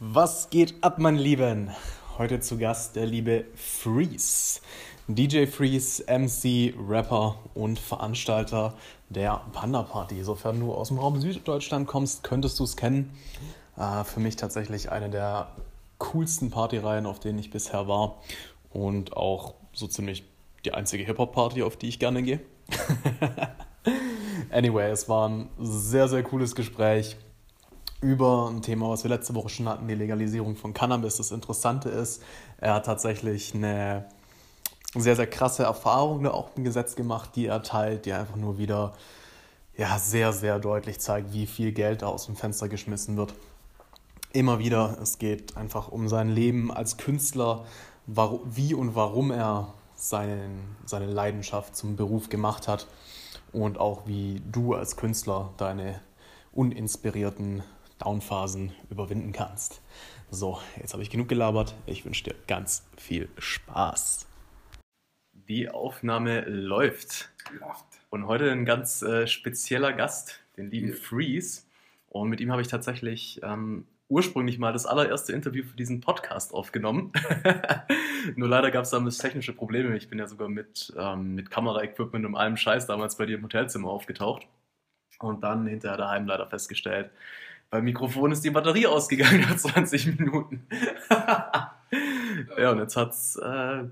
Was geht ab, meine Lieben? Heute zu Gast der liebe Freeze. DJ Freeze, MC, Rapper und Veranstalter der Panda Party. Sofern du aus dem Raum Süddeutschland kommst, könntest du es kennen. Äh, für mich tatsächlich eine der coolsten Partyreihen, auf denen ich bisher war. Und auch so ziemlich die einzige Hip-Hop-Party, auf die ich gerne gehe. anyway, es war ein sehr, sehr cooles Gespräch über ein Thema, was wir letzte Woche schon hatten, die Legalisierung von Cannabis. Das Interessante ist, er hat tatsächlich eine sehr, sehr krasse Erfahrung da auch im Gesetz gemacht, die er teilt, die einfach nur wieder ja, sehr, sehr deutlich zeigt, wie viel Geld da aus dem Fenster geschmissen wird. Immer wieder, es geht einfach um sein Leben als Künstler, wie und warum er seinen, seine Leidenschaft zum Beruf gemacht hat und auch wie du als Künstler deine uninspirierten Downphasen überwinden kannst. So, jetzt habe ich genug gelabert. Ich wünsche dir ganz viel Spaß. Die Aufnahme läuft. Und heute ein ganz äh, spezieller Gast, den lieben Freeze. Und mit ihm habe ich tatsächlich ähm, ursprünglich mal das allererste Interview für diesen Podcast aufgenommen. Nur leider gab es damals technische Probleme. Ich bin ja sogar mit, ähm, mit Kameraequipment und allem Scheiß damals bei dir im Hotelzimmer aufgetaucht. Und dann hinterher daheim leider festgestellt, beim Mikrofon ist die Batterie ausgegangen nach 20 Minuten. ja, und jetzt hat es äh,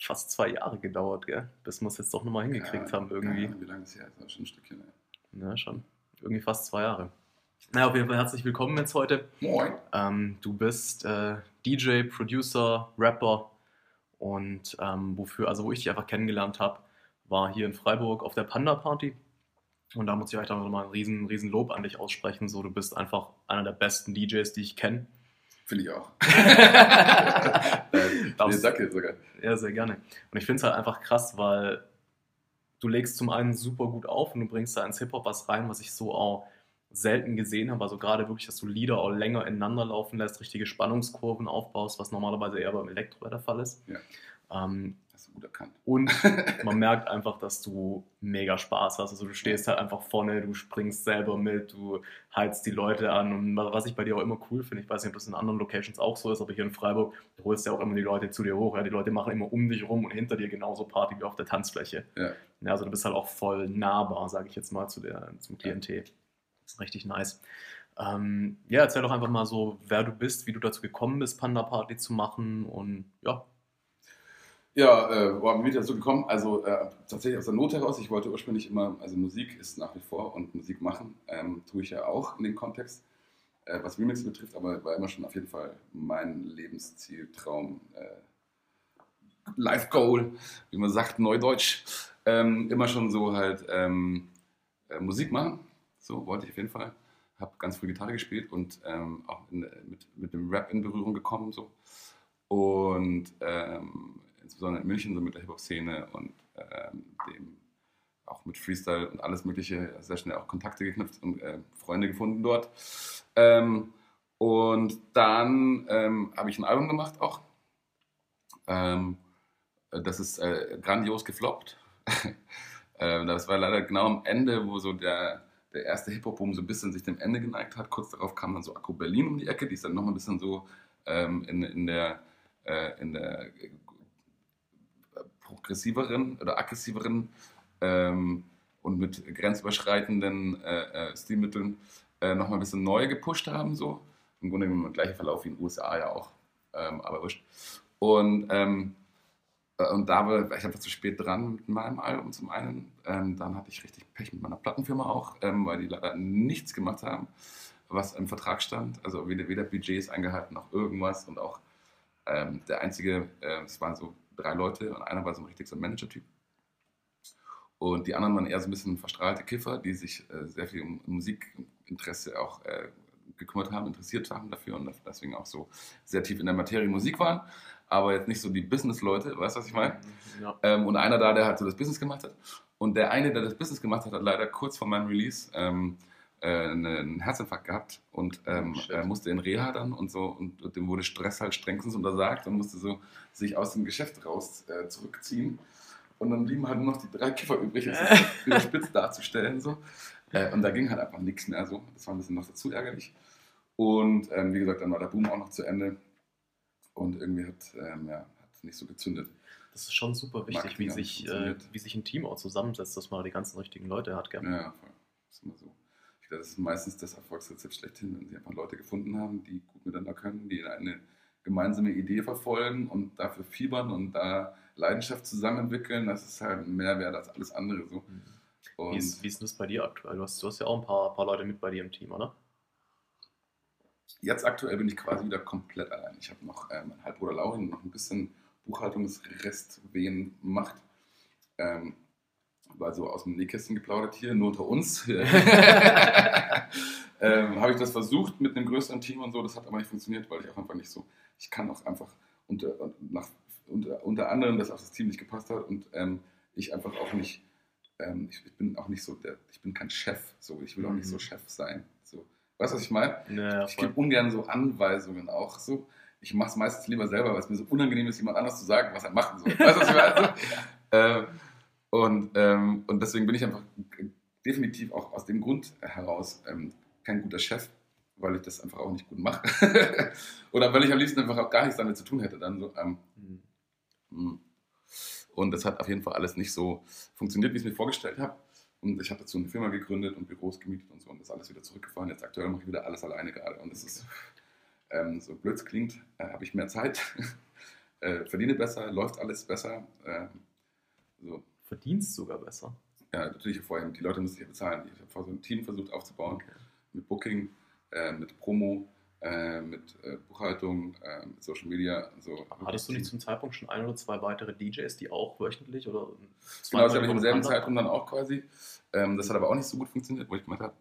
fast zwei Jahre gedauert, gell? bis wir es jetzt doch nochmal hingekriegt ja, haben irgendwie. Ja, wie lange ist es her? Ist schon ein Stückchen. Ja, schon. Irgendwie fast zwei Jahre. Na, auf jeden Fall herzlich willkommen jetzt heute. Moin. Ähm, du bist äh, DJ, Producer, Rapper und ähm, wofür, also wo ich dich einfach kennengelernt habe, war hier in Freiburg auf der Panda Party. Und da muss ich euch dann nochmal ein riesen, riesen Lob an dich aussprechen. So, du bist einfach einer der besten DJs, die ich kenne. Finde ich auch. äh, danke sogar. Ja, sehr gerne. Und ich finde es halt einfach krass, weil du legst zum einen super gut auf und du bringst da ins Hip-Hop was rein, was ich so auch selten gesehen habe. Also gerade wirklich, dass du Lieder auch länger ineinander laufen lässt, richtige Spannungskurven aufbaust, was normalerweise eher beim Elektro der Fall ist. Ja. Ähm, hast du gut erkannt. Und man merkt einfach, dass du mega Spaß hast. Also du stehst halt einfach vorne, du springst selber mit, du heizt die Leute an. Und was ich bei dir auch immer cool finde, ich weiß nicht, ob das in anderen Locations auch so ist, aber hier in Freiburg, du holst ja auch immer die Leute zu dir hoch. Ja? Die Leute machen immer um dich rum und hinter dir genauso Party wie auf der Tanzfläche. Ja. ja also du bist halt auch voll nahbar, sage ich jetzt mal, zu der, zum Klientel. Das ist richtig nice. Ähm, ja, erzähl doch einfach mal so, wer du bist, wie du dazu gekommen bist, Panda Party zu machen und ja, ja, äh, war mir dazu gekommen, also äh, tatsächlich aus der Not heraus. Ich wollte ursprünglich immer, also Musik ist nach wie vor und Musik machen, ähm, tue ich ja auch in dem Kontext, äh, was Remix betrifft, aber war immer schon auf jeden Fall mein Lebensziel, Traum, äh, Life Goal, wie man sagt, Neudeutsch. Ähm, immer schon so halt ähm, äh, Musik machen, so wollte ich auf jeden Fall. Habe ganz früh Gitarre gespielt und ähm, auch in, mit, mit dem Rap in Berührung gekommen, so. Und ähm, insbesondere in München, so mit der Hip-Hop-Szene und ähm, dem auch mit Freestyle und alles Mögliche sehr schnell auch Kontakte geknüpft und äh, Freunde gefunden dort. Ähm, und dann ähm, habe ich ein Album gemacht auch. Ähm, das ist äh, grandios gefloppt. äh, das war leider genau am Ende, wo so der, der erste Hip-Hop-Boom so ein bisschen sich dem Ende geneigt hat. Kurz darauf kam dann so Akku Berlin um die Ecke, die ist dann nochmal ein bisschen so ähm, in, in der, äh, in der progressiveren oder aggressiveren ähm, und mit grenzüberschreitenden äh, äh, Stilmitteln äh, nochmal ein bisschen neu gepusht haben. So. Im Grunde genommen der gleiche Verlauf wie in den USA ja auch, ähm, aber wurscht. Und, ähm, äh, und da war ich einfach zu spät dran mit meinem Album zum einen. Ähm, dann hatte ich richtig Pech mit meiner Plattenfirma auch, ähm, weil die leider nichts gemacht haben, was im Vertrag stand. Also weder, weder Budgets eingehalten noch irgendwas und auch ähm, der einzige, äh, es waren so drei Leute und einer war so ein richtig so ein Manager-Typ. Und die anderen waren eher so ein bisschen verstrahlte Kiffer, die sich äh, sehr viel um Musikinteresse auch äh, gekümmert haben, interessiert haben dafür und deswegen auch so sehr tief in der Materie Musik waren, aber jetzt nicht so die Business-Leute, weißt du, was ich meine? Ja. Ähm, und einer da, der halt so das Business gemacht hat. Und der eine, der das Business gemacht hat, hat leider kurz vor meinem Release ähm, äh, einen Herzinfarkt gehabt und ähm, oh, musste in Reha dann und so und dem wurde Stress halt strengstens untersagt und musste so sich aus dem Geschäft raus äh, zurückziehen. Und dann blieben halt nur noch die drei Kiffer übrig, um es überspitzt darzustellen. So. Äh, und da ging halt einfach nichts mehr so. Das war ein bisschen noch dazu ärgerlich. Und ähm, wie gesagt, dann war der Boom auch noch zu Ende. Und irgendwie hat ähm, ja, hat nicht so gezündet. Das ist schon super wichtig, wie sich, äh, wie sich ein Team auch zusammensetzt, dass man die ganzen richtigen Leute hat. Gell? Ja, voll. Das ist immer so. Das ist meistens das Erfolgsrezept schlechthin, wenn sie einfach Leute gefunden haben, die gut miteinander können, die eine gemeinsame Idee verfolgen und dafür fiebern und da Leidenschaft zusammen entwickeln. Das ist halt mehr wert als alles andere. So. Mhm. Wie, ist, wie ist das bei dir aktuell? Du hast, du hast ja auch ein paar, paar Leute mit bei dir im Team, oder? Jetzt aktuell bin ich quasi wieder komplett allein. Ich habe noch äh, meinen Halbbruder Laurin noch ein bisschen Buchhaltungsrestwehen macht. Ähm, war so aus dem Nähkästchen geplaudert hier, nur unter uns. ähm, habe ich das versucht mit einem größeren Team und so, das hat aber nicht funktioniert, weil ich auch einfach nicht so, ich kann auch einfach unter, nach, unter, unter anderem, dass auch das Team nicht gepasst hat und ähm, ich einfach auch nicht, ähm, ich, ich, bin auch nicht so, der, ich bin kein Chef, so, ich will auch nicht so mhm. Chef sein. So. Weißt du, was ich meine? Ja, ich gebe ungern so Anweisungen auch so ich mache es meistens lieber selber, weil es mir so unangenehm ist, jemand anders zu sagen, was er machen soll. Weißt du, was ich meine? ja. äh, und, ähm, und deswegen bin ich einfach definitiv auch aus dem Grund heraus ähm, kein guter Chef, weil ich das einfach auch nicht gut mache. Oder weil ich am liebsten einfach auch gar nichts damit zu tun hätte. Dann so, ähm, mhm. Und das hat auf jeden Fall alles nicht so funktioniert, wie ich es mir vorgestellt habe. Und ich habe dazu eine Firma gegründet und Büros gemietet und so und das alles wieder zurückgefahren. Jetzt aktuell mache ich wieder alles alleine gerade. Und es ist ähm, so blöd es klingt, äh, habe ich mehr Zeit, äh, verdiene besser, läuft alles besser. Äh, so. Verdienst sogar besser? Ja, natürlich vorher. Die Leute müssen sich ja bezahlen. Ich habe so ein Team versucht aufzubauen okay. mit Booking, äh, mit Promo, äh, mit äh, Buchhaltung, mit Social Media. So. Hattest du nicht zum Zeitpunkt schon ein oder zwei weitere DJs, die auch wöchentlich oder Genau, das habe ich im selben Zeitraum dann auch quasi. Ähm, das hat aber auch nicht so gut funktioniert, wo ich gemeint habe,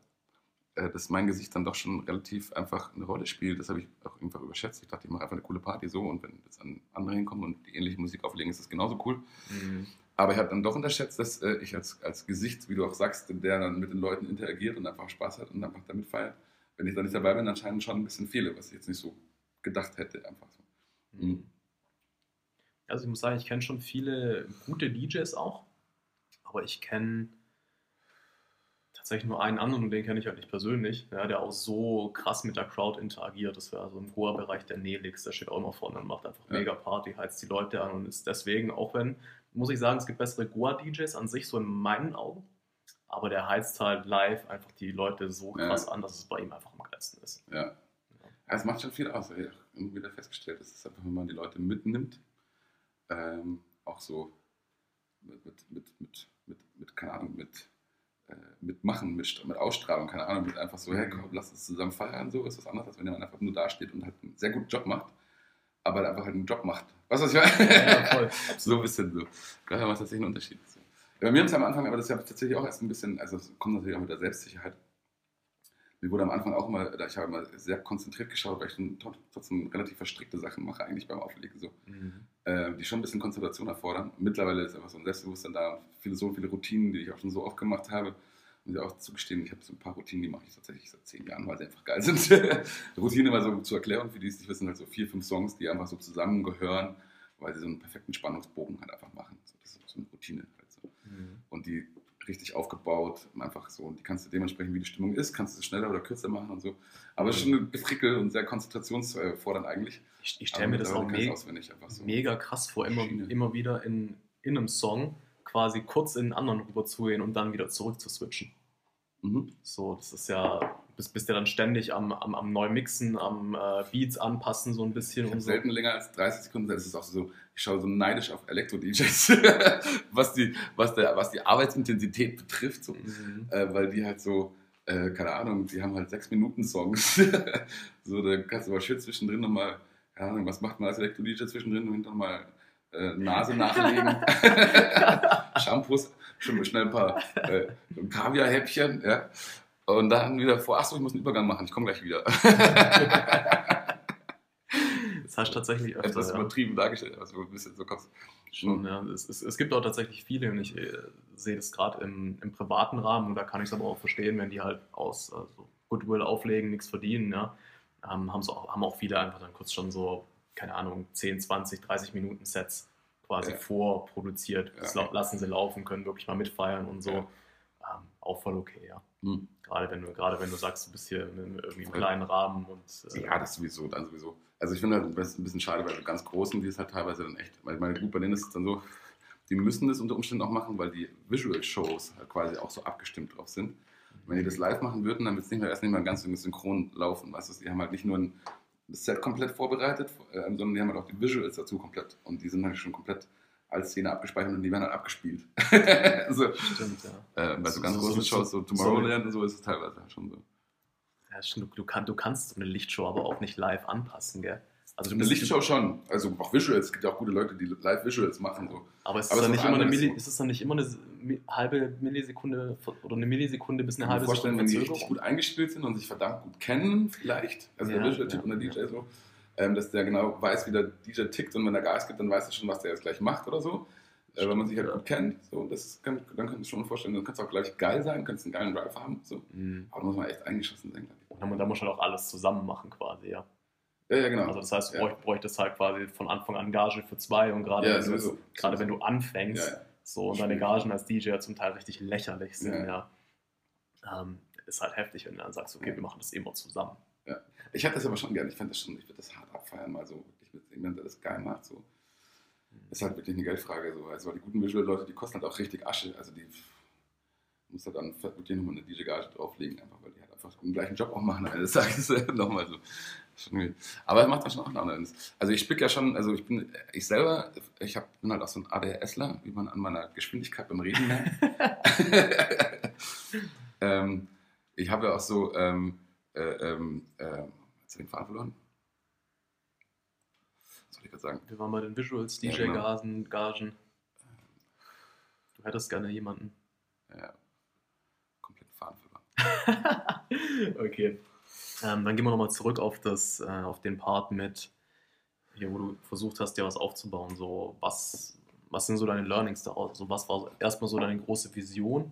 äh, dass mein Gesicht dann doch schon relativ einfach eine Rolle spielt. Das habe ich auch einfach überschätzt. Ich dachte, ich mache einfach eine coole Party so und wenn jetzt andere hinkommen und die ähnliche Musik auflegen, ist das genauso cool. Mhm. Aber ich habe dann doch unterschätzt, dass äh, ich als, als Gesicht, wie du auch sagst, der dann mit den Leuten interagiert und einfach Spaß hat und einfach damit feiert, wenn ich da nicht dabei bin, anscheinend schon ein bisschen fehle, was ich jetzt nicht so gedacht hätte. Einfach so. Mhm. Also ich muss sagen, ich kenne schon viele gute DJs auch, aber ich kenne tatsächlich nur einen anderen und den kenne ich halt nicht persönlich, ja, der auch so krass mit der Crowd interagiert. Das wäre also im Goa-Bereich der Nelix, der steht auch immer vorne und macht einfach ja. mega Party, heizt die Leute an und ist deswegen, auch wenn, muss ich sagen, es gibt bessere Goa-DJs an sich, so in meinen Augen, aber der heizt halt live einfach die Leute so krass ja. an, dass es bei ihm einfach am geilsten ist. Ja. ja. Es macht schon viel aus. Ich habe immer wieder festgestellt, dass es einfach, wenn man die Leute mitnimmt, ähm, auch so mit, mit, mit, mit, mit, mit, keine Ahnung, mit äh, mitmachen, mit, mit Ausstrahlung, keine Ahnung, mit einfach so, hey, komm, lass uns zusammen feiern, so ist was anderes, als wenn jemand einfach nur dasteht und halt einen sehr guten Job macht, aber einfach halt einen Job macht. Weißt du, was ich meine? Ja, voll. so ein bisschen so. Daher macht tatsächlich einen Unterschied. Bei mir ist am Anfang, aber das ist ja tatsächlich auch erst ein bisschen, also es kommt natürlich auch mit der Selbstsicherheit. Mir wurde am Anfang auch immer, ich habe immer sehr konzentriert geschaut, weil ich dann trotzdem relativ verstrickte Sachen mache, eigentlich beim Auflegen, so, mhm. äh, die schon ein bisschen Konzentration erfordern. Mittlerweile ist einfach so ein Selbstbewusstsein da, viele, so viele Routinen, die ich auch schon so oft gemacht habe. Muss ich auch zugestehen, ich habe so ein paar Routinen, die mache ich tatsächlich seit zehn Jahren, weil sie einfach geil sind. Routine mal so zur Erklärung, für die es nicht wissen, halt so vier, fünf Songs, die einfach so zusammengehören, weil sie so einen perfekten Spannungsbogen halt einfach machen. So, das ist so eine Routine. Halt so. Mhm. Und die richtig aufgebaut und einfach so. Und die kannst du dementsprechend, wie die Stimmung ist, kannst du es schneller oder kürzer machen und so. Aber es ist schon ein Gefrickel und sehr konzentrationsfordernd eigentlich. Ich, ich stelle mir das auch me so mega krass vor, immer, immer wieder in, in einem Song quasi kurz in einen anderen rüber zu gehen und dann wieder zurück zu switchen. Mhm. So, das ist ja, bist, bist ja dann ständig am, am, am Neumixen, am äh, Beats anpassen, so ein bisschen. Ich und so. selten länger als 30 Sekunden, das ist auch so, ich schaue so neidisch auf Elektro-DJs, was, die, was, was die Arbeitsintensität betrifft, so, mhm. äh, weil die halt so, äh, keine Ahnung, die haben halt 6 Minuten Songs. so, da kannst du aber schön zwischendrin nochmal, keine Ahnung, was macht man als Elektro-DJ zwischendrin und nochmal äh, Nase nachlegen, Shampoos, schon schnell ein paar äh, Kaviar-Häppchen, ja. Und dann wieder vor, achso, ich muss einen Übergang machen, ich komme gleich wieder. das hast du tatsächlich öfter. Etwas ja. übertrieben dargestellt, also ein bisschen so kommst. Schon, ja. Es, es, es, gibt auch tatsächlich viele und ich äh, sehe das gerade im, im, privaten Rahmen und da kann ich es aber auch verstehen, wenn die halt aus also Goodwill auflegen, nichts verdienen, ja, ähm, haben, auch, haben auch viele einfach dann kurz schon so keine Ahnung, 10, 20, 30 Minuten Sets quasi ja. vorproduziert. Das ja. lassen sie laufen, können wirklich mal mitfeiern und so. Ähm, auch voll okay, ja. Hm. Gerade wenn du, gerade wenn du sagst, du bist hier in irgendwie im kleinen Rahmen und. Äh ja, das sowieso, dann sowieso. Also ich finde halt, das ein bisschen schade, weil so ganz großen, die ist halt teilweise dann echt, weil meine gut bei denen ist es dann so, die müssen das unter Umständen auch machen, weil die Visual Shows halt quasi auch so abgestimmt drauf sind. Wenn die das live machen würden, dann wird es nicht mehr erst nicht mehr ganz synchron laufen. Weißt du, die haben halt nicht nur ein Set komplett vorbereitet, äh, sondern die haben halt auch die Visuals dazu komplett. Und die sind halt schon komplett als Szene abgespeichert und die werden halt abgespielt. so. Stimmt, ja. Äh, bei so ganz so, großen so, Shows, so Tomorrowland und so, ist es teilweise halt schon so. Ja, stimmt. Du, kann, du kannst so eine Lichtshow aber auch nicht live anpassen, gell? Also eine Lichtshow schon. Also auch Visuals. Es gibt ja auch gute Leute, die live Visuals machen. So. Aber, ist, es, dann nicht immer eine Milli ist es dann nicht immer eine halbe Millisekunde oder eine Millisekunde bis eine halbe Sekunde? Ich kann mir vorstellen, wenn die richtig gut eingespielt sind und sich verdammt gut kennen, vielleicht. Also ja, der Visual-Typ ja, und der DJ so ähm, dass der genau weiß, wie der DJ tickt und wenn er Gas gibt, dann weiß er schon, was der jetzt gleich macht oder so. Äh, wenn man sich halt gut kennt, so, das kann, dann kannst du schon vorstellen, dann kannst du auch gleich geil sein, kannst einen geilen Drive haben. So. Mhm. Aber da muss man echt eingeschossen sein. Und dann, dann muss man auch alles zusammen machen quasi, ja. Ja, ja, genau. Also das heißt, du ja. bräuchtest halt quasi von Anfang an Gage für zwei und gerade wenn, du, gerade wenn du anfängst, so und deine Gagen als DJ ja zum Teil richtig lächerlich sind, ja, ähm, ist halt heftig, wenn du dann sagst, okay, wir machen das immer zusammen. Ja. Ich hätte das aber schon gerne. Ich fände das schon, ich würde das hart abfeiern, mal so wirklich mit jemandem, der das geil macht. So. Das ist halt wirklich eine Geldfrage. So. Also die guten Visual-Leute, die kosten halt auch richtig Asche. Also die muss halt dann mit denen nochmal eine DJ-Gage drauflegen, einfach weil die halt einfach den gleichen Job auch machen eines Tages. nochmal so. Aber es macht das schon auch noch eines. Also ich spicke ja schon, also ich bin, ich selber, ich hab, bin halt auch so ein ADHSler, wie man an meiner Geschwindigkeit beim Reden merkt. ähm, ich habe ja auch so, ähm, äh, ähm, äh, Hast du den Faden verloren? Was soll ich gerade sagen? Wir waren bei den Visuals, DJ-Gagen, ja, genau. Du hättest gerne jemanden. Ja, komplett Faden verloren. okay. Ähm, dann gehen wir nochmal zurück auf, das, äh, auf den Part mit, hier, wo du versucht hast, dir was aufzubauen. So, was, was sind so deine Learnings daraus? Also, was war erstmal so deine große Vision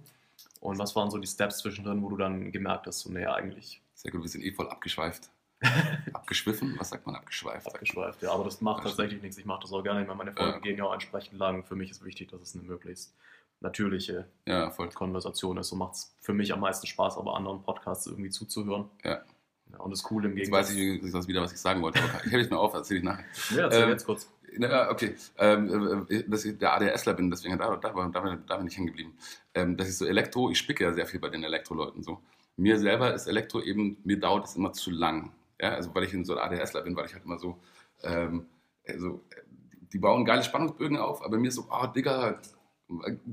und was waren so die Steps zwischendrin, wo du dann gemerkt hast, so, nee, eigentlich. Sehr gut, wir sind eh voll abgeschweift. Abgeschwiffen? Was sagt man? Abgeschweift? Abgeschweift, ja, aber das macht tatsächlich nichts. Ich mache das auch gerne. Ich meine, meine Folgen ja. gehen ja auch entsprechend lang. Für mich ist wichtig, dass es eine möglichst natürliche ja, Konversation ist. So macht es für mich am meisten Spaß, aber anderen Podcasts irgendwie zuzuhören. Ja. Und das Coole im Gegensatz. Jetzt weiß ich das wieder, was ich sagen wollte, aber ich hebe es mir auf, erzähle ich nachher. Ja, erzähl ähm, jetzt kurz. Na, okay, ähm, äh, dass ich der ADSler bin, deswegen da, da, da, da bin ich hängen geblieben. Ähm, dass ich so Elektro, ich spicke ja sehr viel bei den Elektroleuten so. Mir selber ist Elektro eben, mir dauert es immer zu lang. Ja, also weil ich in so ein ADSler bin, weil ich halt immer so, ähm, also, die bauen geile Spannungsbögen auf, aber mir ist so, oh Digga,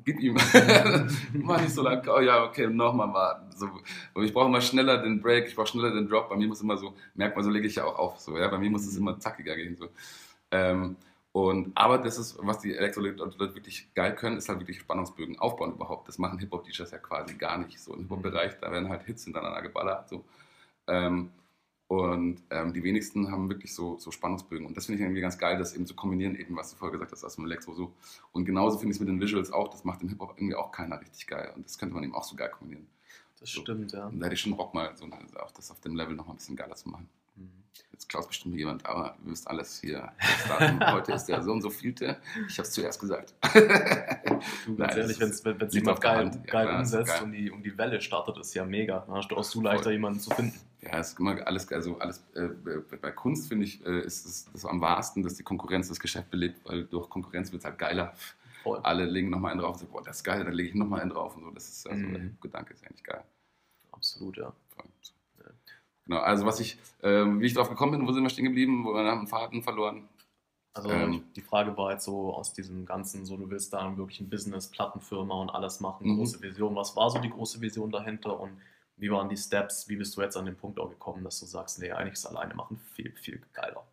gib ihm, mach nicht so lang, oh ja, okay, nochmal warten. So, und ich brauche immer schneller den Break, ich brauche schneller den Drop, bei mir muss immer so, merkt man, so lege ich ja auch auf, so, ja, bei mir muss es immer zackiger gehen, so. Ähm, und, aber das ist, was die Elektroleute wirklich geil können, ist halt wirklich Spannungsbögen aufbauen überhaupt. Das machen Hip-Hop-DJs ja quasi gar nicht. So im Hip-Hop-Bereich, da werden halt Hits hintereinander geballert. So. Ähm, und ähm, die wenigsten haben wirklich so, so Spannungsbögen. Und das finde ich irgendwie ganz geil, das eben zu kombinieren, eben was du vorher gesagt hast, aus dem Elektro so. Und genauso finde ich es mit den Visuals auch, das macht im Hip-Hop irgendwie auch keiner richtig geil. Und das könnte man eben auch so geil kombinieren. Das so. stimmt, ja. Und da hätte ich schon Bock mal, so, auch das auf dem Level nochmal ein bisschen geiler zu machen. Mhm. Jetzt klaut bestimmt jemand, aber ihr wisst alles hier. Heute ist der so und so vielte. Ich habe es zuerst gesagt. du, ganz ehrlich, wenn es jemand geil, geil ja, umsetzt geil. Und, die, und die Welle startet, ist ja mega. Dann hast du auch so leichter, jemanden zu finden. Ja, es ist immer alles, also alles äh, bei Kunst finde ich, äh, ist es das am wahrsten, dass die Konkurrenz das Geschäft belebt, weil durch Konkurrenz wird es halt geiler. Voll. Alle legen nochmal einen drauf und sagen, boah, das ist geil, dann lege ich nochmal einen drauf und so. Das ist also mhm. der Gedanke ist eigentlich geil. Absolut, ja. Voll. Genau, also was ich, ähm, wie ich drauf gekommen bin, wo sind wir stehen geblieben, wo wir haben einen Faden verloren. Also ähm, die Frage war jetzt so aus diesem ganzen, so du willst da wirklich ein Business, Plattenfirma und alles machen, mhm. große Vision. Was war so die große Vision dahinter und wie waren die Steps? Wie bist du jetzt an den Punkt auch gekommen, dass du sagst, nee, eigentlich ist alleine machen viel, viel geiler?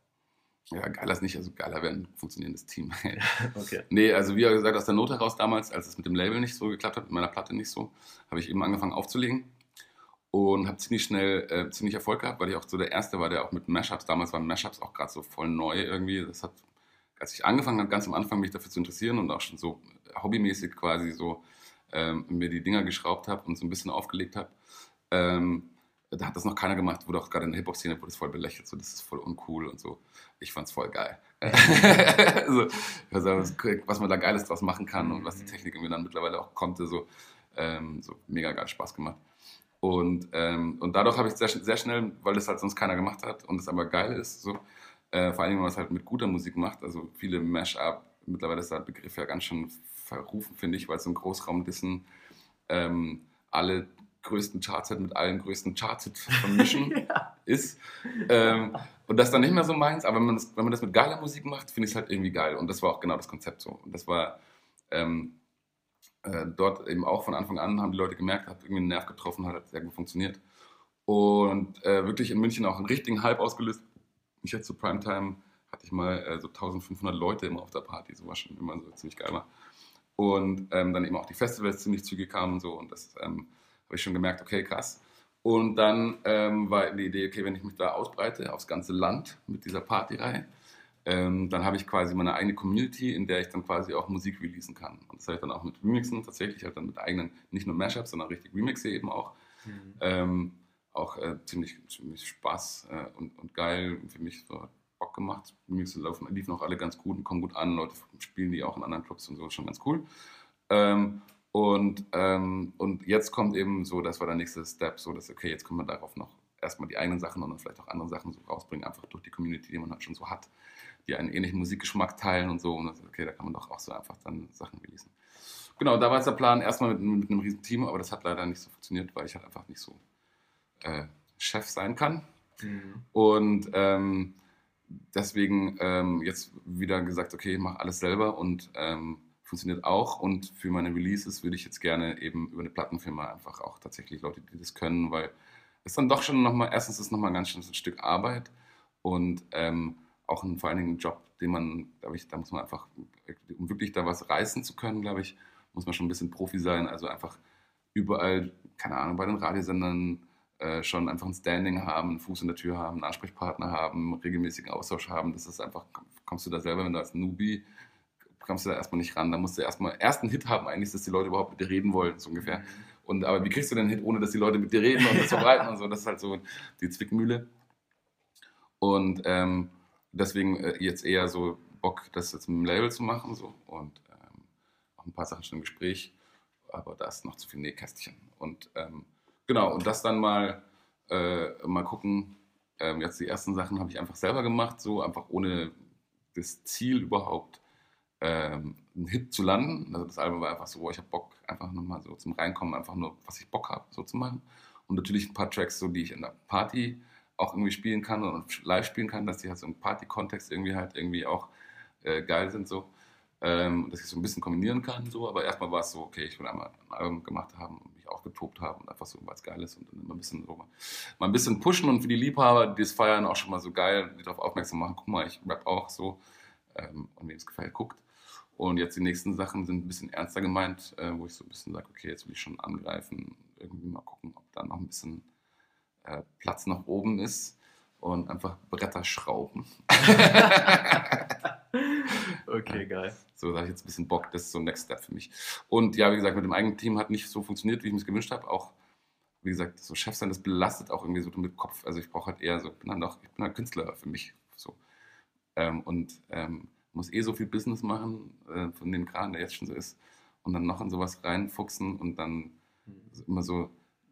Ja, geiler ist nicht, also geiler wäre ein funktionierendes Team. okay. Nee, also wie gesagt, aus der Not heraus damals, als es mit dem Label nicht so geklappt hat, mit meiner Platte nicht so, habe ich eben angefangen aufzulegen und habe ziemlich schnell äh, ziemlich Erfolg gehabt, weil ich auch so der Erste war, der auch mit Mashups, damals waren Mashups auch gerade so voll neu irgendwie. Das hat, als ich angefangen habe, ganz am Anfang mich dafür zu interessieren und auch schon so hobbymäßig quasi so ähm, mir die Dinger geschraubt habe und so ein bisschen aufgelegt habe, ähm, da hat das noch keiner gemacht, wurde auch gerade in der Hip-Hop-Szene wurde das voll belächelt, so das ist voll uncool und so. Ich fand's voll geil. so, also, was man da Geiles draus machen kann und was die Technik irgendwie dann mittlerweile auch konnte, so, ähm, so mega geil Spaß gemacht. Und, ähm, und dadurch habe ich sehr, sehr schnell, weil das halt sonst keiner gemacht hat und es aber geil ist, so, äh, vor allem, wenn man es halt mit guter Musik macht, also viele Mash-up, mittlerweile ist der Begriff ja ganz schön verrufen, finde ich, weil es so ein Großraumdissen ähm, alle größten Charts mit allen größten Charts vermischen ja. ist. Ähm, und das ist dann nicht mehr so meins, aber wenn man das, wenn man das mit geiler Musik macht, finde ich es halt irgendwie geil. Und das war auch genau das Konzept so. Und das war ähm, äh, dort eben auch von Anfang an, haben die Leute gemerkt, hat irgendwie einen Nerv getroffen, hat sehr gut funktioniert. Und äh, wirklich in München auch einen richtigen Hype ausgelöst. Ich hatte zu Primetime, hatte ich mal äh, so 1500 Leute immer auf der Party, so was schon immer so ziemlich geil war. Und ähm, dann eben auch die Festivals ziemlich zügig kamen und so. Und das ähm, habe ich schon gemerkt, okay, krass. Und dann ähm, war die Idee, okay, wenn ich mich da ausbreite aufs ganze Land mit dieser Partyreihe, ähm, dann habe ich quasi meine eigene Community, in der ich dann quasi auch Musik releasen kann. Und das habe ich dann auch mit Remixen, tatsächlich halt dann mit eigenen, nicht nur Mashups, sondern richtig Remixe eben auch. Mhm. Ähm, auch äh, ziemlich, ziemlich Spaß äh, und, und geil für mich so Bock gemacht. Remixe laufen, liefen auch alle ganz gut und kommen gut an. Leute spielen die auch in anderen Clubs und so, schon ganz cool. Ähm, und, ähm, und jetzt kommt eben so, das war der nächste Step, so dass, okay, jetzt können wir darauf noch erstmal die eigenen Sachen und dann vielleicht auch andere Sachen so rausbringen, einfach durch die Community, die man halt schon so hat, die einen ähnlichen Musikgeschmack teilen und so. Und das, okay, da kann man doch auch so einfach dann Sachen releasen. Genau, da war jetzt der Plan erstmal mit, mit einem riesen Team, aber das hat leider nicht so funktioniert, weil ich halt einfach nicht so äh, Chef sein kann. Mhm. Und ähm, deswegen ähm, jetzt wieder gesagt, okay, ich mache alles selber und ähm, funktioniert auch. Und für meine Releases würde ich jetzt gerne eben über eine Plattenfirma einfach auch tatsächlich Leute, die das können, weil es dann doch schon nochmal, erstens ist nochmal ein ganz schönes Stück Arbeit und ähm, auch ein, vor allen Dingen ein Job, den man, glaube ich, da muss man einfach, um wirklich da was reißen zu können, glaube ich, muss man schon ein bisschen Profi sein. Also einfach überall, keine Ahnung, bei den Radiosendern äh, schon einfach ein Standing haben, einen Fuß in der Tür haben, einen Ansprechpartner haben, regelmäßigen Austausch haben. Das ist einfach, kommst du da selber, wenn du als Newbie kommst du da erstmal nicht ran. Da musst du erstmal erst einen Hit haben, eigentlich, dass die Leute überhaupt mit dir reden wollen, so ungefähr. Und, aber wie kriegst du denn einen Hit, ohne dass die Leute mit dir reden und das verbreiten und so? Das ist halt so die Zwickmühle. Und ähm, deswegen äh, jetzt eher so Bock, das jetzt mit dem Label zu machen. So. Und ähm, auch ein paar Sachen schon im Gespräch. Aber da ist noch zu viel Nähkästchen. Und ähm, genau, und das dann mal, äh, mal gucken. Ähm, jetzt die ersten Sachen habe ich einfach selber gemacht, so einfach ohne das Ziel überhaupt ähm, einen Hit zu landen. Also das Album war einfach so, ich habe Bock, einfach nochmal so zum Reinkommen, einfach nur, was ich Bock habe, so zu machen. Und natürlich ein paar Tracks, so die ich in der Party auch irgendwie spielen kann und live spielen kann, dass die halt so im Party-Kontext irgendwie halt irgendwie auch äh, geil sind, so. Ähm, dass ich so ein bisschen kombinieren kann, so. Aber erstmal war es so, okay, ich will einmal ein Album gemacht haben und mich aufgetobt haben und einfach so, was geil ist und dann immer ein bisschen so, mal ein bisschen pushen und für die Liebhaber, die es feiern, auch schon mal so geil, die darauf aufmerksam machen, guck mal, ich rap auch so. Ähm, und wem es gefällt, guckt. Und jetzt die nächsten Sachen sind ein bisschen ernster gemeint, äh, wo ich so ein bisschen sage, okay, jetzt will ich schon angreifen, irgendwie mal gucken, ob da noch ein bisschen äh, Platz nach oben ist und einfach Bretter schrauben. okay, geil. So, da habe ich jetzt ein bisschen Bock, das ist so ein Next Step für mich. Und ja, wie gesagt, mit dem eigenen Team hat nicht so funktioniert, wie ich mir es gewünscht habe. Auch, wie gesagt, so Chef sein, das belastet auch irgendwie so mit Kopf. Also ich brauche halt eher so, ich bin halt auch, ich bin halt Künstler für mich. So. Ähm, und ähm, muss eh so viel Business machen, äh, von dem Kran, der jetzt schon so ist, und dann noch in sowas reinfuchsen und dann mhm. immer so,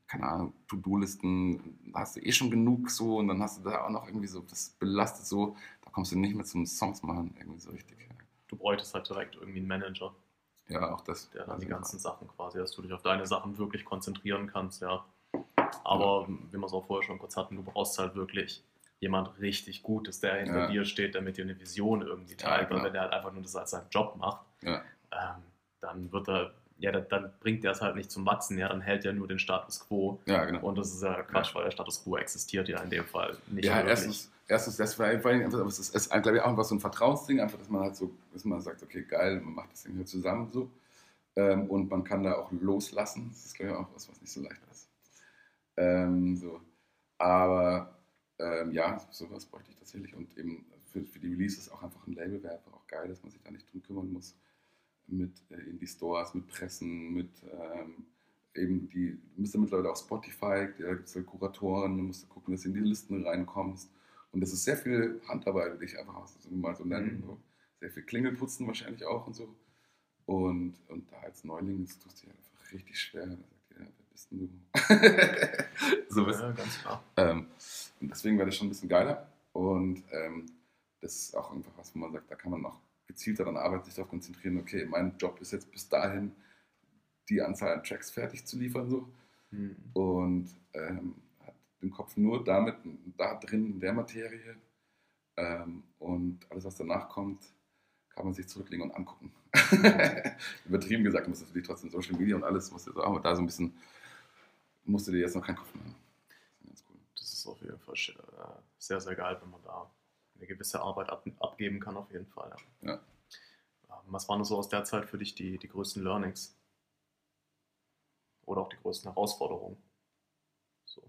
keine Ahnung, To-Do-Listen, da hast du eh schon genug so und dann hast du da auch noch irgendwie so, das belastet so, da kommst du nicht mehr zum Songs machen, irgendwie so richtig. Du bräuchtest halt direkt irgendwie einen Manager. Ja, auch das. Der dann die ganzen Sachen quasi, dass du dich auf deine Sachen wirklich konzentrieren kannst, ja. Aber ja. wie wir es auch vorher schon kurz hatten, du brauchst halt wirklich jemand richtig Gutes, der hinter ja. dir steht, der mit dir eine Vision irgendwie teilt. Ja. Und wenn er halt einfach nur das als seinen Job macht, ja. ähm, dann wird er, ja, dann, dann bringt er es halt nicht zum Wachsen, ja, dann hält er nur den Status quo. Ja, genau. Und das ist ja Quatsch, weil der Status quo existiert ja in dem Fall nicht. Ja, wirklich. erstens, erstens, das war vor allem, es ist, ist glaube ich, auch einfach so ein Vertrauensding, einfach, dass man halt so, dass man sagt, okay, geil, man macht das Ding hier zusammen so. Ähm, und man kann da auch loslassen. Das ist, glaube ich, auch was, was nicht so leicht ist. Ähm, so. Aber ähm, ja, sowas bräuchte ich tatsächlich. Und eben für, für die Releases auch einfach ein Label wäre einfach auch geil, dass man sich da nicht drum kümmern muss. Mit äh, in die Stores, mit Pressen, mit ähm, eben die, du müsst ja mittlerweile auch Spotify, da gibt es halt Kuratoren, du musst gucken, dass du in die Listen reinkommst. Und das ist sehr viel Handarbeit, würde ich einfach mal so nennen. Mhm. So. Sehr viel Klingelputzen wahrscheinlich auch und so. Und, und da als Neuling, das tust du dir einfach richtig schwer. Da sagt jeder, wer bist denn du? so bist Ja, ganz klar. ähm, und deswegen wäre das schon ein bisschen geiler. Und ähm, das ist auch einfach was, wo man sagt, da kann man auch gezielter daran arbeiten, sich darauf konzentrieren, okay, mein Job ist jetzt bis dahin, die Anzahl an Tracks fertig zu liefern. So. Hm. Und ähm, hat den Kopf nur damit, da drin in der Materie. Ähm, und alles, was danach kommt, kann man sich zurücklegen und angucken. Übertrieben gesagt, muss natürlich trotzdem Social Media und alles, du so, aber da so ein bisschen, musst du dir jetzt noch keinen Kopf machen. Das ist cool. Das ist auf jeden Fall äh, sehr, sehr geil, wenn man da eine gewisse Arbeit ab, abgeben kann, auf jeden Fall. Ja. Ja. Ähm, Was waren so aus der Zeit für dich die, die größten Learnings? Oder auch die größten Herausforderungen? So.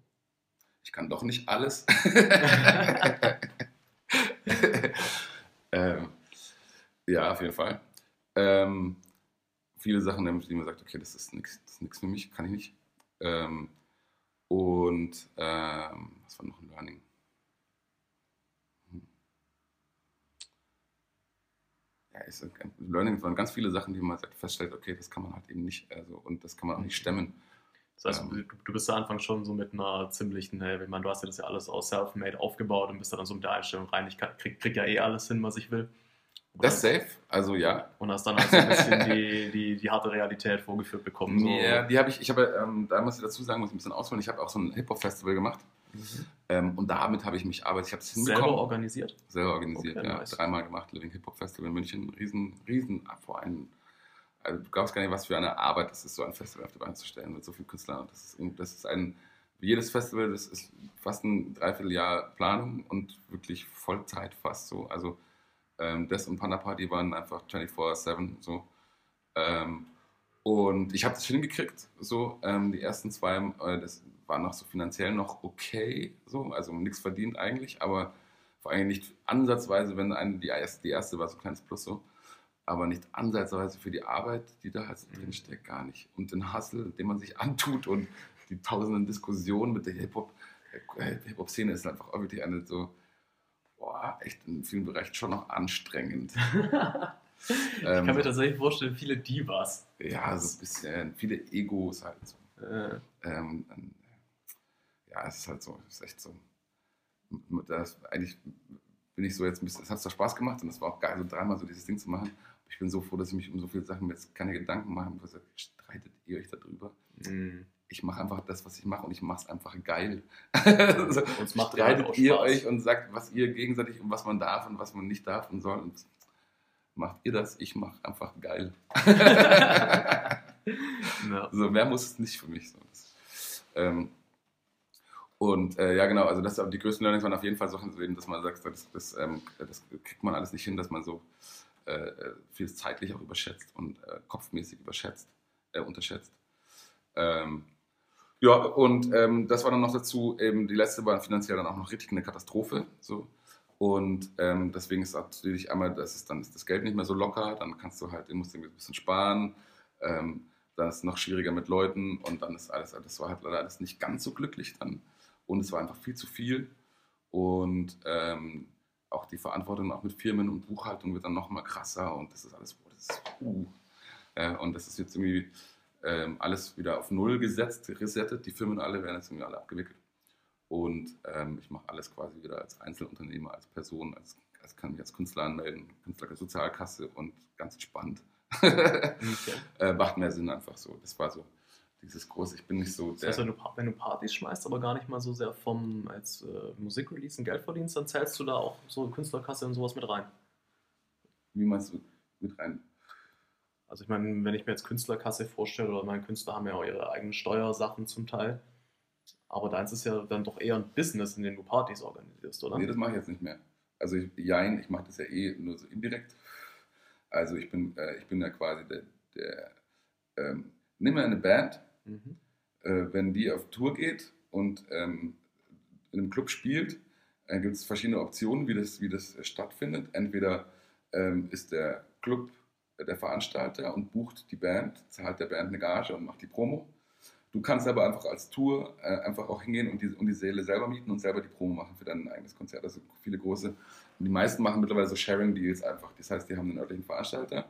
Ich kann doch nicht alles. ähm, ja, auf jeden Fall. Ähm, viele Sachen, die man sagt, okay, das ist nichts für mich, kann ich nicht. Ähm, und ähm, was war noch ein Learning? Hm. Ja, ist, Learning waren ganz viele Sachen, die man feststellt, okay, das kann man halt eben nicht, also, und das kann man auch nicht stemmen. Das heißt, Ähm. du, du bist am Anfang schon so mit einer ziemlichen, hey, ich meine, du hast ja das ja alles aus Selfmade aufgebaut und bist dann so mit der Einstellung rein, ich krieg, krieg ja eh alles hin, was ich will. Das dann- safe, also ja, Und hast dann halt so ein bisschen die, die, die harte Realität vorgeführt bekommen. So. Ja, die habe ich, ich habe, ähm, da muss ich dazu sagen, muss ich ein bisschen ausholen, ich habe auch so ein Hip-Hop-Festival gemacht Mhm. ähm, und damit habe ich mich, aber ich habe es Selber hinbekommen. organisiert? selber organisiert, Okay, ja. nice. Dreimal gemacht, Living Hip-Hop-Festival in München, riesen, riesen, vor allem, also du glaubst gar nicht, was für eine Arbeit es ist, so ein Festival auf die Beine zu stellen mit so vielen Künstlern. Das ist, das ist ein, wie jedes Festival, das ist fast ein Dreivierteljahr Planung und wirklich Vollzeit fast so. Also ähm, das und Panda Party waren einfach 24-7 so. Ähm, und ich habe das hingekriegt, so ähm, die ersten zwei, äh, das war noch so finanziell noch okay, so, also nichts verdient eigentlich, aber vor allem nicht ansatzweise, wenn eine, die, erste, die erste war so ein kleines Plus so, aber nicht ansatzweise für die Arbeit, die da halt so Mhm. drin steckt, gar nicht. Und den Hustle, den man sich antut und die tausenden Diskussionen mit der Hip-Hop, äh, Hip-Hop-Szene ist einfach wirklich eine so, boah, echt in vielen Bereichen schon noch anstrengend. ich Ähm, kann mir tatsächlich vorstellen, viele Divas. ja, so ein bisschen, viele Egos halt. So. Äh, Ähm, ja, es ist halt so, es ist echt so. Das, eigentlich bin ich so jetzt ein bisschen, es hat zwar Spaß gemacht und es war auch geil, so dreimal so dieses Ding zu machen. Ich bin so froh, dass ich mich um so viele Sachen jetzt keine Gedanken mache. Ich sage, streitet ihr euch darüber? mh. Ich mache einfach das, was ich mache und ich mache es einfach geil. so, Uns macht streitet ihr euch und sagt, was ihr gegenseitig und was man darf und was man nicht darf und soll. Und macht ihr das, ich mache einfach geil. So, mehr muss es nicht für mich. So. Ähm, und äh, ja, genau, also das, die größten Learnings waren auf jeden Fall Sachen, dass man sagt, das, das, ähm, das kriegt man alles nicht hin, dass man so äh, vieles zeitlich auch überschätzt und äh, kopfmäßig überschätzt, äh, unterschätzt. Ähm, ja, und ähm, das war dann noch dazu, eben die letzte war finanziell dann auch noch richtig eine Katastrophe. So. Und ähm, deswegen ist natürlich einmal, das ist dann ist das Geld nicht mehr so locker, dann kannst du halt, du musst irgendwie ein bisschen sparen. Ähm, dann ist es noch schwieriger mit Leuten und dann ist alles, das war halt leider alles nicht ganz so glücklich dann. Und es war einfach viel zu viel. Und ähm, auch die Verantwortung auch mit Firmen und Buchhaltung wird dann noch mal krasser und das ist alles, das ist, uh. äh, und das ist jetzt irgendwie ähm, alles wieder auf Null gesetzt, resettet. Die Firmen alle werden jetzt irgendwie alle abgewickelt. Und ähm, ich mache alles quasi wieder als Einzelunternehmer, als Person, als, als kann mich als Künstler anmelden, Künstler Sozialkasse und ganz entspannt. Okay. äh, macht mehr Sinn einfach so. Das war so dieses große, ich bin nicht so Das heißt, wenn du, wenn du Partys schmeißt, aber gar nicht mal so sehr vom als äh, Musikrelease und Geld verdienst, dann zählst du da auch so Künstlerkasse und sowas mit rein. wie meinst du mit rein? Also ich meine, wenn ich mir jetzt Künstlerkasse vorstelle, oder meine Künstler haben ja auch ihre eigenen Steuersachen zum Teil, aber deins ist ja dann doch eher ein Business, in dem du Partys organisierst, oder? Nee, das mache ich jetzt nicht mehr. Also ich, jein, ich mache das ja eh nur so indirekt. Also ich bin, äh, ich bin ja quasi der, der ähm, nimm mal eine Band, Mhm. äh, wenn die auf Tour geht und ähm, in einem Club spielt, äh, gibt es verschiedene Optionen, wie das, wie das stattfindet. Entweder ähm, ist der Club der Veranstalter und bucht die Band, zahlt der Band eine Gage und macht die Promo. Du kannst aber einfach als Tour äh, einfach auch hingehen und die, und die Säle selber mieten und selber die Promo machen für dein eigenes Konzert. Also viele große. Die meisten machen mittlerweile so Sharing-Deals einfach. Das heißt, die haben einen örtlichen Veranstalter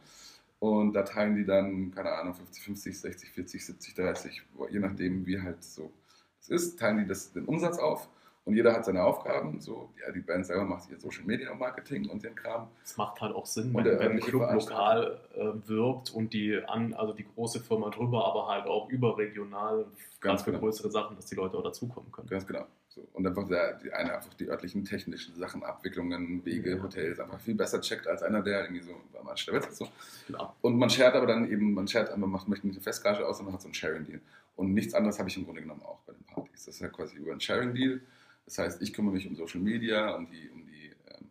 Und da teilen die dann, keine Ahnung, 50, 50, 60, 40, 70, 30, je nachdem, wie halt so es ist, teilen die das, den Umsatz auf und jeder hat seine Aufgaben. So, ja, die Band selber macht ihr Social Media Marketing und den Kram. Es macht halt auch Sinn, Und wenn, der wenn ein Club lokal äh, wirbt und die an, also die große Firma drüber, aber halt auch überregional, Ganz für genau. größere Sachen, dass die Leute auch dazukommen können. Ganz genau. So. Und einfach der, die eine einfach die örtlichen technischen Sachen, Abwicklungen, Wege, Ja. Hotels einfach viel besser checkt als einer, der irgendwie so war mal Stewitz so. Klar. Und man shared aber dann eben, man shared, man macht möchte nicht eine Festgage aus, sondern hat so einen Sharing-Deal. Und nichts anderes habe ich im Grunde genommen auch bei den Partys. Das ist ja quasi über einen Sharing-Deal. Das heißt, ich kümmere mich um Social Media, um die, um die ähm,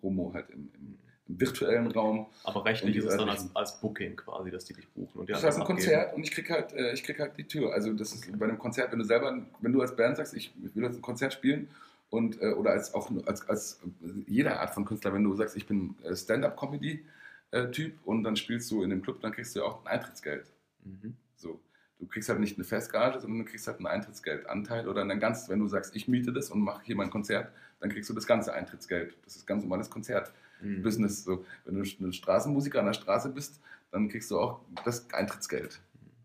Promo halt im, im, im virtuellen Raum. Aber rechtlich ist es dann als, als Booking quasi, dass die dich buchen. Und die Das ist ein abgeben. Konzert und ich krieg halt, äh, ich krieg halt die Tür. Also das ist bei einem Konzert, wenn du selber, wenn du als Band sagst, ich will jetzt ein Konzert spielen und äh, oder als auch als, als jeder Art von Künstler, wenn du sagst, ich bin äh, Stand-up-Comedy-Typ und dann spielst du in dem Club, dann kriegst du ja auch ein Eintrittsgeld. Mhm. So. Du kriegst halt nicht eine Festgage, sondern du kriegst halt einen Eintrittsgeldanteil oder ein ganz, wenn du sagst, ich miete das und mache hier mein Konzert, dann kriegst du das ganze Eintrittsgeld. Das ist ganz normales Konzert. Mhm. Business. So, wenn du ein Straßenmusiker an der Straße bist, dann kriegst du auch das Eintrittsgeld.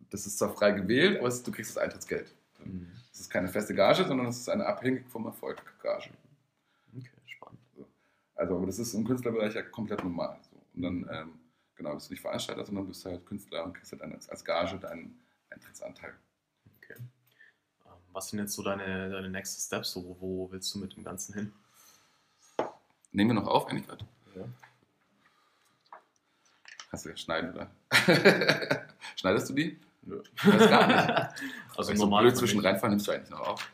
Das ist zwar frei gewählt, aber du kriegst das Eintrittsgeld. Mhm. Das ist keine feste Gage, sondern es ist eine abhängig vom Erfolg Gage. Okay, spannend. Also, aber das ist im Künstlerbereich ja komplett normal. So. Und dann, ähm, genau, bist du nicht Veranstalter, sondern bist halt Künstler und kriegst halt als Gage deinen Eintrittsanteil. Okay. Ähm, Was sind jetzt so deine, deine Next Steps? So, wo willst du mit dem Ganzen hin? Nehmen wir noch auf, eigentlich gerade? Ja. Kannst du ja schneiden, oder? Schneidest du die? Nö. Weiß gar nicht. Also so normal blöd zwischen reinfahren, nimmst du eigentlich noch auf.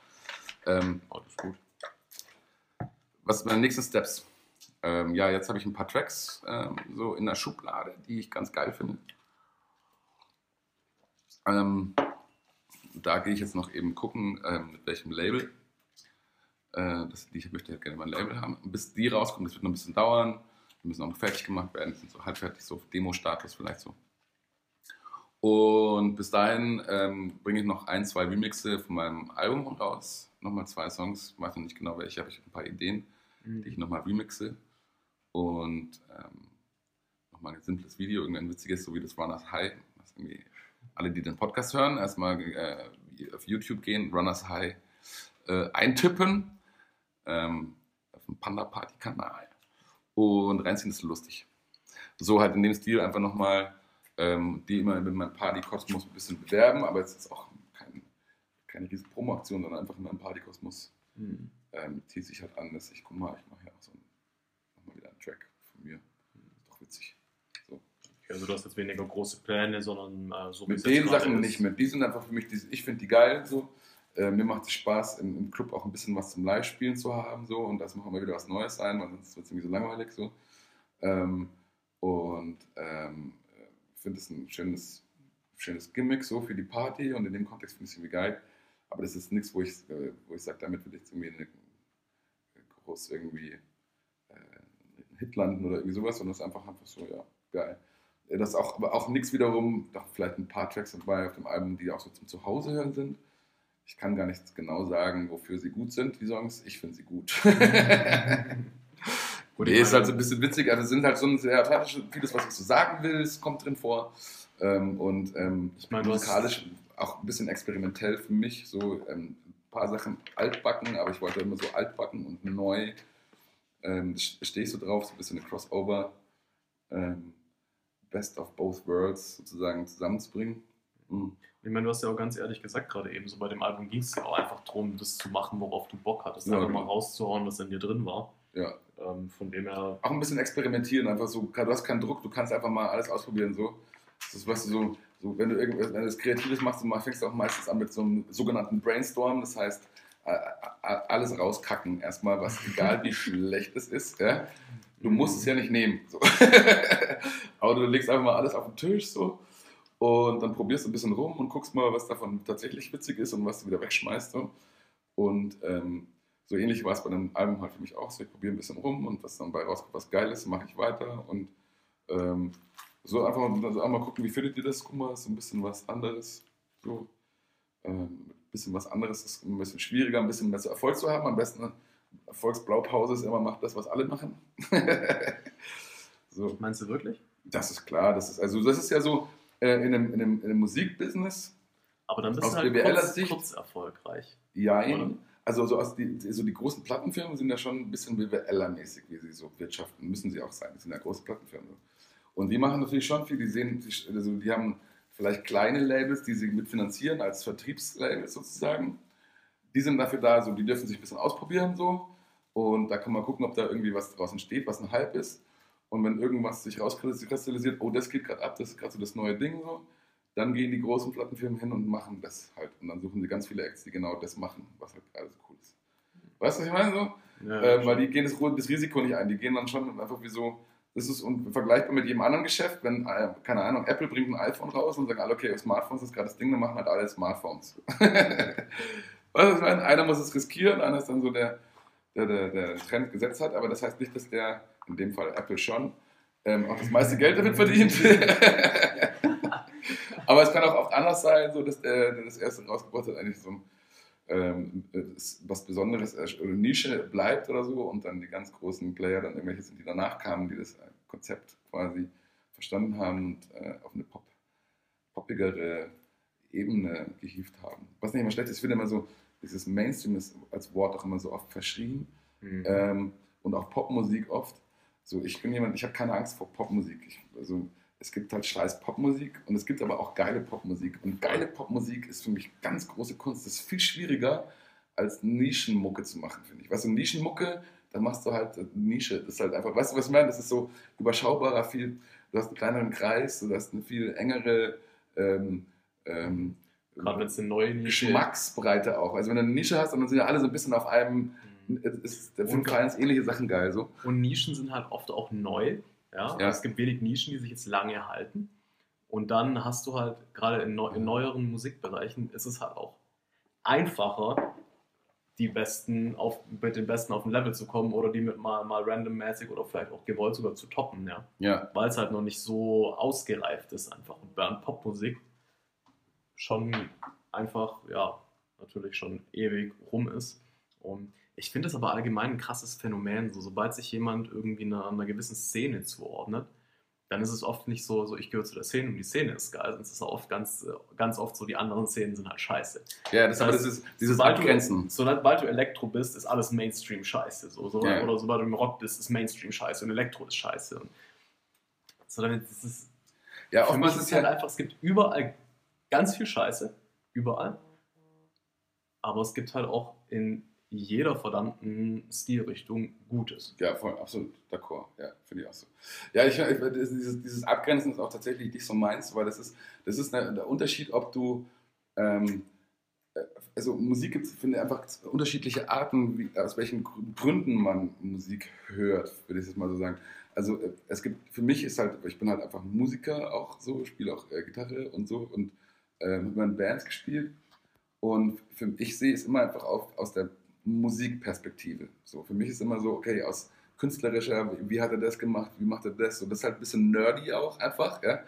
Ähm, Oh, das ist gut. was sind meine nächsten Steps? Ähm, ja, jetzt habe ich ein paar Tracks ähm, so in der Schublade, die ich ganz geil finde. Ähm, da gehe ich jetzt noch eben gucken, ähm, mit welchem Label. Äh, das, ich möchte halt gerne mal ein Label haben. Bis die rauskommen, das wird noch ein bisschen dauern. Die müssen auch noch fertig gemacht werden. Die sind so halbfertig, so Demo-Status vielleicht so. Und bis dahin ähm, bringe ich noch ein, zwei Remixe von meinem Album raus. Nochmal zwei Songs, ich weiß noch nicht genau welche, habe ich ein paar Ideen die ich nochmal remixe und ähm, nochmal ein simples Video, irgendein witziges, so wie das Runners High. Was irgendwie alle, die den Podcast hören, erstmal äh, auf YouTube gehen, Runners High äh, eintippen ähm, auf dem Panda Party Kanal und reinziehen, ist lustig. So halt in dem Stil einfach nochmal ähm, die immer mit meinem Party-Kosmos ein bisschen bewerben, aber es ist auch kein, keine riesen Promo-Aktion, sondern einfach in meinem Party-Kosmos Mhm. ähm, zieht sich halt an, dass ich, guck mal, ich mache ja auch so einen, mach mal wieder einen Track von mir. Ist doch witzig. Also du hast jetzt weniger große Pläne, sondern äh, so Mit den Sachen ist. nicht mehr. Die sind einfach für mich, die, ich finde die geil. So. Äh, mir macht es Spaß, im, im Club auch ein bisschen was zum Live-Spielen zu haben. So. Und das muss immer wieder was Neues sein, weil sonst wird es irgendwie so langweilig. So. Ähm, und ähm, ich finde es ein schönes, schönes Gimmick so für die Party und in dem Kontext finde ich es irgendwie geil. Aber das ist nichts, wo ich, äh, wo ich sage, damit will ich irgendwie eine, groß irgendwie äh, einen Hit landen oder irgendwie sowas, sondern es ist einfach einfach so, ja, geil. Äh, Das ist auch, aber auch nichts wiederum, doch vielleicht ein paar Tracks dabei auf dem Album, die auch so zum Zuhause hören sind. Ich kann gar nicht genau sagen, wofür sie gut sind, die Songs. Ich finde sie gut. Gut, nee, ist halt so ein bisschen witzig, also sind halt so ein sehr athletisch, vieles, was ich so sagen will, es kommt drin vor. Ähm, und ähm, Ich meine, musikalisch auch ein bisschen experimentell für mich, so ähm, ein paar Sachen altbacken, aber ich wollte immer so altbacken und neu. Ähm, stehe ich so drauf, so ein bisschen eine Crossover, ähm, Best of both worlds sozusagen zusammenzubringen. Mhm. Ich meine, du hast ja auch ganz ehrlich gesagt, gerade eben so bei dem Album ging es ja auch einfach darum, das zu machen, worauf du Bock hattest. Ja, einfach genau. mal rauszuhauen, was in dir drin war. Ja, Ähm, von dem her, auch ein bisschen experimentieren, einfach so, du hast keinen Druck, du kannst einfach mal alles ausprobieren, so. Das ist, was du so, so wenn du irgendwas, Kreatives machst, du fängst du auch meistens an mit so einem sogenannten Brainstorm, das heißt, alles rauskacken erstmal, was egal wie schlecht es ist, ja. Du musst es ja nicht nehmen, so. Aber du legst einfach mal alles auf den Tisch, so. Und dann probierst du ein bisschen rum und guckst mal, was davon tatsächlich witzig ist und was du wieder wegschmeißt, so. Und, ähm, so ähnlich war es bei dem Album halt für mich auch. So, ich probiere ein bisschen rum und was dann bei rauskommt, was geil ist, mache ich weiter. Und ähm, so einfach mal, also einmal gucken, wie findet ihr das? Guck mal, ist so ein bisschen was anderes. So, ähm, ein bisschen was anderes ist ein bisschen schwieriger, ein bisschen besser Erfolg zu haben. Am besten Erfolgsblaupause ist immer, macht das, was alle machen. so, meinst du wirklich? Das ist klar. Das ist, also das ist ja so äh, in, einem, in, einem, in einem Musikbusiness. Aber dann bist Aus du halt BWLer kurz, Sicht- kurz erfolgreich. Ja, eben. Also so, aus die, so die großen Plattenfirmen sind ja schon ein bisschen BWLer-mäßig, wie sie so wirtschaften. Müssen sie auch sein. Das sind ja große Plattenfirmen. Und die machen natürlich schon viel. Die sehen, also die haben vielleicht kleine Labels, die sie mitfinanzieren als Vertriebslabels sozusagen. Die sind dafür da, so, die dürfen sich ein bisschen ausprobieren so. Und da kann man gucken, ob da irgendwie was draus entsteht, was ein Hype ist. Und wenn irgendwas sich rauskristallisiert, oh, das geht gerade ab, das ist gerade so das neue Ding so, dann gehen die großen Plattenfirmen hin und machen das halt. Und dann suchen sie ganz viele Acts, die genau das machen, was halt gerade so cool ist. Weißt du, was ich meine? So? Ja, äh, weil die gehen das, das Risiko nicht ein. Die gehen dann schon einfach wie so, das ist un- vergleichbar mit jedem anderen Geschäft. Wenn, äh, keine Ahnung, Apple bringt ein iPhone raus und sagen alle, okay, Smartphones ist gerade das Ding, dann machen halt alle Smartphones. weißt du, was ich meine? Einer muss es riskieren, einer ist dann so der, der, der, der Trend gesetzt hat, aber das heißt nicht, dass der, in dem Fall Apple schon, ähm, auch das meiste Geld damit verdient. aber es kann auch oft anders sein, so dass der, der das erste rausgebracht hat, eigentlich so ein ähm, was Besonderes äh, oder Nische bleibt oder so und dann die ganz großen Player dann irgendwelche sind, die danach kamen, die das äh, Konzept quasi verstanden haben und äh, auf eine Pop, poppigere Ebene gehievt haben. Was nicht immer schlecht ist, ich finde immer so, dieses Mainstream ist als Wort auch immer so oft verschrien Mhm. ähm, und auch Popmusik oft. So, ich bin jemand, ich habe keine Angst vor Popmusik. Ich, also, es gibt halt scheiß Popmusik und es gibt aber auch geile Popmusik. Und geile Popmusik ist für mich ganz große Kunst. Das ist viel schwieriger, als Nischenmucke zu machen, finde ich. Weißt du, Nischenmucke, dann machst du halt äh, Nische. Das ist halt einfach, weißt du, was ich meine? Das ist so überschaubarer, viel, du hast einen kleineren Kreis, du hast eine viel engere ähm, ähm, Gerade wenn es eine neue Nische Geschmacksbreite auch. Also wenn du eine Nische hast, dann sind ja alle so ein bisschen auf einem, Mhm. es ist, da Und- finden ganz ähnliche Sachen geil. So. Und Nischen sind halt oft auch neu. Ja? Ja. Es gibt wenig Nischen, die sich jetzt lange halten. Und dann hast du halt, gerade in, neu, in neueren Musikbereichen, ist es halt auch einfacher, die Besten auf, mit den Besten auf ein Level zu kommen oder die mit mal, mal randommäßig oder vielleicht auch gewollt sogar zu toppen, ja. Ja. Weil es halt noch nicht so ausgereift ist einfach. Und während Popmusik schon einfach, ja, natürlich schon ewig rum ist. Und ich finde das aber allgemein ein krasses Phänomen. So, sobald sich jemand irgendwie einer, einer gewissen Szene zuordnet, dann ist es oft nicht so, so ich gehöre zu der Szene und die Szene ist geil, es ist auch oft ganz, ganz oft so, die anderen Szenen sind halt scheiße. Ja, das, Das aber das ist dieses sobald Abgrenzen. Du, sobald du Elektro bist, ist alles Mainstream scheiße. So, so, Ja. Oder sobald du im Rock bist, ist Mainstream scheiße und Elektro ist scheiße. Und so, damit ist es Ja, oftmals ist ist es halt ja. einfach, es gibt überall ganz viel Scheiße. Überall. Aber es gibt halt auch in jeder verdammten Stilrichtung Gutes. Ja, voll, absolut d'accord. Ja, finde ich auch so. Ja, ich, ich dieses, dieses Abgrenzen ist auch tatsächlich nicht so meins, weil das ist, das ist der Unterschied, ob du. Ähm, äh, also Musik gibt es, finde ich, einfach unterschiedliche Arten, wie, aus welchen Gr- Gründen man Musik hört, würde ich jetzt mal so sagen. Also äh, es gibt, für mich ist halt, ich bin halt einfach Musiker auch so, spiele auch äh, Gitarre und so und äh, habe immer in Bands gespielt. Und für, ich sehe es immer einfach auf, aus der Musikperspektive. So, für mich ist immer so, okay, aus künstlerischer, wie, hat er das gemacht, wie macht er das? So, das ist halt ein bisschen nerdy auch einfach, ja.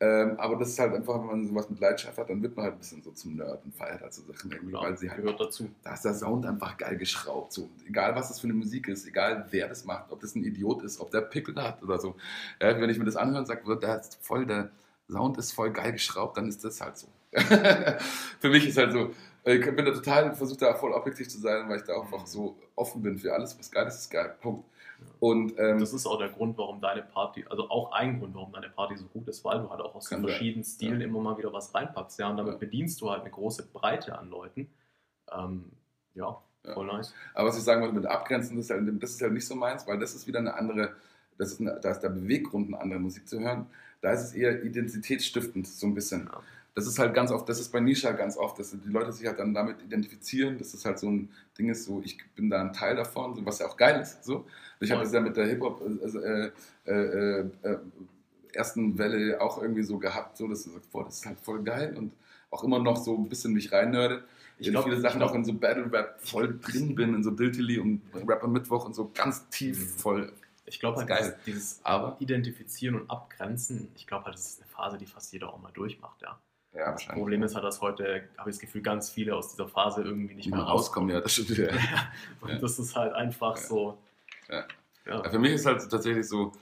Ähm, aber das ist halt einfach, wenn man sowas mit Leidenschaft hat, dann wird man halt ein bisschen so zum Nerd und feiert halt so Sachen irgendwie, Klar, weil sie halt gehört dazu. da ist der Sound einfach geil geschraubt. So. Und Egal, was das für eine Musik ist, egal wer das macht, ob das ein Idiot ist, ob der Pickel hat oder so. Ja, wenn ich mir das anhöre und sage, der, ist voll, der Sound ist voll geil geschraubt, dann ist das halt so. für mich ist halt so, ich bin da total, versuche da voll objektiv zu sein, weil ich da auch einfach so offen bin für alles, was geil ist, ist geil. Punkt. Und ähm, Das ist auch der Grund, warum deine Party, also auch ein Grund, warum deine Party so gut ist, weil du halt auch aus den verschiedenen Stilen Ja. immer mal wieder was reinpackst. Ja, und damit Ja. bedienst du halt eine große Breite an Leuten. Ähm, ja, Ja. voll nice. Aber was ich sagen wollte mit Abgrenzen, das ist, halt, das ist halt nicht so meins, weil das ist wieder eine andere, das ist eine, da ist der Beweggrund, eine andere Musik zu hören. Da ist es eher identitätsstiftend, so ein bisschen. Ja. Das ist halt ganz oft, das ist bei Nische halt ganz oft, dass die Leute sich halt dann damit identifizieren, dass das halt so ein Ding ist, so ich bin da ein Teil davon, was ja auch geil ist. So. Ich habe das ja mit der Hip-Hop also, äh, äh, äh, ersten Welle auch irgendwie so gehabt, so dass du sagst, boah, das ist halt voll geil und auch immer noch so ein bisschen mich reinnördet. Ich in glaub- viele Sachen glaub- auch in so Battle Rap voll drin bin, in so Diltily und Rapper Mittwoch und so ganz tief Mhm. voll. Ich glaube halt, Geil. dieses, Aber Identifizieren und Abgrenzen, ich glaube halt, das ist eine Phase, die fast jeder auch mal durchmacht, ja. ja, Das wahrscheinlich. Problem ist halt, dass heute, habe ich das Gefühl, ganz viele aus dieser Phase irgendwie nicht mehr rauskommen, ja, das stimmt wieder. Und Ja. das ist halt einfach Ja. so. Ja. Ja. Ja, Für mich ist halt tatsächlich so,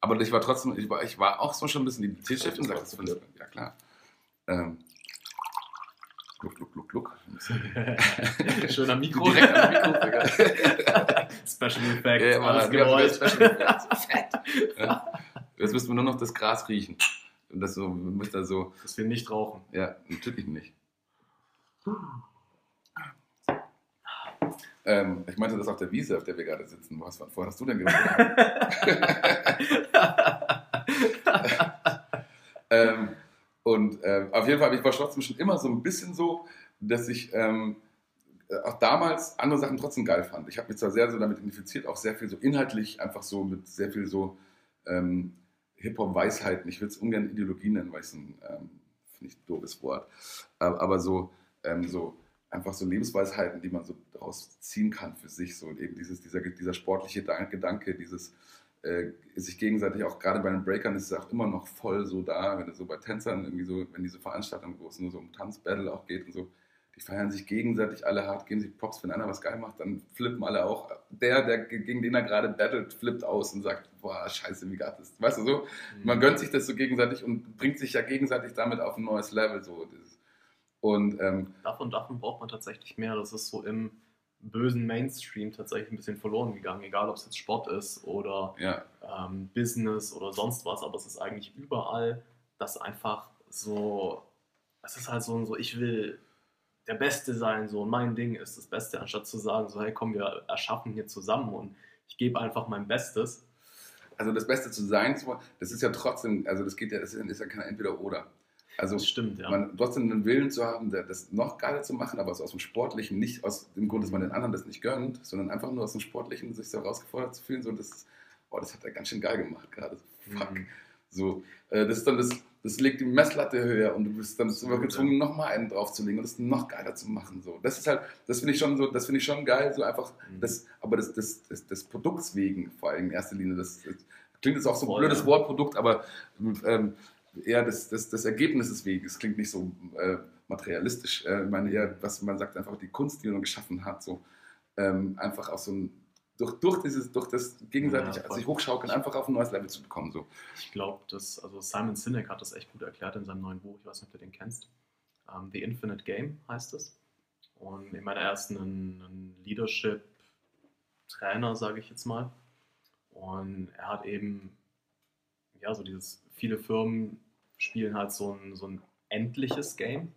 Aber ich war trotzdem, ich war, ich war auch so schon ein bisschen Identitätsschiff und sagte, das finde ich, ja klar. Ähm, Gluck, gluck, gluck, gluck. Schön am Mikro. Direkt am Mikro. Special Effects, ja, alles gewollt. Special Effects. Ja. Jetzt müssen wir nur noch das Gras riechen. Und das so, muss da so. Dass wir nicht rauchen. Ja, natürlich nicht. Ähm, ich meinte das auf der Wiese, auf der wir gerade sitzen. Was vorher hast du denn gemacht? ähm, und äh, auf jeden Fall, ich war trotzdem schon immer so ein bisschen so, dass ich ähm, auch damals andere Sachen trotzdem geil fand. Ich habe mich zwar sehr so damit identifiziert, auch sehr viel so inhaltlich, einfach so mit sehr viel so ähm, Hip-Hop-Weisheiten. Ich will es ungern Ideologie nennen, weil ich es ein, ähm, finde ich, doofes Wort. Aber, aber so, ähm, so einfach so Lebensweisheiten, die man so daraus ziehen kann für sich. So eben dieses, dieser, dieser sportliche Gedanke, dieses äh, sich gegenseitig auch gerade bei den Breakern ist es auch immer noch voll so da, wenn es so bei Tänzern irgendwie so, wenn diese Veranstaltungen, wo es nur so um Tanzbattle auch geht und so, die feiern sich gegenseitig alle hart, geben sich Props, wenn einer was geil macht, dann flippen alle auch. Der, der gegen den er gerade battelt, flippt aus und sagt, boah, scheiße, wie geht das? Weißt du so? Mhm. Man gönnt sich das so gegenseitig und bringt sich ja gegenseitig damit auf ein neues Level. So. Und, ähm, davon, davon braucht man tatsächlich mehr. Das ist so im bösen Mainstream tatsächlich ein bisschen verloren gegangen, egal ob es jetzt Sport ist oder ja. ähm, Business oder sonst was, aber es ist eigentlich überall, dass einfach so, es ist halt so, so ich will der Beste sein, so mein Ding ist das Beste, anstatt zu sagen, so hey komm, wir erschaffen hier zusammen und ich gebe einfach mein Bestes. Also das Beste zu sein, das ist ja trotzdem, also das geht ja, das ist ja kein Entweder-Oder. Also das stimmt, ja. man trotzdem einen Willen zu haben, das noch geiler zu machen, aber aus dem Sportlichen, nicht aus dem Grund, dass man den anderen das nicht gönnt, sondern einfach nur aus dem Sportlichen sich so herausgefordert zu fühlen, so das, oh, das hat er ganz schön geil gemacht gerade. Fuck. Mhm. So, äh, das ist dann das, das legt die Messlatte höher und du bist dann so, gezwungen, ja. nochmal einen draufzulegen und das noch geiler zu machen. So. Das ist halt, das finde ich schon so, das finde ich schon geil, so einfach, mhm. das, aber das, das, das, das Produkts wegen, vor allem in erster Linie, das, das klingt jetzt auch so ein blödes. Wort, Produkt, aber ähm, eher des, des, des Ergebnisses wegen. Es klingt nicht so äh, materialistisch. Äh, ich meine eher, was man sagt, einfach die Kunst, die man geschaffen hat, so ähm, einfach auch so ein durch, durch, dieses, durch das gegenseitig ja, sich hochschaukeln, einfach auf ein neues Level zu bekommen. So. Ich glaube, dass, also Simon Sinek hat das echt gut erklärt in seinem neuen Buch, ich weiß nicht, ob du den kennst. Um, ähm, The Infinite Game heißt es. Und ich meine, er ist ein, ein Leadership-Trainer, sage ich jetzt mal. Und er hat eben ja, so dieses, viele Firmen spielen halt so ein, so ein endliches Game.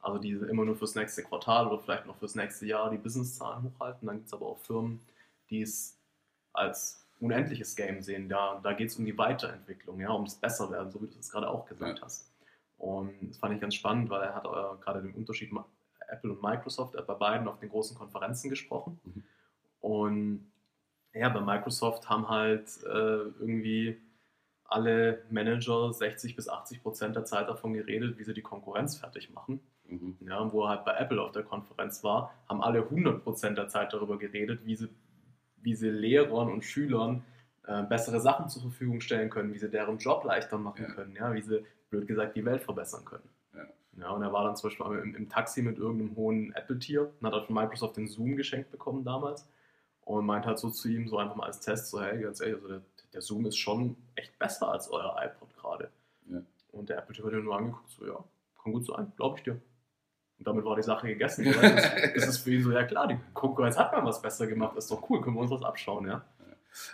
Also die immer nur fürs nächste Quartal oder vielleicht noch fürs nächste Jahr die Businesszahlen hochhalten. Dann gibt es aber auch Firmen, die es als unendliches Game sehen. Da, da geht es um die Weiterentwicklung, ja, um das Besserwerden, so wie du es gerade auch gesagt ja. hast. Und das fand ich ganz spannend, weil er hat äh, gerade den Unterschied Apple und Microsoft, er hat bei beiden auf den großen Konferenzen gesprochen. Mhm. Und ja, bei Microsoft haben halt äh, irgendwie alle Manager 60 bis 80 Prozent der Zeit davon geredet, wie sie die Konkurrenz fertig machen. Mhm. Ja, wo er halt bei Apple auf der Konferenz war, haben alle 100 Prozent der Zeit darüber geredet, wie sie, wie sie Lehrern und Schülern äh, bessere Sachen zur Verfügung stellen können, wie sie deren Job leichter machen ja. können, ja, wie sie, blöd gesagt, die Welt verbessern können. Ja. ja und er war dann zum Beispiel im, im Taxi mit irgendeinem hohen Apple-Tier und hat auch von Microsoft den Zoom geschenkt bekommen damals und meint halt so zu ihm, so einfach mal als Test, so hey, ganz ehrlich, also der der Zoom ist schon echt besser als euer iPod gerade. Ja. Und der Apple hat nur angeguckt, so ja, kann gut sein, glaube ich dir. Und damit war die Sache gegessen. das ist für ihn so, ja klar, die Konkurrenz hat mal was besser gemacht, ist doch cool, können wir uns was abschauen, ja.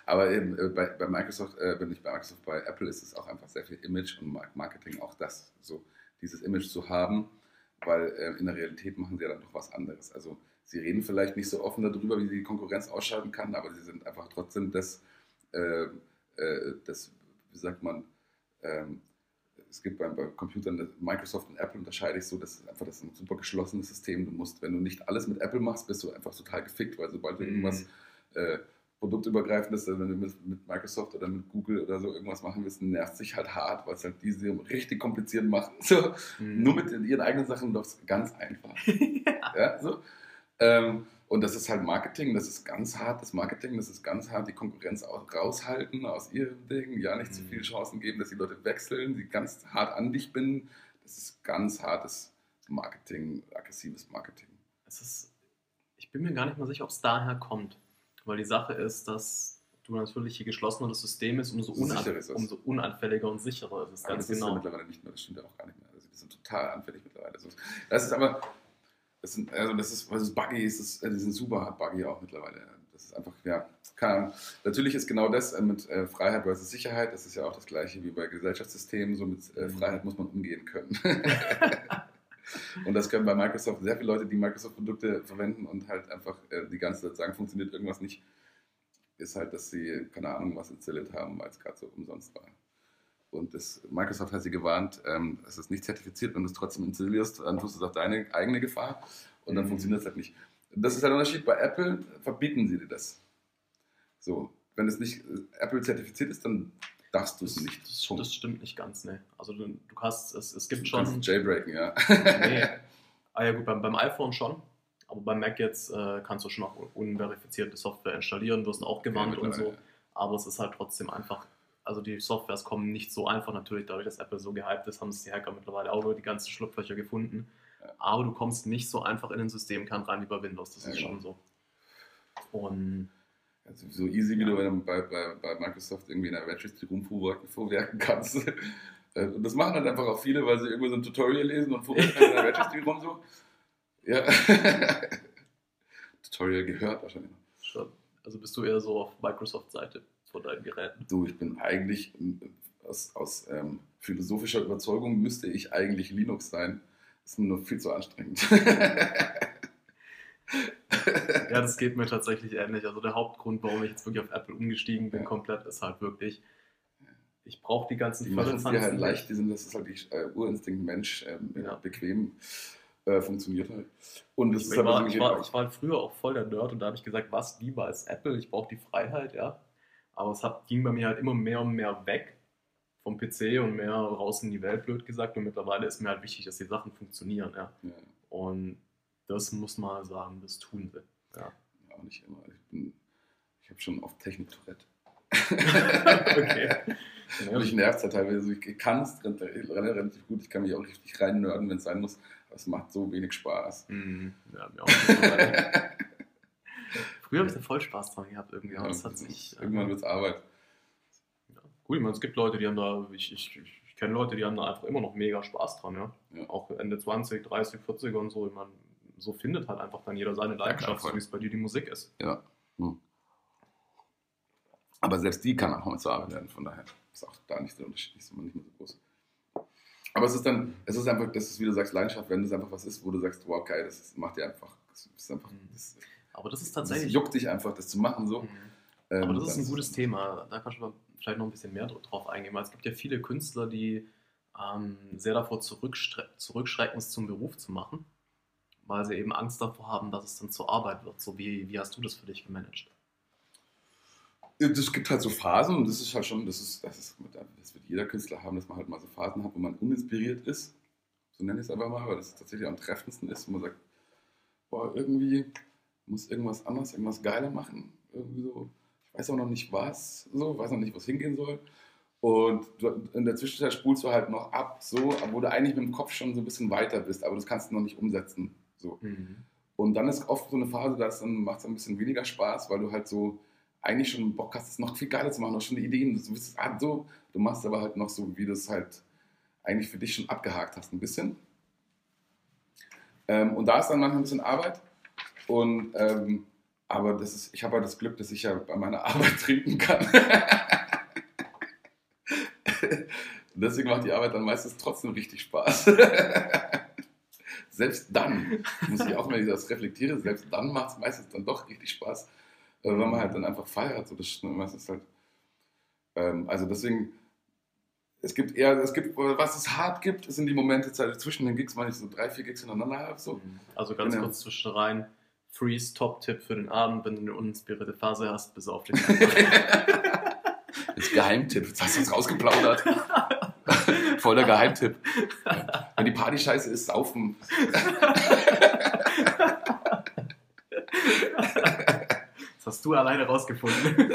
Aber eben äh, bei, bei, Microsoft, äh, wenn nicht bei Microsoft, bei Apple ist es auch einfach sehr viel Image und Marketing, auch das, so dieses Image zu haben, weil äh, in der Realität machen sie ja dann doch was anderes. Also sie reden vielleicht nicht so offen darüber, wie sie die Konkurrenz ausschalten kann, aber sie sind einfach trotzdem das, äh, äh, das, wie sagt man, ähm, es gibt bei, bei, Computern, Microsoft und Apple unterscheide ich so, das ist einfach das ist ein super geschlossenes System. Du musst, wenn du nicht alles mit Apple machst, bist du einfach total gefickt, weil sobald du mhm. irgendwas äh, produktübergreifendes, wenn du mit, mit, Microsoft oder mit Google oder so irgendwas machen willst, nervt sich halt hart, weil es halt diese richtig kompliziert machen. So, mhm. Nur mit ihren eigenen Sachen läuft es ganz einfach. ja. ja so. Ähm, und das ist halt Marketing, das ist ganz hart, das Marketing, das ist ganz hart, die Konkurrenz auch raushalten aus ihrem Ding, ja, nicht mhm. zu viele Chancen geben, dass die Leute wechseln, die ganz hart an dich binden. Das ist ganz hartes Marketing, aggressives Marketing. Es ist, ich bin mir gar nicht mal sicher, ob es daher kommt, weil die Sache ist, dass du natürlich, je geschlossener das System ist, umso, So unab ist umso unanfälliger und sicherer ist es. Aber Ganz das ist ja genau. mittlerweile nicht mehr, das stimmt ja auch gar nicht mehr. Also die sind total anfällig mittlerweile. Also, das ist aber, das sind, also das ist, was ist buggy, ist das, äh, die sind super buggy auch mittlerweile. Das ist einfach, ja, keine Ahnung. Natürlich ist genau das äh, mit äh, Freiheit versus Sicherheit, das ist ja auch das gleiche wie bei Gesellschaftssystemen, so mit äh, Mhm. Freiheit muss man umgehen können. und das können bei Microsoft sehr viele Leute, die Microsoft-Produkte verwenden und halt einfach äh, die ganze Zeit sagen, funktioniert irgendwas nicht, ist halt, dass sie keine Ahnung was installiert haben, weil es gerade so umsonst war. Und das, Microsoft hat sie gewarnt, ähm, es ist nicht zertifiziert, wenn du es trotzdem installierst, dann tust du es auf deine eigene Gefahr und dann Mhm. funktioniert es halt nicht. Das ist halt der Unterschied. Bei Apple verbieten sie dir das. So, wenn es nicht äh, Apple zertifiziert ist, dann darfst du es nicht. Das, das stimmt nicht ganz, ne. Also du, du hast, es, es gibt Du schon. kannst jailbreaken, ja. Nee. Ah ja gut, beim, beim iPhone schon. Aber beim Mac jetzt äh, kannst du schon auch unverifizierte Software installieren, wirst auch gewarnt Ja, und so. Aber es ist halt trotzdem einfach, also die Softwares kommen nicht so einfach. Natürlich, dadurch, dass Apple so gehypt ist, haben es die Hacker mittlerweile auch über die ganzen Schlupflöcher gefunden. Ja. Aber du kommst nicht so einfach in den Systemkern rein wie bei Windows. Das Ja, ist genau. schon so. Und Also so easy, wie du bei, bei, bei, Microsoft irgendwie in der Registry rumvorwerken kannst. Äh, Und das machen halt einfach auch viele, weil sie irgendwo so ein Tutorial lesen und vorwerken in der Registry rum so. Ja. Tutorial gehört wahrscheinlich. also bist du eher so auf Microsoft-Seite von deinen Geräten. Du, ich bin eigentlich äh, aus, aus ähm, philosophischer Überzeugung müsste ich eigentlich Linux sein. Das ist mir nur viel zu anstrengend. Ja, das geht mir tatsächlich ähnlich. Also der Hauptgrund, warum ich jetzt wirklich auf Apple umgestiegen bin, Ja. komplett, ist halt wirklich, ich brauche die ganzen Die machen es dir halt leicht, die sind, das ist halt die äh, Urinstinkt Mensch, ähm, Ja. bequem, äh, funktioniert halt. Und es Ich, war, ich, war, ich war früher auch voll der Nerd und da habe ich gesagt, was lieber als Apple? Ich brauche die Freiheit, ja. Aber es hat, ging bei mir halt immer mehr und mehr weg vom PC und mehr raus in die Welt, blöd gesagt. Und mittlerweile ist mir halt wichtig, dass die Sachen funktionieren, ja. Ja, Und das muss man sagen, das tun sie. Ja. auch nicht immer. Ich bin, ich habe schon oft Technik-Tourette. okay. Und mich nervt es halt teilweise. Ich kann es relativ gut. Ich kann mich auch richtig rein nörden, wenn es sein muss. Aber es macht so wenig Spaß. Mhm. Ja, mir auch. Früher habe ich da voll Spaß dran gehabt irgendwie. Ja, das hat das sich. ist- irgendwann wird es Arbeit. Ja. Gut, ich meine, es gibt Leute, die haben da, ich, ich, ich, kenne Leute, die haben da einfach immer noch mega Spaß dran, ja. Ja. Auch Ende 20, 30, 40 und so. Ich meine, so findet halt einfach dann jeder seine Leidenschaft, so wie es bei dir die Musik ist. Ja. Hm. Aber selbst die kann auch mal zur Arbeit werden. Von daher ist auch da nicht der Unterschied nicht so, nicht mehr so groß. Aber es ist dann, es ist einfach, das ist, wie du sagst, Leidenschaft, wenn es einfach was ist, wo du sagst, wow, geil, das ist, macht dir einfach, das ist einfach, Mhm. das, Aber das ist das tatsächlich. juckt dich einfach, das zu machen so. Mhm. Ähm, Aber das ist ein gutes Thema. Da kannst du vielleicht noch ein bisschen mehr drauf eingehen, weil es gibt ja viele Künstler, die ähm, sehr davor zurückschre zurückschrecken, es zum Beruf zu machen, weil sie eben Angst davor haben, dass es dann zur Arbeit wird. So wie, wie hast du das für dich gemanagt? Es gibt halt so Phasen und das ist halt schon, das ist, das ist, das wird jeder Künstler haben, dass man halt mal so Phasen hat, wo man uninspiriert ist. So nenne ich es einfach mal, weil das tatsächlich am treffendsten ist, wo man sagt, boah, irgendwie muss irgendwas anders, irgendwas geiler machen. Irgendwie so, ich weiß auch noch nicht was, so, weiß noch nicht, was hingehen soll. Und in der Zwischenzeit spulst du halt noch ab, so, wo du eigentlich mit dem Kopf schon so ein bisschen weiter bist, aber das kannst du noch nicht umsetzen. So. Und dann ist oft so eine Phase, da macht es ein bisschen weniger Spaß, weil du halt so eigentlich schon Bock hast, es noch viel geiler zu machen, hast schon Ideen, du, bist, ah, so, du machst aber halt noch so, wie du es halt eigentlich für dich schon abgehakt hast, ein bisschen. Ähm, und da ist dann manchmal ein bisschen Arbeit. Und, ähm, aber das ist, ich habe halt das Glück, dass ich ja bei meiner Arbeit trinken kann. Deswegen macht die Arbeit dann meistens trotzdem richtig Spaß. selbst dann, muss ich auch, wenn ich das reflektiere, selbst dann macht es meistens dann doch richtig Spaß, äh, wenn man halt dann einfach feiert. So, das ist meistens halt, ähm, also deswegen, es gibt eher, es gibt, was es hart gibt, sind die Momente zwischen den Gigs, wenn ich so drei, vier Gigs hintereinander habe. So. Also ganz Genau. kurz zwischen rein. Freeze Top-Tipp für den Abend, wenn du eine uninspirierte Phase hast, bis auf den Das Geheimtipp, jetzt hast du uns rausgeplaudert. Voll der Geheimtipp. Wenn die Party scheiße ist, saufen. Das hast du alleine rausgefunden.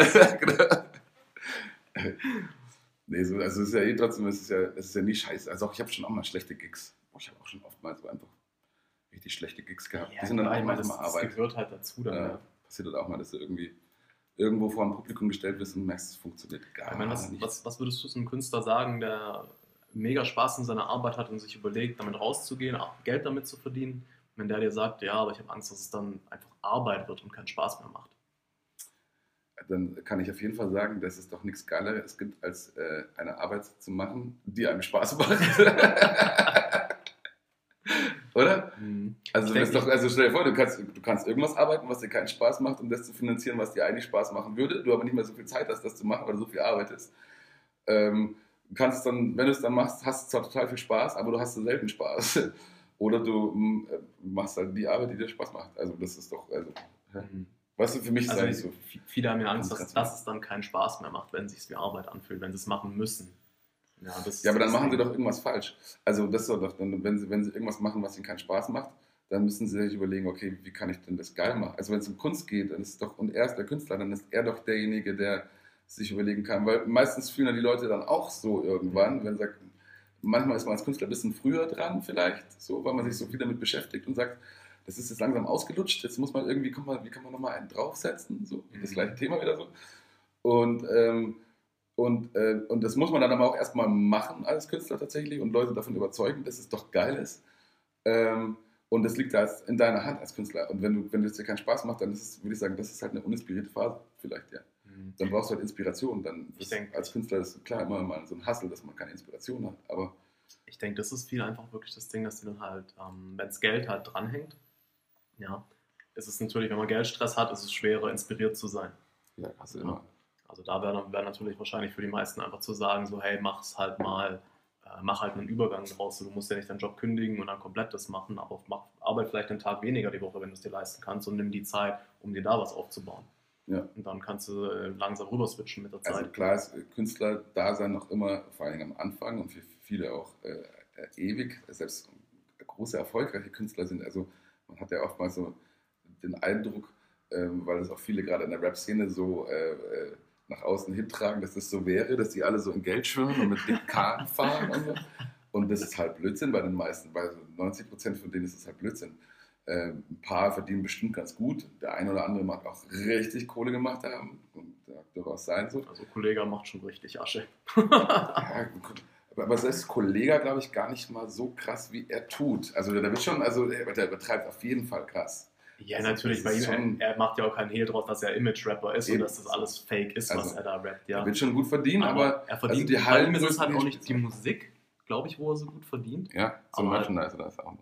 Nee, so, also es ist ja eh trotzdem, es ist ja, es ist ja nie scheiße. Also auch ich habe schon auch mal schlechte Gigs. Ich habe auch schon oftmals so einfach richtig schlechte Gigs gehabt. die sind dann klar, auch meine, manchmal das, das Arbeit. gehört halt dazu dann. Ja, Ja. passiert dann auch mal, dass du irgendwie irgendwo vor ein Publikum gestellt wirst und merkst, es funktioniert gar Ich meine, was, nicht. was, was würdest du zu einem Künstler sagen, der mega Spaß in seiner Arbeit hat und sich überlegt, damit rauszugehen, auch Geld damit zu verdienen, wenn der dir sagt, ja, aber ich habe Angst, dass es dann einfach Arbeit wird und keinen Spaß mehr macht? Dann kann ich auf jeden Fall sagen, dass es doch nichts Geileres gibt, als äh, eine Arbeit zu machen, die einem Spaß macht. Oder? Also, Ich das doch, also stell dir vor, du kannst, du kannst irgendwas arbeiten, was dir keinen Spaß macht, um das zu finanzieren, was dir eigentlich Spaß machen würde, du aber nicht mehr so viel Zeit hast, das zu machen, weil du so viel arbeitest. Ähm, kannst dann, wenn du es dann machst, hast du zwar total viel Spaß, aber du hast so selten Spaß. Oder du mm, äh, machst halt die Arbeit, die dir Spaß macht. Also das ist doch, also, Mhm. weißt du, für mich ist Also eigentlich so. viele haben ja Angst, dass, dass es dann keinen Spaß mehr macht, wenn es sich wie Arbeit anfühlt, wenn sie es machen müssen. Ja, Ja, aber dann machen sie doch irgendwas falsch. Also das ist doch dann, wenn sie, wenn sie irgendwas machen, was ihnen keinen Spaß macht, dann müssen sie sich überlegen, okay, wie kann ich denn das geil machen? Also wenn es um Kunst geht, dann ist doch, und er ist der Künstler, dann ist er doch derjenige, der sich überlegen kann, weil meistens fühlen ja die Leute dann auch so irgendwann, wenn sie sagt, manchmal ist man als Künstler ein bisschen früher dran vielleicht, so, weil man sich so viel damit beschäftigt und sagt, das ist jetzt langsam ausgelutscht, jetzt muss man irgendwie, guck mal, wie kann man nochmal einen draufsetzen, so, das Mhm. gleiche Thema wieder so. Und, ähm, und, äh, und das muss man dann aber auch erstmal machen als Künstler tatsächlich und Leute davon überzeugen, dass es doch geil ist. Ähm, und das liegt da als- in deiner Hand als Künstler. Und wenn, du, wenn es dir keinen Spaß macht, dann ist es, würde ich sagen, das ist halt eine uninspirierte Phase vielleicht, ja. Mhm. Dann brauchst du halt Inspiration. Dann Ich denk- als Künstler ist klar immer mal so ein Hassel, dass man keine Inspiration hat. Aber Ich denke, das ist viel einfach wirklich das Ding, dass die dann halt, ähm, wenn das Geld halt dranhängt, ja, ist es natürlich, wenn man Geldstress hat, ist es schwerer, inspiriert zu sein. ja, hast du Ja. immer. Also da wäre wär natürlich wahrscheinlich für die meisten einfach zu sagen, so hey, mach's halt mal, äh, mach halt einen Übergang draus. So, du musst ja nicht deinen Job kündigen und dann komplett das machen, aber mach, arbeit vielleicht einen Tag weniger die Woche, wenn du es dir leisten kannst und nimm die Zeit, um dir da was aufzubauen. Ja. Und dann kannst du äh, langsam rüber switchen mit der Zeit. Also klar ist Künstler-Dasein noch immer, vor allem am Anfang und für viele auch äh, äh, ewig, selbst große erfolgreiche Künstler sind. Also man hat ja oftmals so den Eindruck, ähm, weil es auch viele gerade in der Rap-Szene so äh, äh, nach außen hintragen, dass das so wäre, dass die alle so in Geld schwimmen und mit dicken Karten fahren und so. Und das ist halt Blödsinn bei den meisten. Bei so 90 Prozent von denen ist es halt Blödsinn. Ähm, ein paar verdienen bestimmt ganz gut. Der eine oder andere mag auch richtig Kohle gemacht haben. Und mag durchaus sein so. Also Kollege macht schon richtig Asche. Ja, gut. aber, aber selbst Kollega, glaube ich, gar nicht mal so krass, wie er tut. Also der wird schon, also der, der übertreibt auf jeden Fall krass. Ja, Also, natürlich, bei ihm, schon- er, er macht ja auch keinen Hehl draus, dass er Image-Rapper ist Eben. und dass das alles fake ist, was Also, er da rappt, Er ja. wird schon gut verdienen, aber, er verdient, also die ihm ist es halt auch nicht die Musik, glaube ich, wo er so gut verdient. ja, so Aber- Merchandise oder ist auch noch.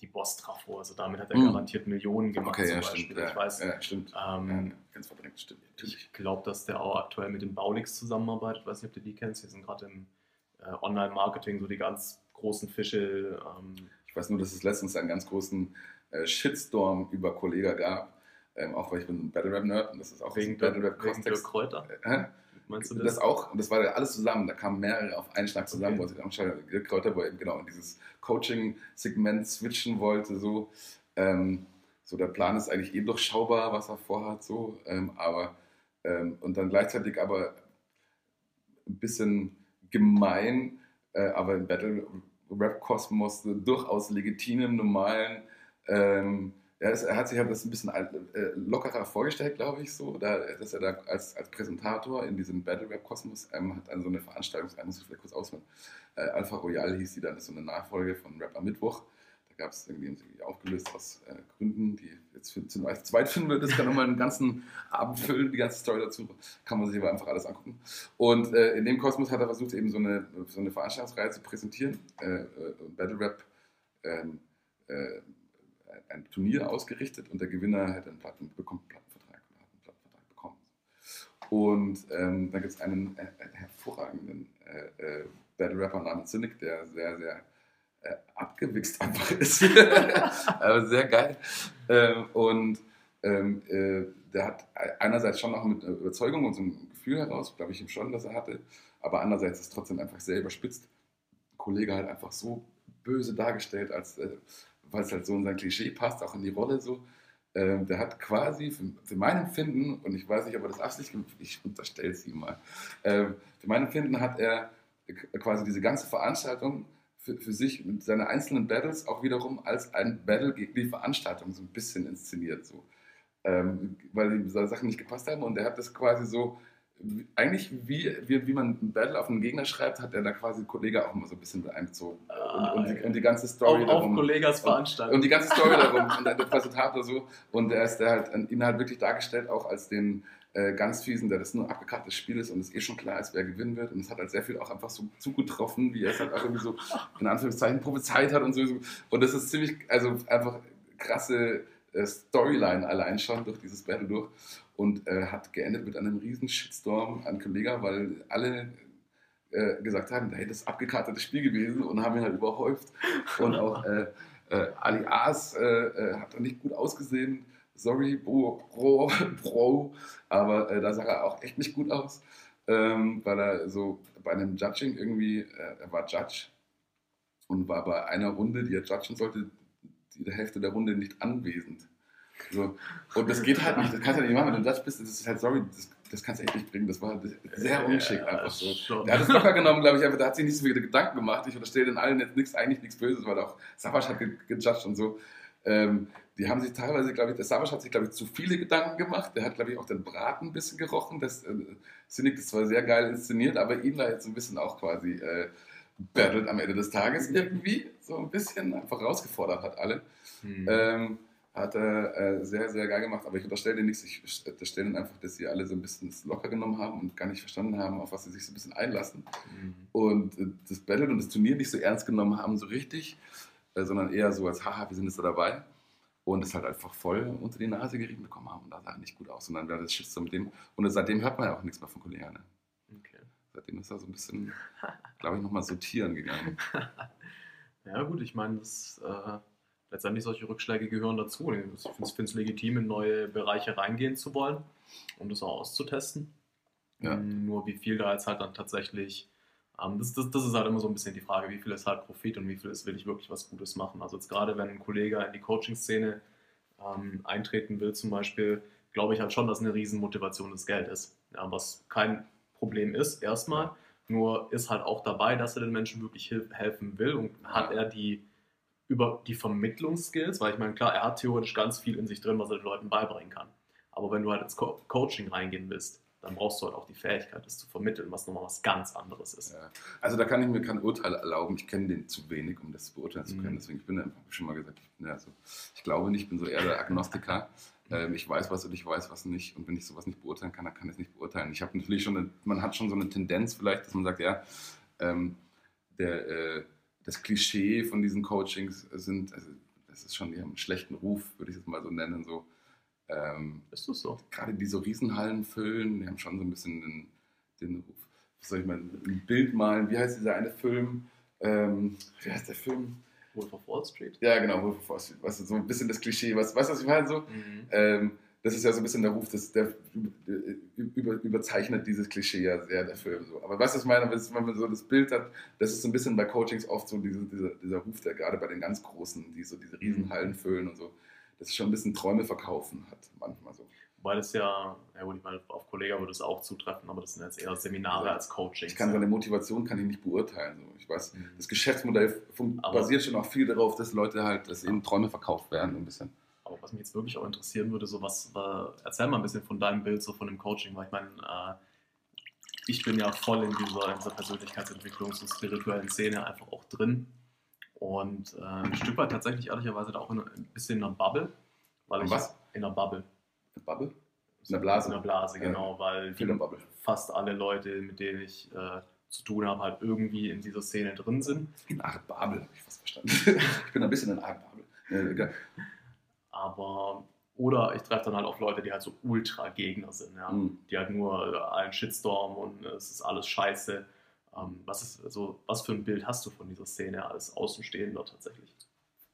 Die Boss-Trafo, also damit hat er Mhm. garantiert Millionen gemacht Okay, zum ja, Beispiel. stimmt. Ja, ich weiß, ja, stimmt. ähm, ja, ganz verdrängt, stimmt. Natürlich. ich glaube, dass der auch aktuell mit den Baulix zusammenarbeitet. Ich weiß nicht, ob du die kennst. Die sind gerade im äh, Online-Marketing so die ganz großen Fische. Ähm, Ich weiß nur, dass es letztens einen ganz großen äh, Shitstorm über Kollega gab. Ähm, auch weil ich bin ein Battle Rap Nerd und das ist auch wegen aus Battle Rap wegen Kontext. Kräuter. Hä? Meinst du Das, das? auch, und das war ja alles zusammen, da kamen mehrere auf einen Schlag zusammen, Okay. wo sich anscheinend Dirk Kräuter, wo er eben genau in dieses Coaching-Segment switchen wollte, so. Ähm, so der Plan ist eigentlich eh durchschaubar, was er vorhat, so, ähm, aber ähm, und dann gleichzeitig aber ein bisschen gemein, äh, aber im Battle Rap Kosmos durchaus legitimen, normalen ähm, er, ist, er hat sich halt das ein bisschen äh, lockerer vorgestellt, glaube ich, so, da, dass er da als, als Präsentator in diesem Battle Rap Kosmos ähm, hat dann so eine Veranstaltung, das muss ich vielleicht kurz ausführen. Äh, Alpha Royal hieß die dann, das ist so eine Nachfolge von Rap am Mittwoch. Da gab es irgendwie, irgendwie aufgelöst aus äh, Gründen, die jetzt für, zu zweit finden wird. Das kann nochmal einen ganzen Abend füllen, die ganze Story dazu. Kann man sich aber einfach alles angucken. Und äh, in dem Kosmos hat er versucht, eben so eine, so eine Veranstaltungsreihe zu präsentieren. Äh, äh, Battle Rap. Ähm, äh, ein Turnier ausgerichtet und der Gewinner hätte einen Platten, bekommt einen Plattenvertrag oder hat einen Plattenvertrag bekommen. Und ähm, dann gibt es einen äh, hervorragenden äh, äh, Battle Rapper namens Cynic, der sehr, sehr äh, abgewichst einfach ist. Aber sehr geil. Ähm, und ähm, äh, der hat einerseits schon noch mit Überzeugung und so einem Gefühl heraus, glaube ich ihm schon, dass er hatte, aber andererseits ist trotzdem einfach sehr überspitzt. Kollege halt einfach so böse dargestellt, als äh, weil es halt so in sein Klischee passt, auch in die Rolle so. Ähm, der hat quasi für, für mein Empfinden, und ich weiß nicht, ob er das absichtlich ich unterstelle es ihm mal, ähm, für mein Empfinden hat er quasi diese ganze Veranstaltung für, für sich mit seinen einzelnen Battles auch wiederum als ein Battle gegen die Veranstaltung so ein bisschen inszeniert. So. ähm, weil die Sachen nicht gepasst haben. Und er hat das quasi so, eigentlich wie, wie, wie man ein Battle auf einen Gegner schreibt, hat er da quasi Kollege auch immer so ein bisschen einbezogen. Ah, und, und, die, und die ganze Story auf, auf Kollegas Veranstaltung. Und die ganze Story darum und das Resultat so. Und er ist der halt, ihn halt wirklich dargestellt auch als den äh, ganz fiesen, der das nur ein abgekartetes Spiel ist und es eh schon klar ist, wer gewinnen wird. Und es hat halt sehr viel auch einfach so zugetroffen, wie er es halt auch irgendwie so in Anführungszeichen prophezeit hat und so. Und das ist ziemlich, also einfach krasse Storyline allein schon durch dieses Battle durch und äh, hat geendet mit einem riesen Shitstorm an Kollega, weil alle äh, gesagt haben, hey, das ist abgekartetes Spiel gewesen und haben ihn halt überhäuft. Und auch äh, äh Ali Aas äh, äh, hat dann nicht gut ausgesehen. Sorry, Bro, Bro, Bro. aber da sah er auch echt nicht gut aus, ähm, weil er so bei einem Judging irgendwie, er war Judge und war bei einer Runde, die er judgen sollte, die Hälfte der Runde nicht anwesend. So. Und das geht halt nicht, das kannst du nicht machen, wenn du Judge bist, das ist halt, sorry, das, das kannst du echt nicht bringen, das war sehr ungeschickt einfach so. Der hat es locker genommen, glaube ich, aber der hat sich nicht so viele Gedanken gemacht. Ich unterstelle den allen jetzt nichts, eigentlich nichts Böses, weil auch Savasch hat gejudged und so. Ähm, die haben sich teilweise, glaube ich, der Savasch hat sich, glaube ich, zu viele Gedanken gemacht. Der hat, glaube ich, auch den Braten ein bisschen gerochen. Das äh, Cynic ist zwar sehr geil inszeniert, aber ihn da jetzt ein bisschen auch quasi äh, battelt am Ende des Tages irgendwie. So ein bisschen einfach rausgefordert hat alle. Hm. Ähm, hat er äh, sehr, sehr geil gemacht. Aber ich unterstelle dir nichts. Ich unterstelle einfach, dass sie alle so ein bisschen locker genommen haben und gar nicht verstanden haben, auf was sie sich so ein bisschen einlassen. Mhm. Und äh, das Battle und das Turnier nicht so ernst genommen haben, so richtig, äh, sondern eher so als, haha, wir sind jetzt da dabei. Und es halt einfach voll unter die Nase gerieben bekommen haben. Und da sah nicht gut aus. Und dann war das Schiss mit dem. Und seitdem hört man ja auch nichts mehr von Kollegen. Ne? Seitdem ist er so ein bisschen, glaube ich, nochmal sortieren gegangen. ja, gut, ich meine. Äh letztendlich solche Rückschläge gehören dazu. Ich finde es legitim, in neue Bereiche reingehen zu wollen, um das auch auszutesten. Ja. Nur wie viel da jetzt halt dann tatsächlich, ähm, das, das, das, ist halt immer so ein bisschen die Frage, wie viel ist halt Profit und wie viel ist, will ich wirklich was Gutes machen. Also jetzt gerade, wenn ein Kollege in die Coaching-Szene ähm, eintreten will zum Beispiel, glaube ich halt schon, dass eine Riesenmotivation das Geld ist. Ja, was kein Problem ist, erstmal. Nur ist halt auch dabei, dass er den Menschen wirklich helfen will und hat er die über die Vermittlungsskills, weil ich meine, klar, er hat theoretisch ganz viel in sich drin, was er den Leuten beibringen kann. Aber wenn du halt ins Co Coaching reingehen willst, dann brauchst du halt auch die Fähigkeit, das zu vermitteln, was nochmal was ganz anderes ist. Ja. Also da kann ich mir kein Urteil erlauben. Ich kenne den zu wenig, um das beurteilen zu können. Mhm. Deswegen, ich bin einfach schon mal gesagt, ich, bin ja so, ich glaube nicht, ich bin so eher der Agnostiker. Ähm, ich weiß was und ich weiß was nicht. Und wenn ich sowas nicht beurteilen kann, dann kann ich es nicht beurteilen. Ich habe natürlich schon, eine, man hat schon so eine Tendenz vielleicht, dass man sagt, ja, ähm, der äh, das Klischee von diesen Coachings sind, also das ist schon, die haben einen schlechten Ruf, würde ich es mal so nennen. So, ähm, ist das so? Gerade die so Riesenhallen füllen, die haben schon so ein bisschen den, den Ruf. Was soll ich mal, ein Bild malen? Wie heißt dieser eine Film? Ähm, wie heißt der Film? Wolf of Wall Street? Ja, genau, Wolf of Wall Street. Weißt du, so ein bisschen das Klischee. Was, weißt du, was ich meine? So? Mhm. Ähm, das ist ja so ein bisschen der Ruf, das, der, über, überzeichnet dieses Klischee ja sehr, der Film. So. Aber was ich meine, wenn man so das Bild hat, das ist so ein bisschen bei Coachings oft so diese, dieser, dieser Ruf, der gerade bei den ganz Großen, die so diese Riesenhallen füllen und so, das ist schon ein bisschen Träume verkaufen hat, manchmal so. Wobei das ja, ja gut, ich meine, auf Kollega würde es auch zutreffen, aber das sind jetzt eher Seminare als Coaching. Ich kann seine Motivation kann ich nicht beurteilen. So. Ich weiß, mhm. das Geschäftsmodell basiert schon auch viel darauf, dass Leute halt, dass ihnen Träume verkauft werden, ein bisschen. Aber was mich jetzt wirklich auch interessieren würde, so was, äh, erzähl mal ein bisschen von deinem Bild, so von dem Coaching, weil ich meine, äh, ich bin ja voll in dieser, in dieser Persönlichkeitsentwicklungs- und spirituellen Szene einfach auch drin. Und äh, ein Stück weit tatsächlich ehrlicherweise da auch in, ein bisschen in einer Bubble. Weil ich, was? In einer Bubble. Eine Bubble? In der Blase? In der Blase, genau, ja. weil fast alle Leute, mit denen ich äh, zu tun habe, halt irgendwie in dieser Szene drin sind. In Art Babel, habe ich fast verstanden. ich bin ein bisschen in Art Babel. Ja, aber, oder ich treffe dann halt auf Leute, die halt so Ultra-Gegner sind, ja? Mhm. die halt nur äh, einen Shitstorm und äh, es ist alles scheiße. Ähm, was, ist, also, was für ein Bild hast du von dieser Szene als Außenstehender tatsächlich?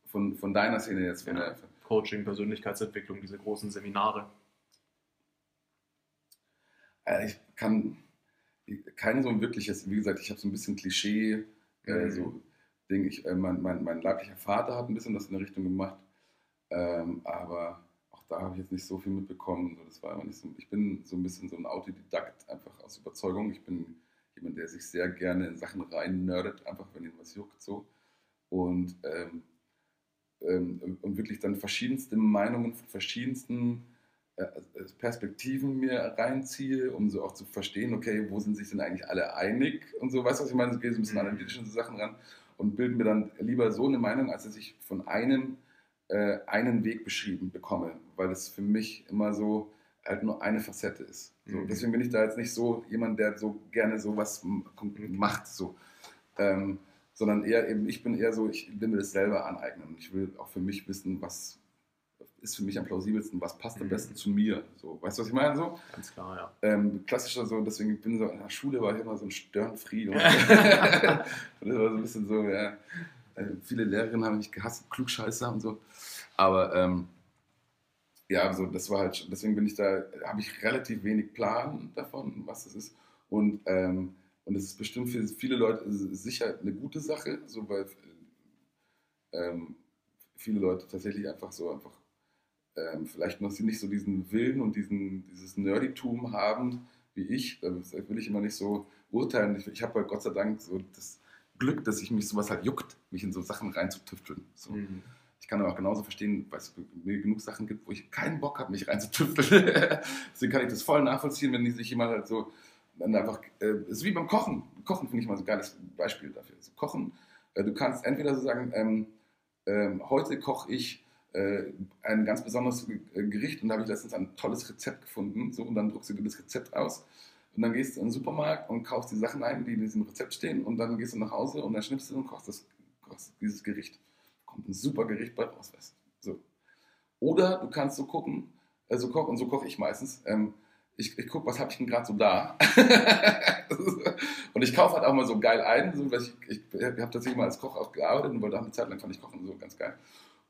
Von, von deiner Szene jetzt? Von ja. der, Coaching, Persönlichkeitsentwicklung, diese großen Seminare. Äh, ich kann kein so ein wirkliches, wie gesagt, ich habe so ein bisschen Klischee, äh, mhm. so Ding. Ich, äh, mein, mein, mein leiblicher Vater hat ein bisschen das in der Richtung gemacht. Ähm, aber auch da habe ich jetzt nicht so viel mitbekommen. So, das war einfach nicht so, ich bin so ein bisschen so ein Autodidakt, einfach aus Überzeugung. Ich bin jemand, der sich sehr gerne in Sachen rein nerdet, einfach wenn ihn was juckt. So. Und, ähm, ähm, und wirklich dann verschiedenste Meinungen von verschiedensten äh, Perspektiven mir reinziehe, um so auch zu verstehen, okay, wo sind sich denn eigentlich alle einig und so, weißt du, was ich meine? Ich gehe so ein bisschen Mhm. analytisch an so Sachen ran und bilde mir dann lieber so eine Meinung, als dass ich von einem äh, einen Weg beschrieben bekomme, weil es für mich immer so halt nur eine Facette ist. So, Mhm. Deswegen bin ich da jetzt nicht so jemand, der so gerne sowas m- macht, so. Ähm, sondern eher eben, ich bin eher so, ich will mir das selber aneignen. Ich will auch für mich wissen, was ist für mich am plausibelsten, was passt am Mhm. besten zu mir. So, weißt du, was ich meine? So? Ganz klar, ja. Ähm, klassischer so, deswegen bin ich so in der Schule war ich immer so ein Störenfried. Und, und das war so ein bisschen so, ja. äh, Viele Lehrerinnen haben mich gehasst, Klugscheißer und so. Aber ähm, ja, also das war halt, deswegen bin ich da, habe ich relativ wenig Plan davon, was es ist. Und, ähm, und es ist bestimmt für viele Leute sicher eine gute Sache, so weil ähm, viele Leute tatsächlich einfach so einfach ähm, vielleicht noch nicht so diesen Willen und diesen, dieses Nerditum haben wie ich. Das will ich immer nicht so urteilen. Ich, ich habe halt Gott sei Dank so das Glück, dass ich mich sowas halt juckt, mich in so Sachen reinzutüfteln. So. Mhm. Ich kann aber auch genauso verstehen, weil es mir genug Sachen gibt, wo ich keinen Bock habe, mich reinzutüfteln. Deswegen kann ich das voll nachvollziehen, wenn sich jemand halt so dann einfach, äh, ist wie beim Kochen. Kochen finde ich mal so ein geiles Beispiel dafür. So Kochen, äh, du kannst entweder so sagen, ähm, ähm, heute koche ich äh, ein ganz besonderes äh, Gericht und da habe ich letztens ein tolles Rezept gefunden. So, und dann druckst du dir das Rezept aus und dann gehst du in den Supermarkt und kaufst die Sachen ein, die in diesem Rezept stehen und dann gehst du nach Hause und dann schnippst du und kochst, das, kochst dieses Gericht. Kommt ein super Gericht bei raus. So. Oder du kannst so gucken, äh, so kochen, und so koche ich meistens. Ähm, ich, ich gucke, was habe ich denn gerade so da? und ich kaufe halt auch mal so geil ein. So, weil ich ich, ich habe tatsächlich mal als Koch auch gearbeitet und wollte auch eine Zeit lang fand ich Kochen so ganz geil.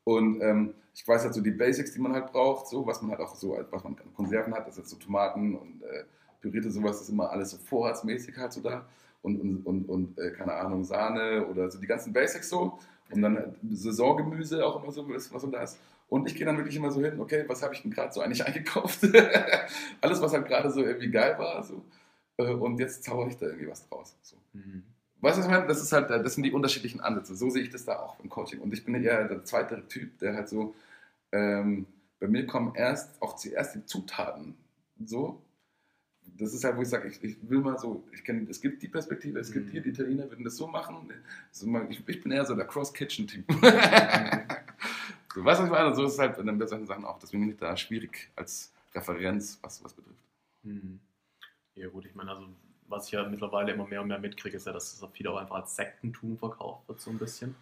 Und ähm, ich weiß halt so die Basics, die man halt braucht, so was man halt auch so, was man an Konserven hat, das ist so Tomaten und äh, pürierte sowas, ist immer alles so vorratsmäßig halt so da. Und, und, und, und äh, keine Ahnung, Sahne oder so die ganzen Basics so. Und dann äh, Saisongemüse auch immer so, was so da ist. Und ich gehe dann wirklich immer so hin, okay, was habe ich denn gerade so eigentlich eingekauft? Alles, was halt gerade so irgendwie geil war. So. Äh, Und jetzt zaubere ich da irgendwie was draus. So. Mhm. Weißt du, was ich meine? Das, ist halt, das sind die unterschiedlichen Ansätze. So sehe ich das da auch im Coaching. Und ich bin eher der zweite Typ, der halt so, ähm, bei mir kommen erst auch zuerst die Zutaten. So. Das ist halt, wo ich sage, ich, ich will mal so, ich kenne, es gibt die Perspektive, es gibt Mhm. hier, die Italiener würden das so machen. So mal, ich, ich bin eher so der Cross-Kitchen-Typ. so, weißt du, was ich meine? So ist es halt in den solchen Sachen auch. Deswegen bin ich da schwierig als Referenz, was was betrifft. Mhm. Ja gut, ich meine, also was ich ja mittlerweile immer mehr und mehr mitkriege, ist ja, dass das viel auch einfach als Sektentum verkauft wird, so ein bisschen.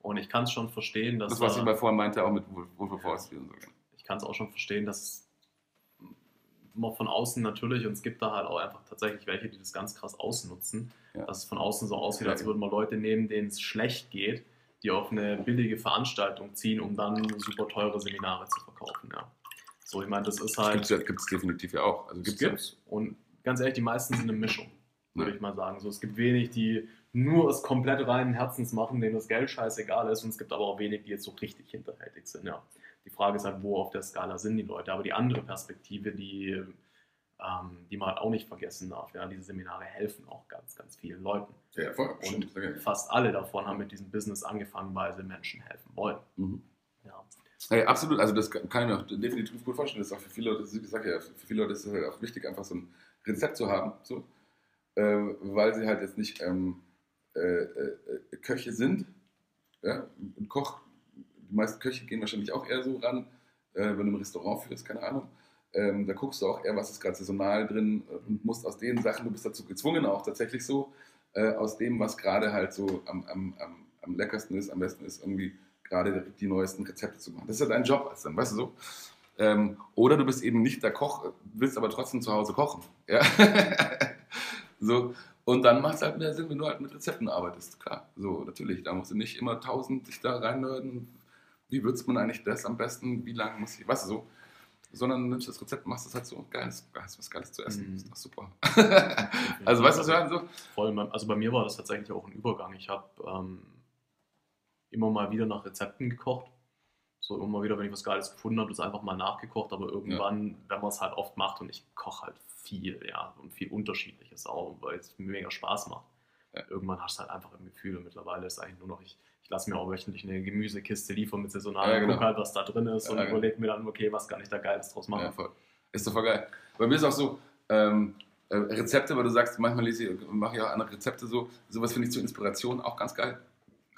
Und ich kann es schon verstehen, dass Das, was ich mal vorhin meinte, auch mit Wolf-of-Wall-Street und so. ich kann es auch schon verstehen, dass man von außen natürlich, und es gibt da halt auch einfach tatsächlich welche, die das ganz krass ausnutzen, Ja. dass es von außen so aussieht, als würden wir Leute nehmen, denen es schlecht geht, die auf eine billige Veranstaltung ziehen, um dann super teure Seminare zu verkaufen. Ja. So, ich meine, das ist halt. Gibt es definitiv ja auch. Also Es gibt's ja. gibt's. Und ganz ehrlich, die meisten sind eine Mischung, würde Ja. ich mal sagen. So, es gibt wenig, die nur aus komplett reinen Herzens machen, denen das Geld scheißegal ist. Und es gibt aber auch wenig, die jetzt so richtig hinterhältig sind. Ja. Die Frage ist halt, wo auf der Skala sind die Leute. Aber die andere Perspektive, die, ähm, die man halt auch nicht vergessen darf, ja, diese Seminare helfen auch ganz, ganz vielen Leuten. Ja, voll. Und Stimmt. sehr gerne. fast alle davon haben mit diesem Business angefangen, weil sie Menschen helfen wollen. Mhm. Ja. Hey, absolut, also das kann ich mir auch definitiv gut vorstellen. Das ist auch für viele Leute, ich sage ja, für viele Leute ist es halt auch wichtig, einfach so ein Rezept zu haben, so, äh, weil sie halt jetzt nicht ähm, äh, äh, Köche sind. Ja? Ein Koch, die meisten Köche gehen wahrscheinlich auch eher so ran, äh, wenn du ein Restaurant führst, keine Ahnung. Ähm, da guckst du auch eher, was ist gerade saisonal drin äh, und musst aus den Sachen, du bist dazu gezwungen, auch tatsächlich so, äh, aus dem, was gerade halt so am, am, am, am leckersten ist, am besten ist, irgendwie gerade die neuesten Rezepte zu machen. Das ist ja dein Job als dann, weißt du so? Ähm, oder du bist eben nicht der Koch, willst aber trotzdem zu Hause kochen. Ja? so. Und dann macht es halt mehr Sinn, wenn du halt mit Rezepten arbeitest. Klar, so natürlich. Da musst du nicht immer tausend sich da reinhören. Wie würzt man eigentlich das am besten? Wie lange muss ich, weißt du so? Sondern nimmst das Rezept, machst es halt so geil, hast was Geiles zu essen. Mhm. Ist doch super. also weißt du, was wir sagen? So? Voll, also bei mir war das tatsächlich auch ein Übergang. Ich habe ähm, immer mal wieder nach Rezepten gekocht. So immer wieder, wenn ich was Geiles gefunden habe, das einfach mal nachgekocht. Aber irgendwann, wenn man es halt oft macht und ich koche halt viel, ja, und viel Unterschiedliches auch, weil es mir mega Spaß macht. Ja. Irgendwann hast du halt einfach im Gefühl und mittlerweile ist eigentlich nur noch, ich, ich lasse mir auch wöchentlich eine Gemüsekiste liefern mit saisonalen, Ja, genau. gucke halt, was da drin ist und Ja, genau. überlege mir dann, okay, was kann ich da Geiles draus machen. Ja, voll. Ist doch voll geil. Bei mir ist auch so, ähm, äh, Rezepte, weil du sagst, manchmal lese ich, mache ich auch andere Rezepte so. Sowas finde ich zur Inspiration auch ganz geil.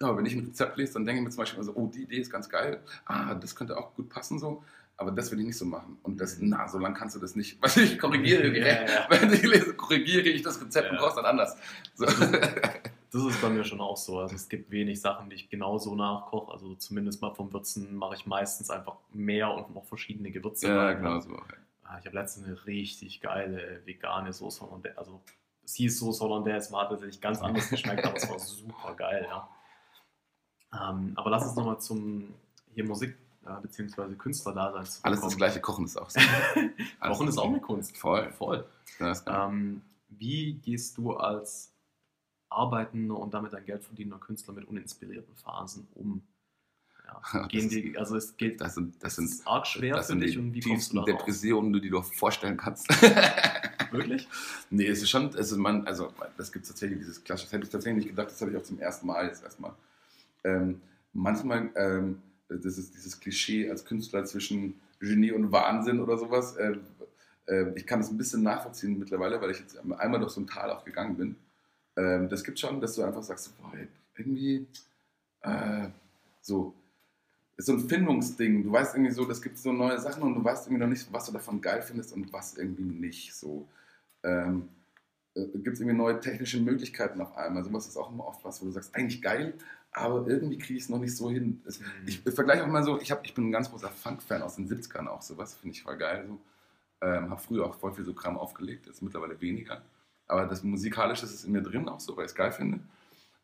Aber wenn ich ein Rezept lese, dann denke ich mir zum Beispiel so, oh, die Idee ist ganz geil. Ah, das könnte auch gut passen so. Aber das will ich nicht so machen. Und das, Mhm. na, so lange kannst du das nicht. Weil ich korrigiere Ja, ja. Wenn ich lese, korrigiere ich das Rezept und Ja. brauchst dann anders. So. Das ist bei mir schon auch so. Also es gibt wenig Sachen, die ich genau so nachkoche. Also zumindest mal vom Würzen mache ich meistens einfach mehr und noch verschiedene Gewürze. ja, genau so. Ah, Ich habe letztens eine richtig geile vegane Soße Hollandaise. Also es hieß Soße Hollandaise, war tatsächlich ganz anders geschmeckt, aber es war super geil, ja. Ähm, aber lass uns nochmal zum hier Musik äh, bzw. Künstlerdasein Alles zurückkommen. das gleiche Kochen ist auch so. Alles Kochen ist auch eine. Kunst. Voll. Voll. Ja, Ähm, wie gehst du als arbeitender und damit ein Geld verdienender Künstler mit uninspirierten Phasen um? Ja, gehen die, also es geht Das sind, das sind, arg schwer das für dich die und wie kommst du da? Depressionen, die du dir vorstellen kannst. Wirklich? nee, es ist schon, es ist man, also das gibt es tatsächlich, dieses Klasse, das hätte ich tatsächlich nicht gedacht, das hatte ich auch zum ersten Mal jetzt erstmal. Ähm, manchmal, ähm, das ist dieses Klischee als Künstler zwischen Genie und Wahnsinn oder sowas. Äh, äh, ich kann das ein bisschen nachvollziehen mittlerweile, weil ich jetzt einmal durch so ein Tal auch gegangen bin. Ähm, das gibt schon, dass du einfach sagst, boah, irgendwie äh, so, ist so ein Findungsding. Du weißt irgendwie so, das gibt so neue Sachen und du weißt irgendwie noch nicht, was du davon geil findest und was irgendwie nicht. So ähm, äh, gibt es irgendwie neue technische Möglichkeiten auf einmal. Sowas ist auch immer oft was, wo du sagst, eigentlich geil, aber irgendwie kriege ich es noch nicht so hin. Es, ich, ich vergleiche auch mal so, ich, hab, ich bin ein ganz großer Funk-Fan aus den 70ern auch, sowas finde ich voll geil. So. Ähm, habe früher auch voll viel so Kram aufgelegt, jetzt mittlerweile weniger. Aber das Musikalische ist in mir drin auch so, weil ich es geil finde.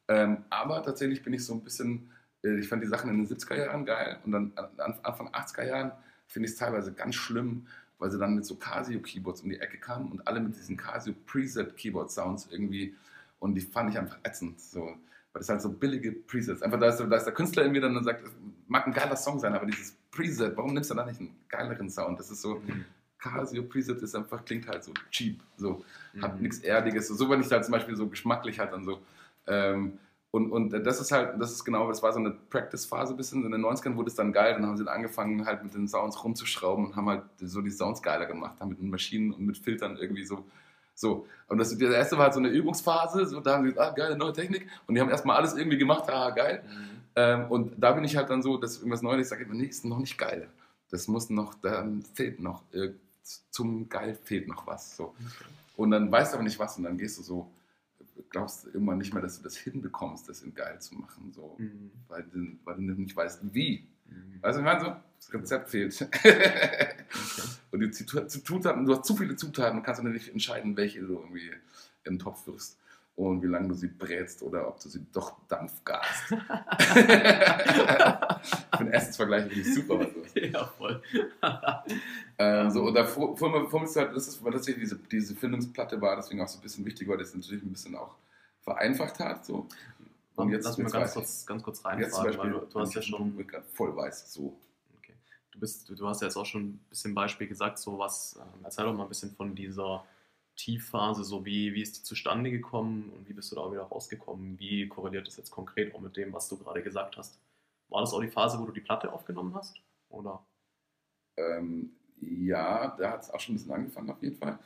Ähm, aber tatsächlich bin ich so ein bisschen, äh, ich fand die Sachen in den 70er Jahren geil und dann an, an Anfang 80er Jahren finde ich es teilweise ganz schlimm, weil sie dann mit so Casio-Keyboards um die Ecke kamen und alle mit diesen Casio Preset-Keyboard-Sounds irgendwie und die fand ich einfach ätzend. So. Weil das halt so billige Presets. Einfach da ist, da ist der Künstler in mir dann und sagt, mag ein geiler Song sein, aber dieses Preset, warum nimmst du da nicht einen geileren Sound? Das ist so, Mhm. Casio Preset ist einfach, klingt halt so cheap. So hat Mhm. nichts Erdiges. So, wenn ich da zum Beispiel so geschmacklich halt dann so. Ähm, und, und das ist halt, das ist genau, das war so eine Practice-Phase ein bisschen. In den 90ern wurde es dann geil, dann haben sie dann angefangen, halt mit den Sounds rumzuschrauben und haben halt so die Sounds geiler gemacht, haben mit den Maschinen und mit Filtern irgendwie so. So, und das, der erste war halt so eine Übungsphase, so, da haben sie gesagt, ah, geile neue Technik. Und die haben erstmal alles irgendwie gemacht, ah, geil. Mhm. Ähm, und da bin ich halt dann so, dass irgendwas Neues, ich sage immer, nee, ist noch nicht geil. Das muss noch, da fehlt noch, äh, zum Geil fehlt noch was. So. Und dann weißt du aber nicht was und dann gehst du so, glaubst du irgendwann nicht mehr, dass du das hinbekommst, das in geil zu machen, so, Mhm. weil, du, weil du nicht weißt, wie. Mhm. Weißt du, ich meine so, das Rezept fehlt. Okay. und die Zut- Zutaten, du hast zu viele Zutaten, kannst du nicht entscheiden, welche du irgendwie in den Topf wirfst und wie lange du sie brätst oder ob du sie doch dampfgast. Für den Essensvergleich finde ich super. Ist. ja, voll. Ähm, so, und da mir ist halt, das ist, weil tatsächlich diese, diese Findungsplatte war, deswegen auch so ein bisschen wichtig, weil das natürlich ein bisschen auch vereinfacht hat. So. Und jetzt, Lass mich mal ganz kurz, ganz kurz Jetzt zum Beispiel, du, du hast ja schon voll weiß, so. Okay. Du, bist, du, du hast ja jetzt auch schon ein bisschen Beispiel gesagt, so was, ähm, erzähl doch mal ein bisschen von dieser Tiefphase, so wie, wie ist die zustande gekommen und wie bist du da auch wieder rausgekommen? Wie korreliert das jetzt konkret auch mit dem, was du gerade gesagt hast? War das auch die Phase, wo du die Platte aufgenommen hast? Oder? Ähm, ja, da hat es auch schon ein bisschen angefangen auf jeden Fall.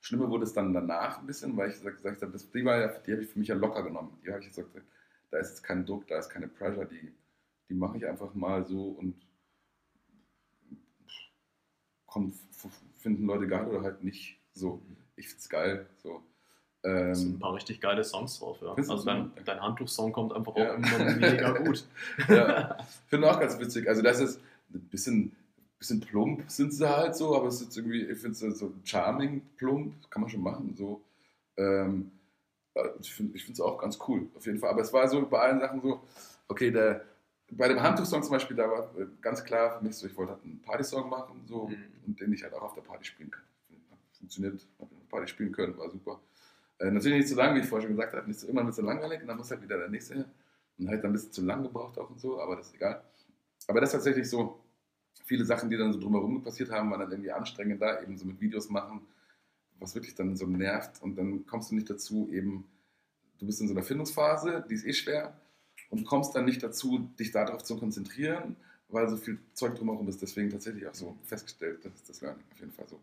Schlimmer wurde es dann danach ein bisschen, weil ich gesagt, habe, das, die, war ja, die habe ich für mich ja locker genommen. Die habe ich gesagt, da ist jetzt kein Druck, da ist keine Pressure, die, die mache ich einfach mal so und kommt, finden Leute geil oder halt nicht so. Ich finde es geil. So. Da sind ein Ähm, paar richtig geile Songs drauf, ja. Also so? dein, dein Handtuch-Song kommt einfach Ja. auch immer mega gut. ja, finde auch ganz witzig. Also das ist ein bisschen, bisschen plump sind sie halt so, aber es ist irgendwie, ich finde es so charming, plump, kann man schon machen. So. Ähm, äh, ich finde es auch ganz cool, auf jeden Fall. Aber es war so bei allen Sachen so, okay, der, bei dem Handtuch-Song zum Beispiel, da war äh, ganz klar für mich so, ich wollte halt einen Party-Song machen so, Mhm. und den ich halt auch auf der Party spielen kann. Funktioniert, hab auf der Party spielen können, war super. Äh, natürlich nicht zu lang, wie ich vorher schon gesagt habe, nicht so immer ein bisschen langweilig und dann muss halt wieder der nächste her. Und halt dann ein bisschen zu lang gebraucht auch und so, aber das ist egal. Aber das ist tatsächlich so, viele Sachen, die dann so drumherum passiert haben, waren dann irgendwie anstrengender, eben so mit Videos machen, was wirklich dann so nervt und dann kommst du nicht dazu, eben, du bist in so einer Findungsphase, die ist eh schwer und kommst dann nicht dazu, dich darauf zu konzentrieren, weil so viel Zeug drumherum ist. Deswegen tatsächlich auch so festgestellt, das ist das Learning auf jeden Fall so.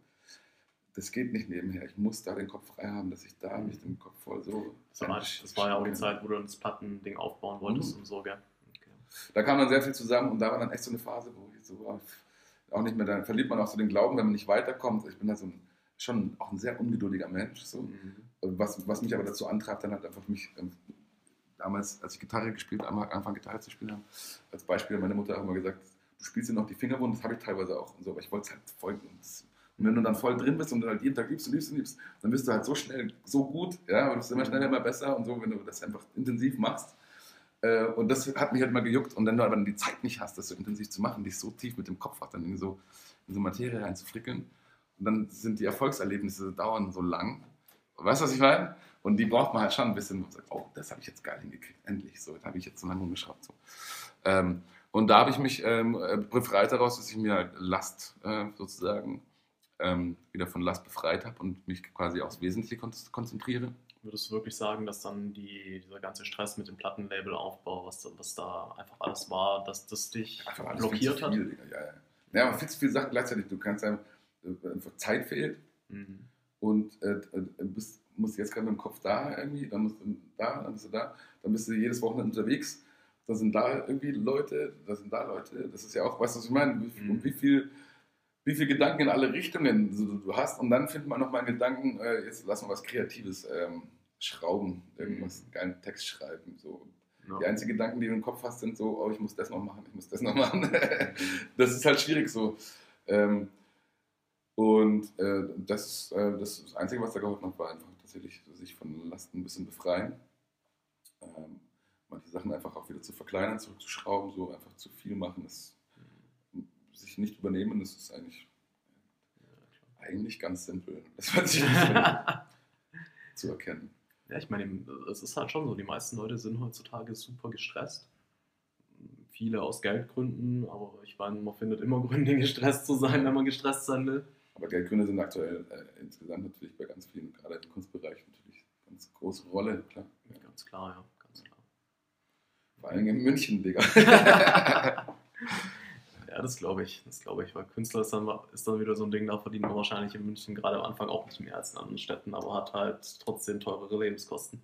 Das geht nicht nebenher. Ich muss da den Kopf frei haben, dass ich da mich den Kopf voll so. Das war, das war ja auch die Zeit, wo du das Plattending aufbauen wolltest mhm. und so, gell? Da kam dann sehr viel zusammen und da war dann echt so eine Phase, wo ich so auch nicht mehr, dann verliert man auch so den Glauben, wenn man nicht weiterkommt. Ich bin da so ein, schon auch ein sehr ungeduldiger Mensch. So. Mhm. Was, was mich aber dazu antreibt, dann halt einfach mich ähm, damals, als ich Gitarre gespielt habe, angefangen Gitarre zu spielen als Beispiel meine Mutter auch immer gesagt, du spielst dir noch die Finger wund, das habe ich teilweise auch und so, aber ich wollte es halt voll. Und wenn du dann voll drin bist und halt jeden Tag liebst und liebst und liebst, dann bist du halt so schnell, so gut, ja, und du bist immer schneller, immer besser und so, wenn du das einfach intensiv machst. Äh, und das hat mich halt mal gejuckt. Und wenn du aber die Zeit nicht hast, das so intensiv zu machen, dich so tief mit dem Kopf auch dann in so, in so Materie reinzufrickeln, und dann sind die Erfolgserlebnisse dauern so lang. Weißt du, was ich meine? Und die braucht man halt schon ein bisschen, wo man sagt, oh, das habe ich jetzt geil hingekriegt, endlich. So, da habe ich jetzt so lange umgeschraubt. So. Ähm, und da habe ich mich ähm, äh, befreit daraus, dass ich mir halt Last äh, sozusagen ähm, wieder von Last befreit habe und mich quasi aufs Wesentliche kon konzentriere. Würdest du wirklich sagen, dass dann die, dieser ganze Stress mit dem Plattenlabel-Aufbau, was, was da einfach alles war, dass das dich blockiert hat? Viel, ja, ja. ja, aber viel zu viele Sachen gleichzeitig. Du kannst einfach, äh, Zeit fehlt mhm. und äh, äh bist, musst jetzt gerade mit dem Kopf da irgendwie, dann musst du da, dann bist du da, dann bist du jedes Wochenende unterwegs. Da sind da irgendwie Leute, da sind da Leute. Das ist ja auch, weißt du, was ich meine? Wie, mhm. wie viel wie viele Gedanken in alle Richtungen du, hast und dann findet man nochmal einen Gedanken, äh, jetzt lass mal was Kreatives ähm, schrauben, irgendwas, einen geilen Text schreiben. So. Ja. Die einzigen Gedanken, die du im Kopf hast, sind so, oh, ich muss das noch machen, ich muss das noch machen. das ist halt schwierig so. Ähm, und äh, das, äh, das, Einzige, was da geholfen hat, war einfach tatsächlich sich von Lasten ein bisschen befreien. Ähm, manche Sachen einfach auch wieder zu verkleinern, zurückzuschrauben, so einfach zu viel machen, das sich nicht übernehmen, das ist eigentlich, ja, eigentlich ganz simpel. Das wird sich zu erkennen. Ja, ich meine, es ist halt schon so, die meisten Leute sind heutzutage super gestresst. Viele aus Geldgründen, aber ich meine, man findet immer Gründe, gestresst zu sein, wenn man gestresst sein will. Aber Geldgründe sind aktuell äh, insgesamt natürlich bei ganz vielen, gerade im Kunstbereich, natürlich eine ganz große Rolle, klar. Ja. Ganz klar, ja, ganz klar. Vor allem in München, Digga. Ja, das glaube ich. Das glaube ich, weil Künstler ist dann, ist dann wieder so ein Ding, da verdient man wahrscheinlich in München gerade am Anfang auch nicht mehr als in anderen Städten, aber hat halt trotzdem teurere Lebenskosten.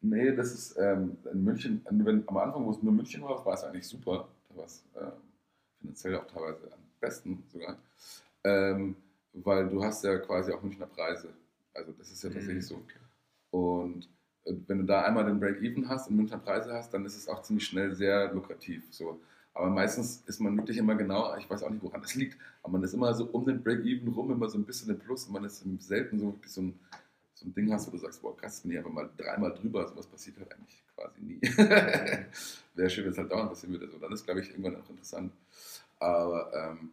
Nee, das ist ähm, in München, wenn, am Anfang, wo es nur München war, war es eigentlich super. Da war es äh, finanziell auch teilweise am besten sogar. Ähm, weil du hast ja quasi auch Münchner Preise. Also das ist ja tatsächlich mhm, so. Und äh, wenn du da einmal den Break-Even hast und Münchner Preise hast, dann ist es auch ziemlich schnell sehr lukrativ. So. Aber meistens ist man wirklich immer genau, ich weiß auch nicht, woran das liegt, aber man ist immer so um den Break-Even rum, immer so ein bisschen im Plus und man ist selten so wirklich so ein, so ein Ding hast, wo du sagst, boah, krass, bin ich einfach mal dreimal drüber, sowas passiert halt eigentlich quasi nie. Wäre schön, wenn es halt dauernd passieren würde. So, dann ist, glaube ich, irgendwann auch interessant. Aber ähm,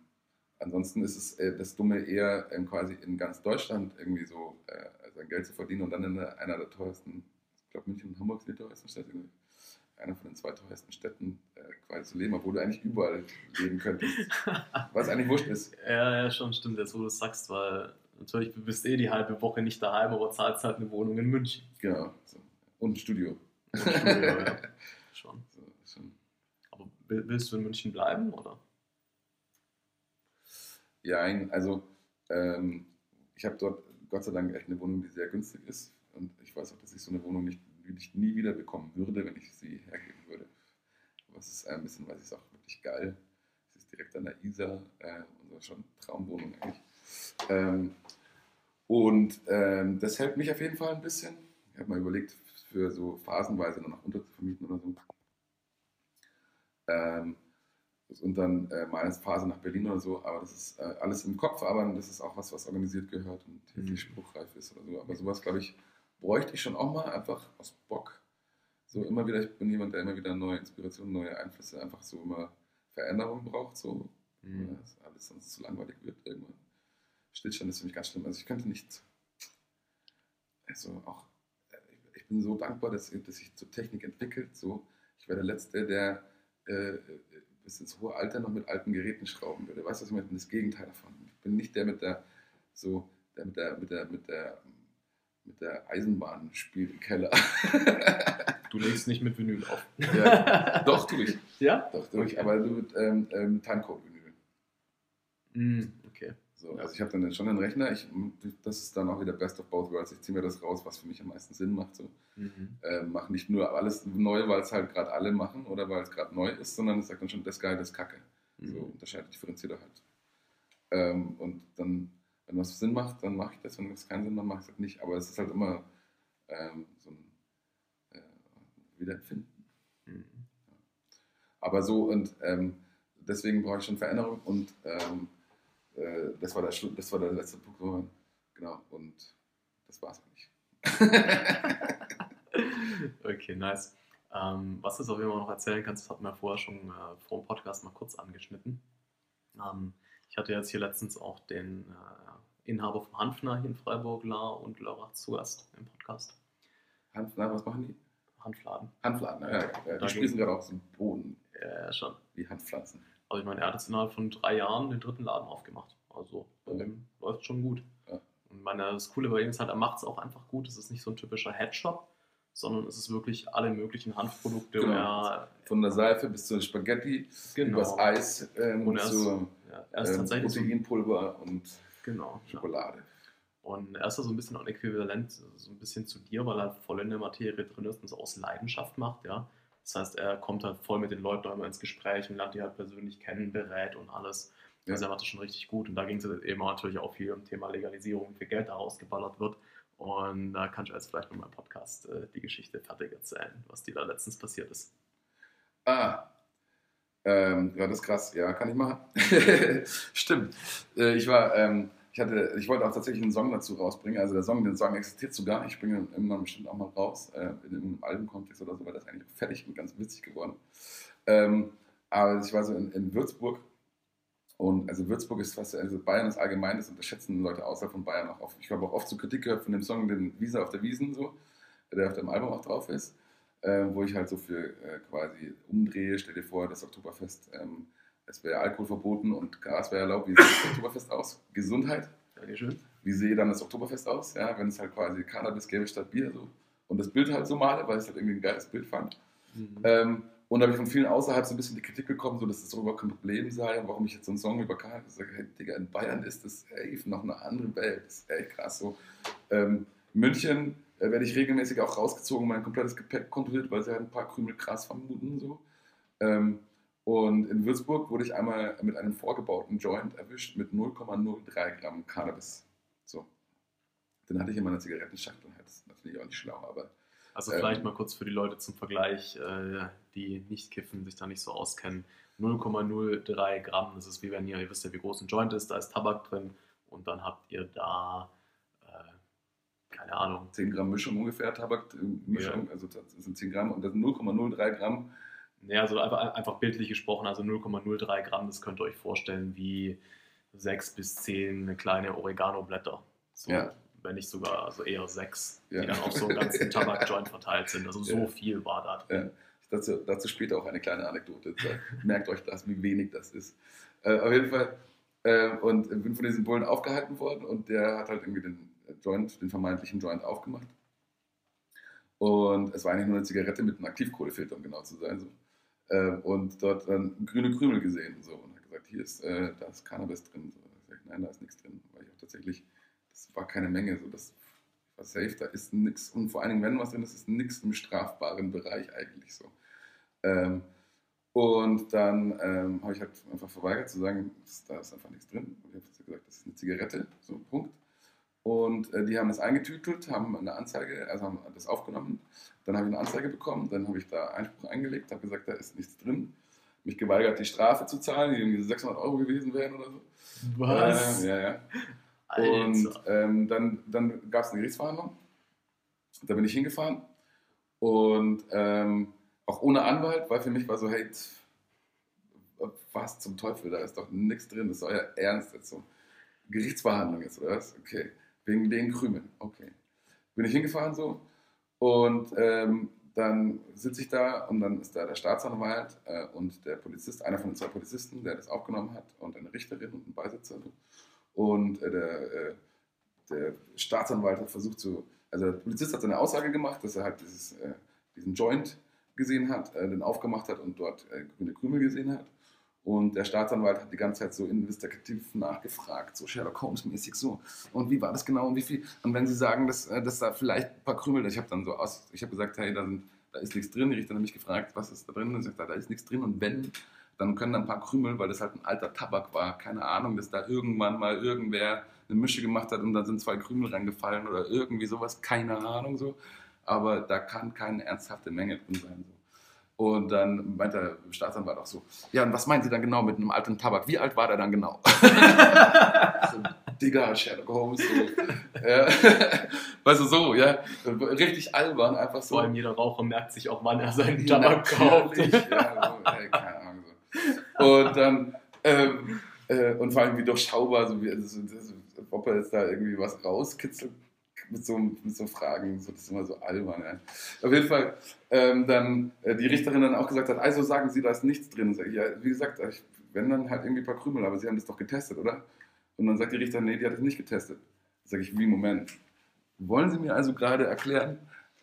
ansonsten ist es äh, das Dumme eher ähm, quasi in ganz Deutschland irgendwie so äh, sein Geld zu verdienen und dann in einer der teuersten, ich glaube München und Hamburg sind die teuersten Städte, einer von den zwei teuersten Städten äh, quasi zu leben, obwohl du eigentlich überall leben könntest. was eigentlich wurscht ist. Ja, ja, schon stimmt, jetzt wo du es sagst, weil natürlich du bist eh die halbe Woche nicht daheim, aber zahlst halt eine Wohnung in München. Genau. So. Und ein Studio. Und ein Studio, ja. Schon. So, schon. Aber willst du in München bleiben, oder? Ja, also ähm, ich habe dort Gott sei Dank echt eine Wohnung, die sehr günstig ist. Und ich weiß auch, dass ich so eine Wohnung nicht ich nie wieder bekommen würde, wenn ich sie hergeben würde. Aber es ist ein bisschen, weil es ist auch wirklich geil. Es ist direkt an der Isar, äh, unsere schon Traumwohnung eigentlich. Ähm, und ähm, das hält mich auf jeden Fall ein bisschen. Ich habe mal überlegt, für so phasenweise noch unterzuvermieten oder so. Ähm, und dann äh, mal eine Phase nach Berlin oder so, aber das ist äh, alles im Kopf, aber das ist auch was, was organisiert gehört und mhm. spruchreif ist oder so. Aber sowas, glaube ich, bräuchte ich schon auch mal, einfach aus Bock. So immer wieder, ich bin jemand, der immer wieder neue Inspirationen, neue Einflüsse, einfach so immer Veränderung braucht, so. Mhm. Dass alles sonst zu langweilig wird irgendwann. Stillstand ist für mich ganz schlimm. Also ich könnte nicht, also auch, ich bin so dankbar, dass, dass sich zur Technik entwickelt. So, ich wäre der Letzte, der äh, bis ins hohe Alter noch mit alten Geräten schrauben würde. Weißt du, was ich meine? Das Gegenteil davon. Ich bin nicht der mit der, so, der mit der, mit der, mit der mit der Eisenbahn spielt im Keller. du legst nicht mit Vinyl auf. Ja. Doch, tue ich. Ja? Doch, tue ich. Okay. Aber mit ähm, ähm, Timecode-Vinyl. Mm, okay. So, also ich habe dann schon einen Rechner. Ich, das ist dann auch wieder Best of both worlds. Ich ziehe mir das raus, was für mich am meisten Sinn macht. So. Mhm. äh, mache nicht nur alles neu, weil es halt gerade alle machen oder weil es gerade neu ist, sondern es sagt dann schon, das geil, das kacke. Mhm. So unterscheidet, differenziert er halt. Ähm, und dann, wenn was Sinn macht, dann mache ich das. Wenn es keinen Sinn macht, mache ich es halt nicht. Aber es ist halt immer ähm, so ein äh, Wiederempfinden. Mhm. Aber so und ähm, deswegen brauche ich schon Veränderung und ähm, äh, das, war der das war der letzte Punkt. wo man- Genau, und das war es eigentlich. Okay, nice. Ähm, was du auf jeden Fall noch erzählen kannst, das hatten wir vorher schon äh, vor dem Podcast mal kurz angeschnitten. Ähm, ich hatte jetzt hier letztens auch den äh, Inhaber von Hanfner hier in Freiburg, La und Laura, zu Gast im Podcast. Hanf, na, was machen die? Hanfladen. Handfladen, ja, ja. ja. Da Die sprießen gerade aus dem Boden Ja, schon. wie Handpflanzen. Also ich meine, er hat jetzt innerhalb von drei Jahren den dritten Laden aufgemacht. Also bei Okay. dem läuft schon gut. Ja. Und meine, das Coole bei ihm ist halt, er macht es auch einfach gut. Es ist nicht so ein typischer Headshop, sondern es ist wirklich alle möglichen Hanfprodukte. Genau. Er, Von der Seife bis zur Spaghetti, genau. übers Eis ähm, Und zur ja, er ist ähm, tatsächlich so, Proteinpulver und genau. Ja. Schokolade. Und er ist da so ein bisschen auch äquivalent, so ein bisschen zu dir, weil er voll in der Materie drin ist und es aus Leidenschaft macht, ja. Das heißt, er kommt halt voll mit den Leuten immer ins Gespräch und lernt die halt persönlich kennen, berät und alles. Ja. Also er macht das schon richtig gut. Und da ging es eben natürlich auch viel um Thema Legalisierung, wie viel Geld da rausgeballert wird. Und da kann ich jetzt vielleicht mit meinem Podcast äh, die Geschichte fertig erzählen, was dir da letztens passiert ist. Ah, ähm, ja, das ist krass. Ja, kann ich machen. Stimmt. Äh, ich war, ähm, ich hatte, ich wollte auch tatsächlich einen Song dazu rausbringen. Also der Song, den Song existiert sogar. Ich bringe ihn irgendwann bestimmt auch mal raus, äh, in einem Albumkontext oder so, weil das eigentlich fertig und ganz witzig geworden. Ähm, aber ich war so in, in Würzburg und also Würzburg ist was, also Bayern ist allgemein, das unterschätzen Leute außerhalb von Bayern auch oft. Ich habe auch oft so Kritik gehört von dem Song, den Wiese auf der Wiesen, so, der auf dem Album auch drauf ist, äh, wo ich halt so für äh, quasi umdrehe. Stell dir vor, das Oktoberfest, ähm, es wäre Alkohol verboten und Gras wäre erlaubt. Wie sieht das Oktoberfest aus? Gesundheit. Dankeschön. Wie sehe dann das Oktoberfest aus? Ja, wenn es halt quasi Cannabis gäbe statt Bier so. Und das Bild halt so male, weil ich es halt irgendwie ein geiles Bild fand. Mhm. Ähm, und da habe ich von vielen außerhalb so ein bisschen die Kritik bekommen, so dass das überhaupt kein Problem sei, warum ich jetzt so einen Song über Cannabis sage, hey, Digga, in Bayern ist das ey, noch eine andere Welt. Das ist echt krass so. Ähm, München äh, werde ich regelmäßig auch rausgezogen, mein komplettes Gepäck kontrolliert, weil sie halt ein paar Krümel Gras vermuten. So. Ähm, und in Würzburg wurde ich einmal mit einem vorgebauten Joint erwischt mit 0,03 Gramm Cannabis. So. Den hatte ich in meiner Zigarettenschachtel. Das ist natürlich auch nicht schlau, aber Also Ähm, vielleicht mal kurz für die Leute zum Vergleich, äh, die nicht kiffen, sich da nicht so auskennen. 0,03 Gramm, das ist wie wenn ihr, ihr wisst ja, wie groß ein Joint ist, da ist Tabak drin und dann habt ihr da, keine Ahnung, 10 Gramm Mischung ungefähr, Tabakmischung, also das sind 10 Gramm und das sind 0,03 Gramm. ne, also einfach, einfach bildlich gesprochen, also 0,03 Gramm, das könnt ihr euch vorstellen wie 6 bis 10 kleine Oregano-Blätter. So, Ja. Wenn nicht sogar, also eher 6, Ja. die dann auf so einem ganzen Tabak-Joint verteilt sind. Also so Ja. viel war da drin. Ja. Dazu, dazu später auch eine kleine Anekdote. Merkt euch das, wie wenig das ist. Äh, auf jeden Fall. Äh, und bin von diesem Bullen aufgehalten worden und der hat halt irgendwie den Joint, den vermeintlichen Joint aufgemacht. Und es war eigentlich nur eine Zigarette mit einem Aktivkohlefilter, um genau zu sein. So. Äh, und dort dann grüne Krümel gesehen so, und hat gesagt, hier ist, äh, da ist Cannabis drin. So. Ich sag, nein, da ist nichts drin. Weil ich auch tatsächlich, das war keine Menge, so, das war safe, da ist nichts. Und vor allen Dingen, wenn was drin ist, ist nichts im strafbaren Bereich eigentlich so. Ähm, und dann ähm, habe ich halt einfach verweigert zu sagen, da ist einfach nichts drin. Und ich habe gesagt, das ist eine Zigarette, so Punkt. Und äh, die haben das eingetütelt, haben eine Anzeige, also haben das aufgenommen. Dann habe ich eine Anzeige bekommen, dann habe ich da Einspruch eingelegt, habe gesagt, da ist nichts drin. Mich geweigert, die Strafe zu zahlen, die irgendwie 600 Euro gewesen wären oder so. Was? Äh, ja, ja. Und ähm, dann, dann gab es eine Gerichtsverhandlung. Da bin ich hingefahren. Und ähm, auch ohne Anwalt, weil für mich war so, hey, was zum Teufel, da ist doch nichts drin, das ist euer Ernst jetzt so. Gerichtsverhandlung jetzt, oder was? Okay. Wegen den Krümeln. Okay. Bin ich hingefahren so. Und ähm, dann sitze ich da und dann ist da der Staatsanwalt äh, und der Polizist, einer von den zwei Polizisten, der das aufgenommen hat, und eine Richterin und ein Beisitzer. So. Und äh, der, äh, der Staatsanwalt hat versucht zu, also der Polizist hat seine Aussage gemacht, dass er halt dieses, äh, diesen Joint gesehen hat, äh, den aufgemacht hat und dort äh, grüne Krümel gesehen hat. Und der Staatsanwalt hat die ganze Zeit so investigativ nachgefragt, so Sherlock Holmes-mäßig so. Und wie war das genau und wie viel? Und wenn Sie sagen, dass, äh, dass da vielleicht ein paar Krümel, ich habe dann so aus, ich habe gesagt, hey, da, sind, da ist nichts drin. Die Richter haben mich gefragt, was ist da drin? Und ich sagte, da ist nichts drin. Und wenn, dann können da ein paar Krümel, weil das halt ein alter Tabak war, keine Ahnung, dass da irgendwann mal irgendwer eine Mische gemacht hat und da sind zwei Krümel reingefallen oder irgendwie sowas, keine Ahnung so. Aber da kann keine ernsthafte Menge drin sein. So. Und dann meint der Staatsanwalt auch so, ja, und was meinen Sie dann genau mit einem alten Tabak? Wie alt war der dann genau? so, Digga, Sherlock Holmes. So. Ja. Weißt du, so, ja. Richtig albern, einfach so. Vor allem jeder Raucher merkt sich auch, wann er seinen Tabak kauft. ja, so, ey, keine Ahnung. So. Und dann, ähm, äh, und vor allem wie durchschaubar, so wie, also, ob er jetzt da irgendwie was rauskitzelt mit so, mit so Fragen. So, das ist immer so albern. Ja. Auf jeden Fall, ähm, dann äh, die Richterin dann auch gesagt hat, also sagen Sie, da ist nichts drin. Sag ich, ja, wie gesagt, ich, wenn dann halt irgendwie ein paar Krümel, aber Sie haben das doch getestet, oder? Und dann sagt die Richterin, nee, die hat das nicht getestet. Sag ich, wie, Moment. Wollen Sie mir also gerade erklären,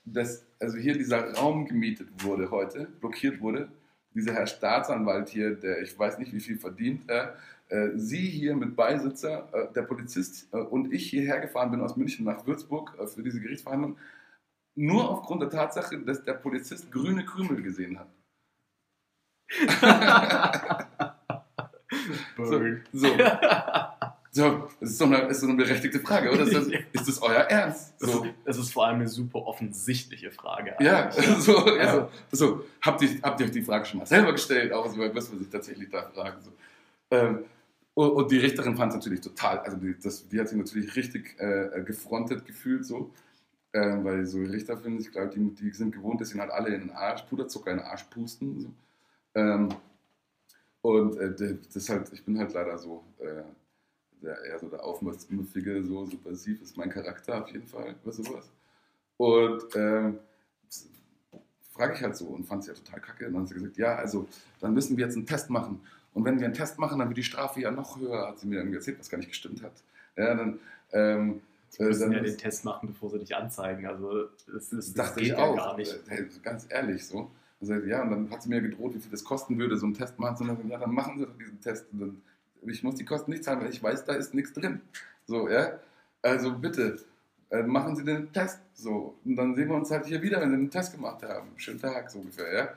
dass also hier dieser Raum gemietet wurde heute, blockiert wurde, dieser Herr Staatsanwalt hier, der ich weiß nicht wie viel verdient, äh, Sie hier mit Beisitzer, äh, der Polizist äh, und ich hierher gefahren bin aus München nach Würzburg für diese Gerichtsverhandlung, nur aufgrund der Tatsache, dass der Polizist grüne Krümel gesehen hat. so, so. So, das ist so eine, ist so eine berechtigte Frage, oder? Ist das, ist das euer Ernst? So. Das ist vor allem eine super offensichtliche Frage. Ja, so, ja. Also, so, habt, ihr, habt ihr euch die Frage schon mal selber gestellt? Auch so, was man sich tatsächlich da fragen. So. Ähm, und die Richterin fand es natürlich total, also die, das, die hat sich natürlich richtig äh, gefrontet gefühlt so, äh, weil so Richter finden, ich glaube, die, die sind gewohnt, dass sie halt alle in den Arsch, Puderzucker in den Arsch pusten. So. Ähm, und äh, das halt, ich bin halt leider so, äh, der, eher so der aufmüffige, so subversiv ist mein Charakter auf jeden Fall, oder sowas. Und ähm, frage ich halt so und fand sie ja total kacke. Und dann hat sie gesagt, ja, also dann müssen wir jetzt einen Test machen. Und wenn wir einen Test machen, dann wird die Strafe ja noch höher, hat sie mir irgendwie erzählt, was gar nicht gestimmt hat. Ja, dann, ähm, Sie müssen dann ja den Test machen, bevor sie dich anzeigen. Also das, das, das dachte geht ich auch. gar nicht. Hey, ganz ehrlich so. Also, ja, und dann hat sie mir gedroht, wie viel das kosten würde, so einen Test machen. Und dann, ja, dann machen sie doch diesen Test. Dann, ich muss die Kosten nicht zahlen, weil ich weiß, da ist nichts drin. So, ja. Also bitte, äh, machen Sie den Test. So. Und dann sehen wir uns halt hier wieder, wenn Sie den Test gemacht haben. Schönen Tag, so ungefähr, ja.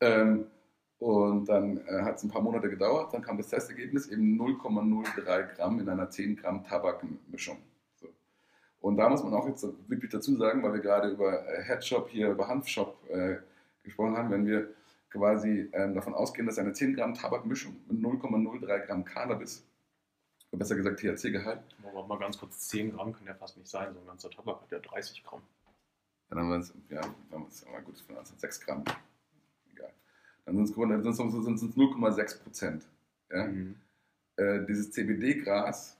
Ähm, und dann äh, hat es ein paar Monate gedauert, dann kam das Testergebnis eben 0,03 Gramm in einer 10 Gramm Tabakmischung. So. Und da muss man auch jetzt wirklich dazu sagen, weil wir gerade über äh, Headshop hier, über Hanfshop äh, gesprochen haben, wenn wir quasi ähm, davon ausgehen, dass eine 10 Gramm Tabakmischung mit 0,03 Gramm Cannabis, besser gesagt THC-Gehalt. Aber mal ganz kurz, 10 Gramm kann ja fast nicht sein, so ein ganzer Tabak hat ja 30 Gramm. Dann waren es, ja, dann es, aber gut, 6 Gramm dann sind es 0,6 Prozent. Ja? Mhm. Äh, dieses CBD-Gras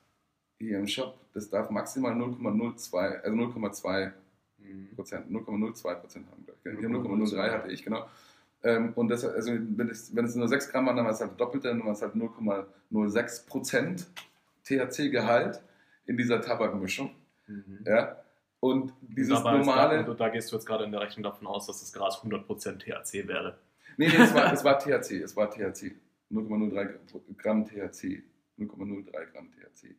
hier im Shop, das darf maximal 0,02, also 0,2 mhm. Prozent, 0,02 Prozent haben. Hier 0,03 hatte ich, genau. Ähm, und das, also wenn, es, wenn es nur 6 Gramm waren, dann war es halt doppelte, dann war es halt 0,06 Prozent THC-Gehalt in dieser Tabakmischung. Mhm. Ja? Und dieses und normale. Da, und da gehst du jetzt gerade in der Rechnung davon aus, dass das Gras 100% THC wäre. Nee, nee, es war, es war THC, es war THC. 0,03 Gramm THC. 0,03 Gramm THC.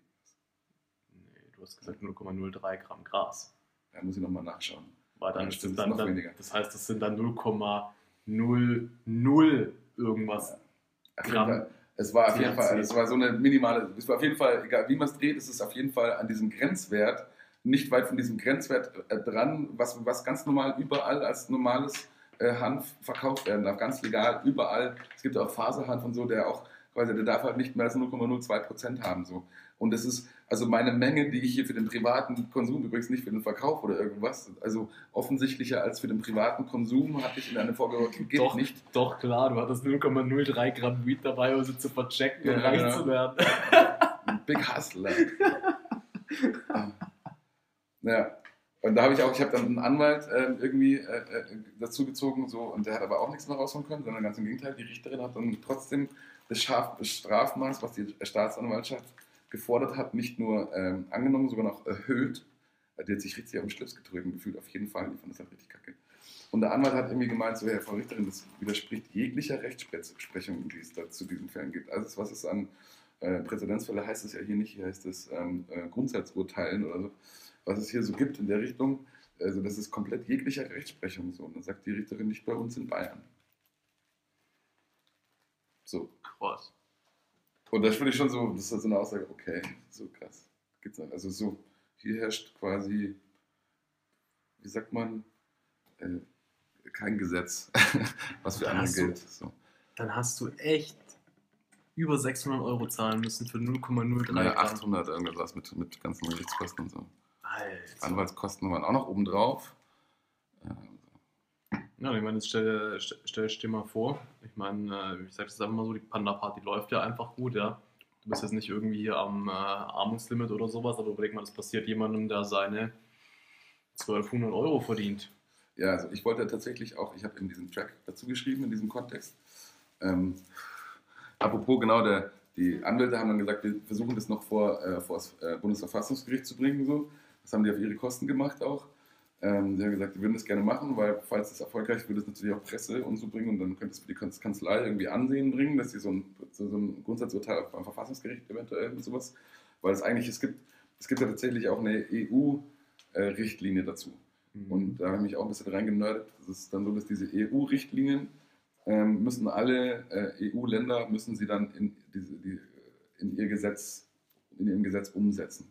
Nee, du hast gesagt 0,03 Gramm Gras. Da muss ich nochmal nachschauen. War dann, das, dann, noch dann, weniger. das heißt, das sind dann 0,00 irgendwas ja. Gramm. Es war auf jeden Fall, es war so eine minimale, es war auf jeden Fall, egal wie man es dreht, es ist auf jeden Fall an diesem Grenzwert, nicht weit von diesem Grenzwert äh, dran, was, was ganz normal überall als normales Hanf verkauft werden darf, ganz legal, überall. Es gibt auch Faserhanf und so, der auch quasi, der darf halt nicht mehr als 0,02 Prozent haben. So. Und das ist also meine Menge, die ich hier für den privaten Konsum, übrigens nicht für den Verkauf oder irgendwas, also offensichtlicher als für den privaten Konsum, hatte ich in einer Folge geht doch, nicht. Doch, klar, du hattest 0,03 Gramm Weed dabei, um sie zu verchecken ja, und reich ja. zu werden. Big Hustler. ja. Und da habe ich auch, ich habe dann einen Anwalt äh, irgendwie äh, dazu gezogen, so, und der hat aber auch nichts mehr rausholen können, sondern ganz im Gegenteil, die Richterin hat dann trotzdem das, Schaf, das Strafmaß, was die Staatsanwaltschaft gefordert hat, nicht nur ähm, angenommen, sogar noch erhöht. Die hat sich richtig auf den Schlips getreten gefühlt, auf jeden Fall. Ich fand das halt richtig kacke. Und der Anwalt hat irgendwie gemeint, so, Herr Frau Richterin, das widerspricht jeglicher Rechtsprechung, die es da zu diesen Fällen gibt. Also was es an äh, Präzedenzfälle heißt es ja hier nicht, hier heißt es ähm, äh, Grundsatzurteilen oder so, was es hier so gibt in der Richtung, also das ist komplett jeglicher Rechtsprechung so. Und dann sagt die Richterin nicht bei uns in Bayern. So. Krass. Und das finde ich schon so, das ist so eine Aussage, okay, so krass. Gibt's halt. Also so, hier herrscht quasi, wie sagt man, äh, kein Gesetz, was für andere gilt. So. Dann hast du echt über 600 Euro zahlen müssen für 0,03 Naja, Gramm. 800 irgendwas mit, mit ganzen Gerichtskosten und so. Alter. Anwaltskosten waren auch noch oben drauf. Ja, ich meine, jetzt stell, stell, stell dir mal vor, ich meine, ich sag das einfach mal so, die Panda-Party läuft ja einfach gut, ja. Du bist jetzt nicht irgendwie hier am äh, Armutslimit oder sowas, aber überleg mal, das passiert jemandem, der seine 1200 Euro verdient. Ja, also ich wollte tatsächlich auch, ich habe in diesem Track dazu geschrieben, in diesem Kontext. Ähm, apropos, genau, der, die Anwälte haben dann gesagt, wir versuchen das noch vor, äh, vor das äh, Bundesverfassungsgericht zu bringen. So. Das haben die auf ihre Kosten gemacht auch. Ähm, die haben gesagt, die würden das gerne machen, weil falls das erfolgreich ist, würde es natürlich auch Presse und so bringen und dann könnte es für die Kanz- Kanzlei irgendwie Ansehen bringen, dass sie so ein, so ein Grundsatzurteil beim Verfassungsgericht eventuell und sowas, weil es eigentlich, es gibt, es gibt ja tatsächlich auch eine EU-Richtlinie dazu. Und da habe ich mich auch ein bisschen reingenördet. Es ist dann so, dass diese EU-Richtlinien ähm, müssen alle äh, EU-Länder müssen sie dann in, diese, die, in ihr Gesetz, in ihrem Gesetz umsetzen.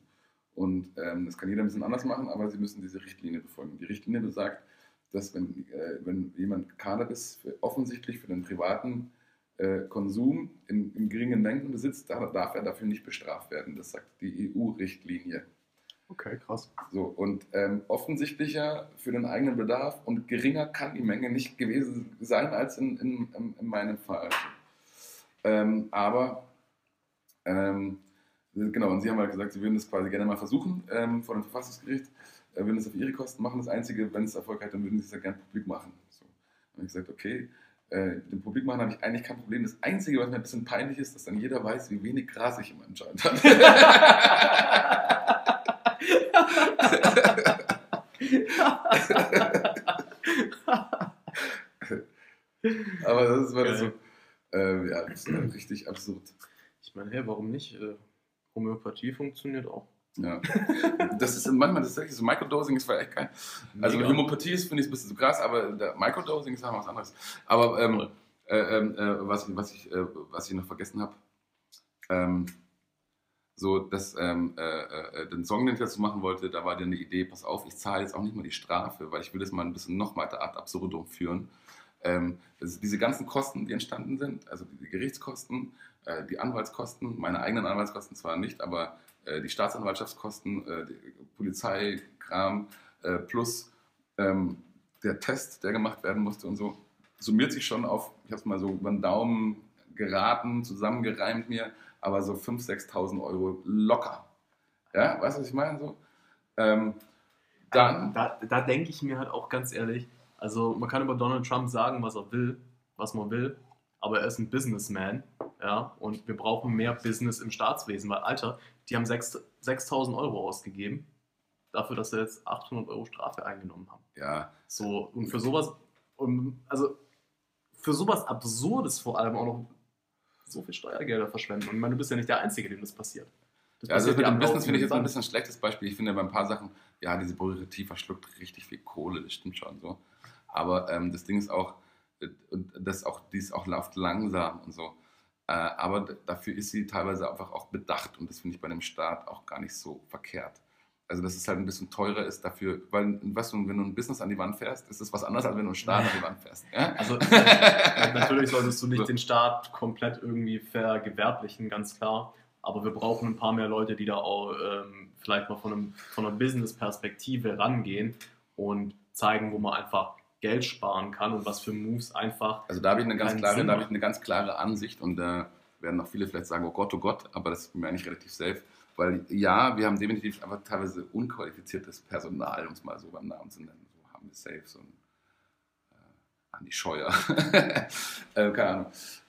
Und ähm, das kann jeder ein bisschen anders machen, aber sie müssen diese Richtlinie befolgen. Die Richtlinie besagt, dass wenn, äh, wenn jemand Cannabis für, offensichtlich für den privaten äh, Konsum in, in geringen Mengen besitzt, da, darf er dafür nicht bestraft werden. Das sagt die EU-Richtlinie. Okay, krass. So, und ähm, offensichtlicher für den eigenen Bedarf und geringer kann die Menge nicht gewesen sein als in, in, in, in meinem Fall. Ähm, aber, ähm, genau, und Sie haben halt gesagt, Sie würden das quasi gerne mal versuchen ähm, vor dem Verfassungsgericht, äh, würden es auf Ihre Kosten machen. Das Einzige, wenn es erfolgreich dann würden Sie es ja gerne publik machen. So. Und ich gesagt, okay, äh, mit dem Publik machen habe ich eigentlich kein Problem. Das Einzige, was mir ein bisschen peinlich ist, dass dann jeder weiß, wie wenig Gras ich in meinem Joint habe. Aber das war das so, äh, ja, das ist halt richtig absurd. Ich meine, hey, warum nicht? Homöopathie funktioniert auch. Ja. Das ist manchmal tatsächlich so, Microdosing ist vielleicht echt geil. Also Mega. Homöopathie ist, finde ich, ein bisschen zu krass, aber Microdosing ist halt was anderes. Aber ähm, äh, ähm, äh, was, was, ich, äh, was ich noch vergessen habe, ähm, so, dass ähm, äh, äh, den Song, den ich dazu machen wollte, da war dann eine Idee, pass auf, ich zahle jetzt auch nicht mal die Strafe, weil ich will das mal ein bisschen noch weiter ad absurdum führen. Ähm, also diese ganzen Kosten, die entstanden sind, also die Gerichtskosten, äh, die Anwaltskosten, meine eigenen Anwaltskosten zwar nicht, aber äh, die Staatsanwaltschaftskosten, äh, Polizeikram äh, plus ähm, der Test, der gemacht werden musste und so, summiert sich schon auf, ich habe es mal so über den Daumen geraten, zusammengereimt mir, aber so 5.000, 6.000 Euro locker. Ja, weißt du, was ich meine? So? Ähm, dann, Da, da denke ich mir halt auch ganz ehrlich, also man kann über Donald Trump sagen, was er will, was man will, aber er ist ein Businessman, ja, und wir brauchen mehr Business im Staatswesen, weil, Alter, die haben 6 6.000 Euro ausgegeben, dafür, dass sie jetzt 800 Euro Strafe eingenommen haben. ja, So, und für sowas, und, also für sowas Absurdes vor allem auch noch so viel Steuergelder verschwenden. Und ich meine, du bist ja nicht der Einzige, dem das passiert. Das Ja, also mit dem Business finde ich jetzt ein bisschen ein schlechtes Beispiel. Ich finde bei ein paar Sachen, ja, diese Bürokratie verschluckt richtig viel Kohle, das stimmt schon so. Aber ähm, das Ding ist auch, äh, und das auch, die ist auch läuft langsam und so. Äh, aber dafür ist sie teilweise einfach auch bedacht und das finde ich bei dem Staat auch gar nicht so verkehrt. Also dass es halt ein bisschen teurer ist dafür, weil weißt du, wenn du ein Business an die Wand fährst, ist es was anderes, als wenn du einen Staat an die Wand fährst. Ja? Also äh, natürlich solltest du nicht So. den Staat komplett irgendwie vergewerblichen, ganz klar. Aber wir brauchen ein paar mehr Leute, die da auch ähm, vielleicht mal von, einem, von einer Business-Perspektive rangehen und zeigen, wo man einfach Geld sparen kann und was für Moves einfach. Also da habe ich eine ganz klare, Sinn da habe ich eine ganz klare Ansicht und da werden auch viele vielleicht sagen, oh Gott, oh Gott, aber das ist mir eigentlich relativ safe. Weil ja, wir haben definitiv einfach teilweise unqualifiziertes Personal, um es mal so beim Namen zu nennen. So haben wir safe so ein äh, Andi Scheuer. äh, keine Ahnung.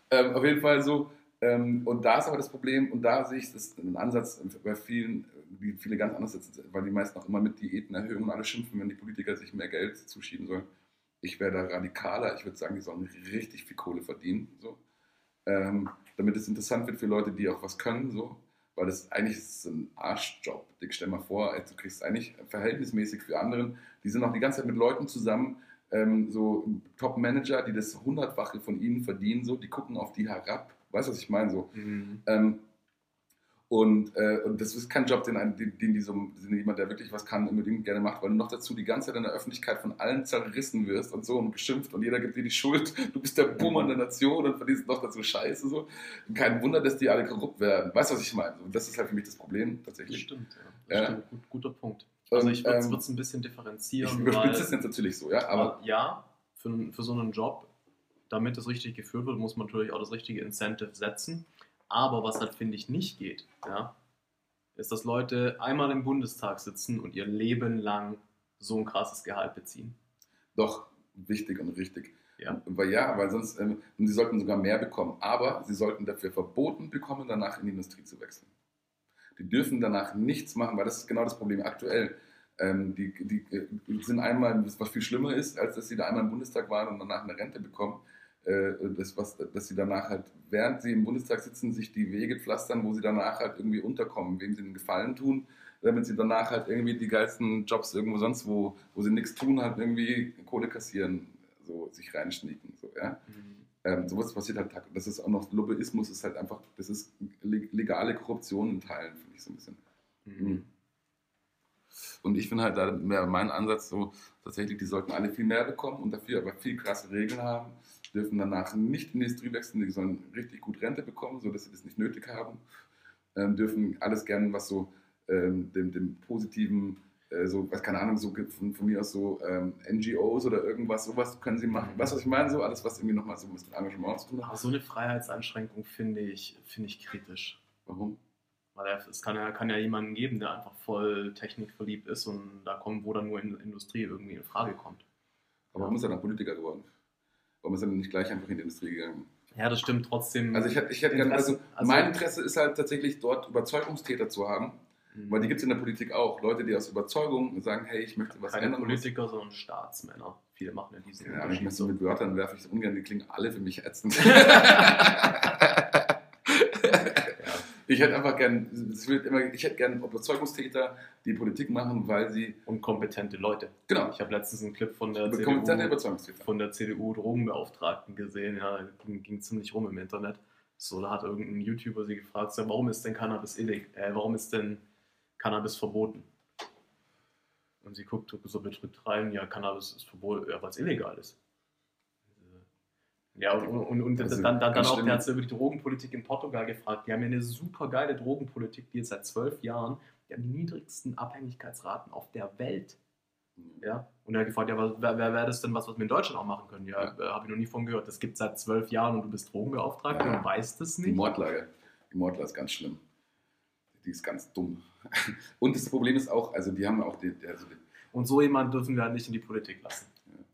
Ähm, auf jeden Fall so. Ähm, und da ist aber das Problem, und da sehe ich das einen Ansatz bei vielen, wie viele ganz anders sitzen, weil die meisten auch immer mit Diätenerhöhungen und alle schimpfen, wenn die Politiker sich mehr Geld zuschieben sollen. Ich wäre da radikaler. Ich würde sagen, die sollen richtig viel Kohle verdienen. So. Ähm, damit es interessant wird für Leute, die auch was können. So. Weil das eigentlich ist ein Arschjob. Ich stell mal vor, du kriegst eigentlich verhältnismäßig für anderen. Die sind auch die ganze Zeit mit Leuten zusammen, ähm, so Top-Manager, die das hundertfache von ihnen verdienen. So. Die gucken auf die herab. Weißt du, was ich meine? So. Mhm. Ähm, und, äh, und das ist kein Job, den, den, den die so, den jemand, der wirklich was kann, unbedingt gerne macht, weil du noch dazu die ganze Zeit in der Öffentlichkeit von allen zerrissen wirst und so und beschimpft und jeder gibt dir die Schuld. Du bist der Boomer der Nation und verdienst noch dazu Scheiße. So. Und kein Wunder, dass die alle korrupt werden. Weißt du, was ich meine? Und das ist halt für mich das Problem Das tatsächlich. stimmt, ja. Das Ja. stimmt. Gut, guter Punkt. Also ich würde ähm, es ein bisschen Ich differenzieren. überspitze es jetzt natürlich so, ja, aber Aber ja, für, für so einen Job, damit es richtig geführt wird, muss man natürlich auch das richtige Incentive setzen. Aber was halt, finde ich, nicht geht, ja, ist, dass Leute einmal im Bundestag sitzen und ihr Leben lang so ein krasses Gehalt beziehen. doch wichtig und richtig. Ja. Weil ja, weil sonst, ähm, sie sollten sogar mehr bekommen, aber sie sollten dafür verboten bekommen, danach in die Industrie zu wechseln. Die dürfen danach nichts machen, weil das ist genau das Problem aktuell. Ähm, die, die äh, sind einmal, was viel schlimmer ist, als dass sie da einmal im Bundestag waren und danach eine Rente bekommen. Äh, das, was, dass sie danach halt, während sie im Bundestag sitzen, sich die Wege pflastern, wo sie danach halt irgendwie unterkommen, wem sie einen Gefallen tun, damit sie danach halt irgendwie die geilsten Jobs irgendwo sonst, wo, wo sie nichts tun, halt irgendwie Kohle kassieren, so sich reinschnieken. So, ja? Ähm, sowas passiert halt, das ist auch noch Lobbyismus, ist halt einfach, das ist le- legale Korruption in Teilen, finde ich so ein bisschen. Mhm. Und ich finde halt, da wäre mein Ansatz so, tatsächlich, die sollten alle viel mehr bekommen und dafür aber viel krasse Regeln haben, dürfen danach nicht in die Industrie wechseln, die sollen richtig gut Rente bekommen, sodass sie das nicht nötig haben, ähm, dürfen alles gerne, was so ähm, dem, dem positiven, äh, so, was keine Ahnung, so von, von mir aus so ähm, NGOs oder irgendwas, sowas können sie machen. Weißt du, was ich meine? So alles, was irgendwie nochmal so mit Engagement zu tun hat. Aber so eine Freiheitseinschränkung finde ich, finde ich kritisch. Warum? Weil es kann ja, kann ja jemanden geben, der einfach voll technikverliebt ist und da kommt, wo dann nur in Industrie irgendwie in Frage kommt. Aber warum ist er dann Politiker geworden? Warum ist er denn nicht gleich einfach in die Industrie gegangen? Ja, das stimmt trotzdem. Also ich hätte, ich hätte gerne, also, also- mein Interesse ist halt tatsächlich dort Überzeugungstäter zu haben, Mhm. weil die gibt es in der Politik auch. Leute, die aus Überzeugung sagen, hey, ich möchte was keine ändern. Politiker, sondern Staatsmänner. Viele machen ja diesen Ja, ich so mit Wörtern werfe ich ungern, die klingen alle für mich ätzend. Ja. ich hätte einfach gern, immer, ich hätte gern Überzeugungstäter, die Politik machen, weil sie, Und kompetente Leute. genau, Ich habe letztens einen Clip von der CDU, von der CDU Drogenbeauftragten gesehen. Ja, ging, ziemlich rum im Internet. So, da hat irgendein YouTuber sie gefragt, so, warum ist denn Cannabis illeg äh, warum ist denn Cannabis verboten? Und sie guckt so bedrückt rein, ja, Cannabis ist verboten, ja, weil es illegal ist. Ja, und, und, und Also, dann, dann, dann auch, der hat über die Drogenpolitik in Portugal gefragt. Die haben ja eine super geile Drogenpolitik, die jetzt seit zwölf Jahren, die haben die niedrigsten Abhängigkeitsraten auf der Welt. Ja, und er hat gefragt, ja, was- wer wäre wär das denn was, was wir in Deutschland auch machen können? Ja, äh, habe ich noch nie von gehört. Das gibt es seit zwölf Jahren und du bist Drogenbeauftragter Ja. und weißt es Die nicht. Mordlage. Die Mordlage ist ganz schlimm. Die ist ganz dumm. Und das Problem ist auch, also die haben auch die, also die, Und so jemanden dürfen wir halt nicht in die Politik lassen.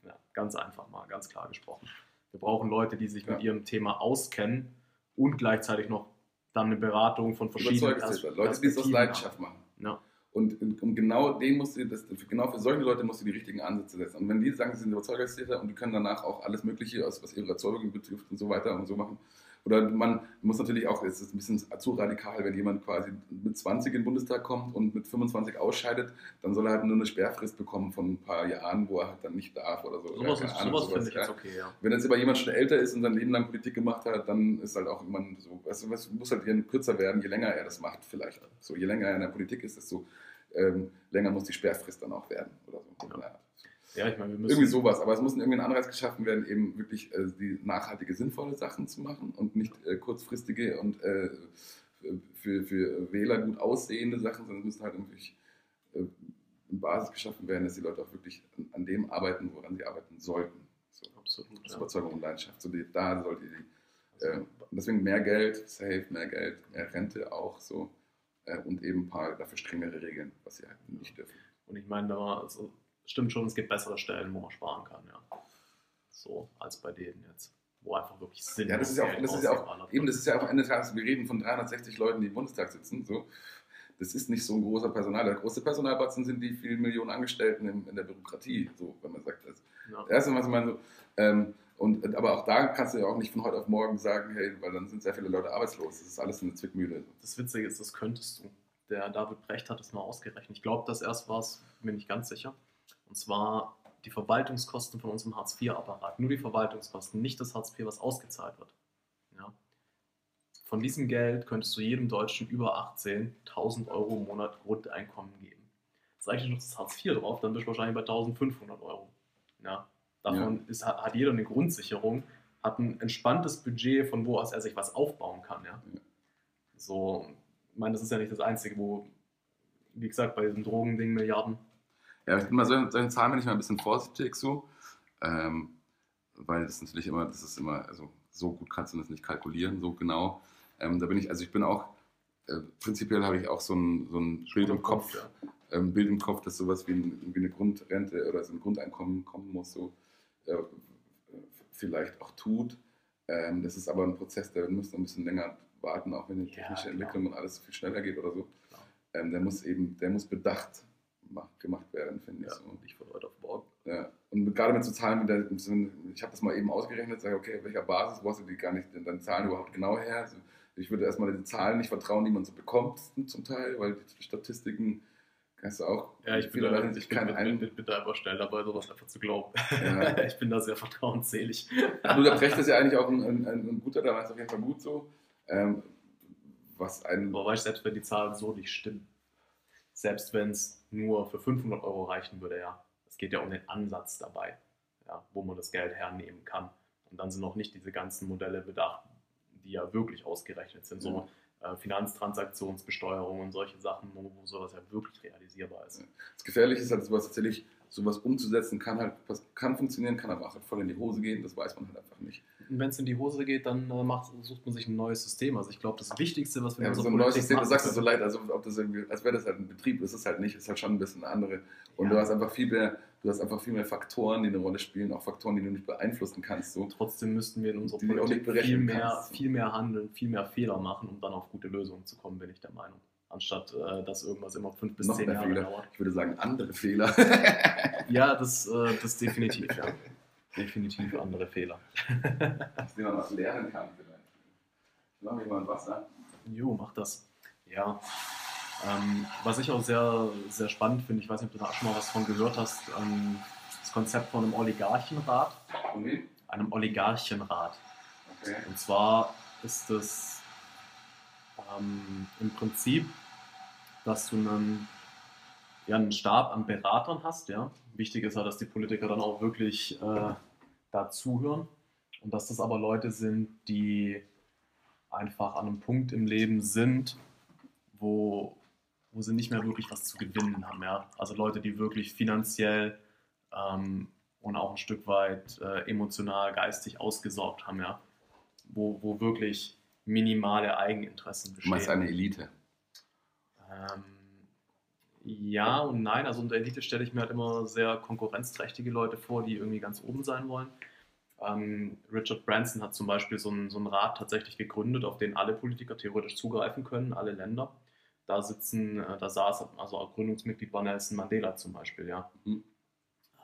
Ja, ganz einfach mal, ganz klar gesprochen. Wir brauchen Leute, die sich mit Ja. ihrem Thema auskennen und gleichzeitig noch dann eine Beratung von verschiedenen Überzeugungstäter, Leute, die es aus Leidenschaft machen. haben. Ja. Und, und, genau den musst du, das, genau für solche Leute musst du die richtigen Ansätze setzen. Und wenn die sagen, sie sind Überzeugungstäter und die können danach auch alles Mögliche, aus, was ihre Überzeugung betrifft und so weiter und so machen. Oder man muss natürlich auch, es ist ein bisschen zu radikal, wenn jemand quasi mit 20 in den Bundestag kommt und mit 25 ausscheidet, dann soll er halt nur eine Sperrfrist bekommen von ein paar Jahren, wo er halt dann nicht darf oder so. Sowas, Ahnung, sowas sowas, finde ich ja. jetzt okay, ja. Wenn jetzt aber jemand schon älter ist und sein Leben lang Politik gemacht hat, dann ist halt auch immer so, was muss halt kürzer werden, je länger er das macht, vielleicht. So, je länger er in der Politik ist, desto ähm, länger muss die Sperrfrist dann auch werden oder so. Ja. Ja. Ich meine, wir müssen. Irgendwie sowas, aber es muss irgendwie ein Anreiz geschaffen werden, eben wirklich äh, die nachhaltige, sinnvolle Sachen zu machen und nicht äh, kurzfristige und äh, für, für Wähler gut aussehende Sachen, sondern es müssen halt irgendwie äh, eine Basis geschaffen werden, dass die Leute auch wirklich an, an dem arbeiten, woran sie arbeiten sollten. So. Absolut. Das Ja. Überzeugung und Leidenschaft. So die, da sollte die, Also, äh, und deswegen mehr Geld, safe, mehr Geld, mehr Rente auch so. Äh, und eben ein paar dafür strengere Regeln, was sie halt nicht dürfen. Und ich meine, da war, also, stimmt schon, es gibt bessere Stellen, wo man sparen kann, ja. So, als bei denen jetzt. Wo einfach wirklich Sinn Ja, das ist ja auch, das ist ja auch, eben, das ist ja auch Ende des Tages, wir reden von 360 Leuten, die im Bundestag sitzen, so. das ist nicht so ein großer Personal. Der große Personalbatzen sind die vielen Millionen Angestellten in, in der Bürokratie, so, wenn man sagt das. Ja. Das erste, was ich meine, so, ähm, und, aber auch da kannst du ja auch nicht von heute auf morgen sagen, hey, weil dann sind sehr viele Leute arbeitslos. Das ist alles eine Zwickmühle. Das Witzige ist, das könntest du. Der David Brecht hat es mal ausgerechnet. Ich glaube, das erst war es, bin ich ganz sicher. Und zwar die Verwaltungskosten von unserem Hartz-IV-Apparat. Nur die Verwaltungskosten, nicht das Hartz IV, was ausgezahlt wird. Ja. Von diesem Geld könntest du jedem Deutschen über 18 1000 Euro im Monat Grundeinkommen geben. Jetzt rechne noch das Hartz IV drauf, dann bist du wahrscheinlich bei 1500 Euro. Ja. Davon ja. ist, hat jeder eine Grundsicherung, hat ein entspanntes Budget, von wo aus er sich was aufbauen kann. Ja. So, ich meine, das ist ja nicht das Einzige, wo, wie gesagt, bei diesem Drogending Milliarden ja, ich bin mal so, solchen Zahlen bin ich mal ein bisschen vorsichtig so, ähm, weil das natürlich immer, das ist immer, also so gut kannst du das nicht kalkulieren, so genau. Ähm, da bin ich, also ich bin auch, äh, prinzipiell habe ich auch so ein, so ein Bild im Kopf, ja. ähm, Bild im Kopf, dass sowas wie, ein, wie, eine Grundrente oder so ein Grundeinkommen kommen muss, so äh, vielleicht auch tut. Ähm, das ist aber ein Prozess, der muss noch ein bisschen länger warten, auch wenn die technische ja, Entwicklung und alles viel schneller geht oder so. Ähm, der muss eben, der muss bedacht gemacht werden, finde ich. Ja, so. Nicht von heute auf morgen. Ja. Und gerade mit so Zahlen, ich habe das mal eben ausgerechnet, sage, okay, auf welcher Basis, hast du die gar nicht, deine Zahlen überhaupt genau her? Also ich würde erstmal den Zahlen nicht vertrauen, die man so bekommt zum Teil, weil die Statistiken kannst du auch. Ja, ich bin, da, ich bin, bin, bin, bin, da einfach schnell dabei, sowas einfach zu glauben. Ja. ich bin da sehr vertrauensselig. du, der Brecht ist ja eigentlich auch ein, ein, ein guter, da war es auf jeden Fall gut so. Ähm, was ein. Aber weißt selbst wenn die Zahlen so nicht stimmen, selbst wenn es nur für 500 Euro reichen würde, ja. Es geht ja um den Ansatz dabei, ja, wo man das Geld hernehmen kann. Und dann sind noch nicht diese ganzen Modelle bedacht, die ja wirklich ausgerechnet sind. So Finanztransaktionsbesteuerung und solche Sachen, wo, wo sowas ja wirklich realisierbar ist. Das Gefährliche ist halt sowas tatsächlich, sowas umzusetzen kann halt, kann funktionieren, kann aber auch halt voll in die Hose gehen, das weiß man halt einfach nicht wenn es in die Hose geht, dann äh, macht, sucht man sich ein neues System. Also ich glaube, das Wichtigste, was wir ja, in so ein neues System, du sagst es so leid, also ob das irgendwie, als wäre das halt ein Betrieb, ist es halt nicht, ist halt schon ein bisschen andere. Und ja. du hast einfach viel mehr, du hast einfach viel mehr Faktoren, die eine Rolle spielen, auch Faktoren, die du nicht beeinflussen kannst. So. Trotzdem müssten wir in unserer Politik viel mehr, kannst. viel mehr handeln, viel mehr Fehler machen, um dann auf gute Lösungen zu kommen, bin ich der Meinung. Anstatt äh, dass irgendwas immer fünf bis Noch zehn Jahre Fehler. dauert. Ich würde sagen, andere Fehler. ja, das, äh, das definitiv, ja definitiv andere Fehler. Dass man was lernen kann vielleicht. Ich mache mir mal ein Wasser. Jo, mach das. Ja. Ähm, was ich auch sehr, sehr spannend finde, ich weiß nicht, ob du da schon mal was von gehört hast, ähm, das Konzept von einem Oligarchenrat. Wie? Einem Oligarchenrat. Okay. Und zwar ist es ähm, im Prinzip, dass du einen, ja, einen Stab an Beratern hast, ja. Wichtig ist halt, dass die Politiker dann auch wirklich äh, da zuhören und dass das aber Leute sind, die einfach an einem Punkt im Leben sind, wo, wo sie nicht mehr wirklich was zu gewinnen haben. Ja? Also Leute, die wirklich finanziell ähm, und auch ein Stück weit äh, emotional, geistig ausgesorgt haben, ja? wo, wo wirklich minimale Eigeninteressen bestehen. Du meinst eine Elite? Ähm, ja und nein. Also unter Elite stelle ich mir halt immer sehr konkurrenzträchtige Leute vor, die irgendwie ganz oben sein wollen. Ähm, Richard Branson hat zum Beispiel so einen, so einen Rat tatsächlich gegründet, auf den alle Politiker theoretisch zugreifen können, alle Länder. Da sitzen, äh, da saß, also auch Gründungsmitglied war Nelson Mandela zum Beispiel, ja. Mhm.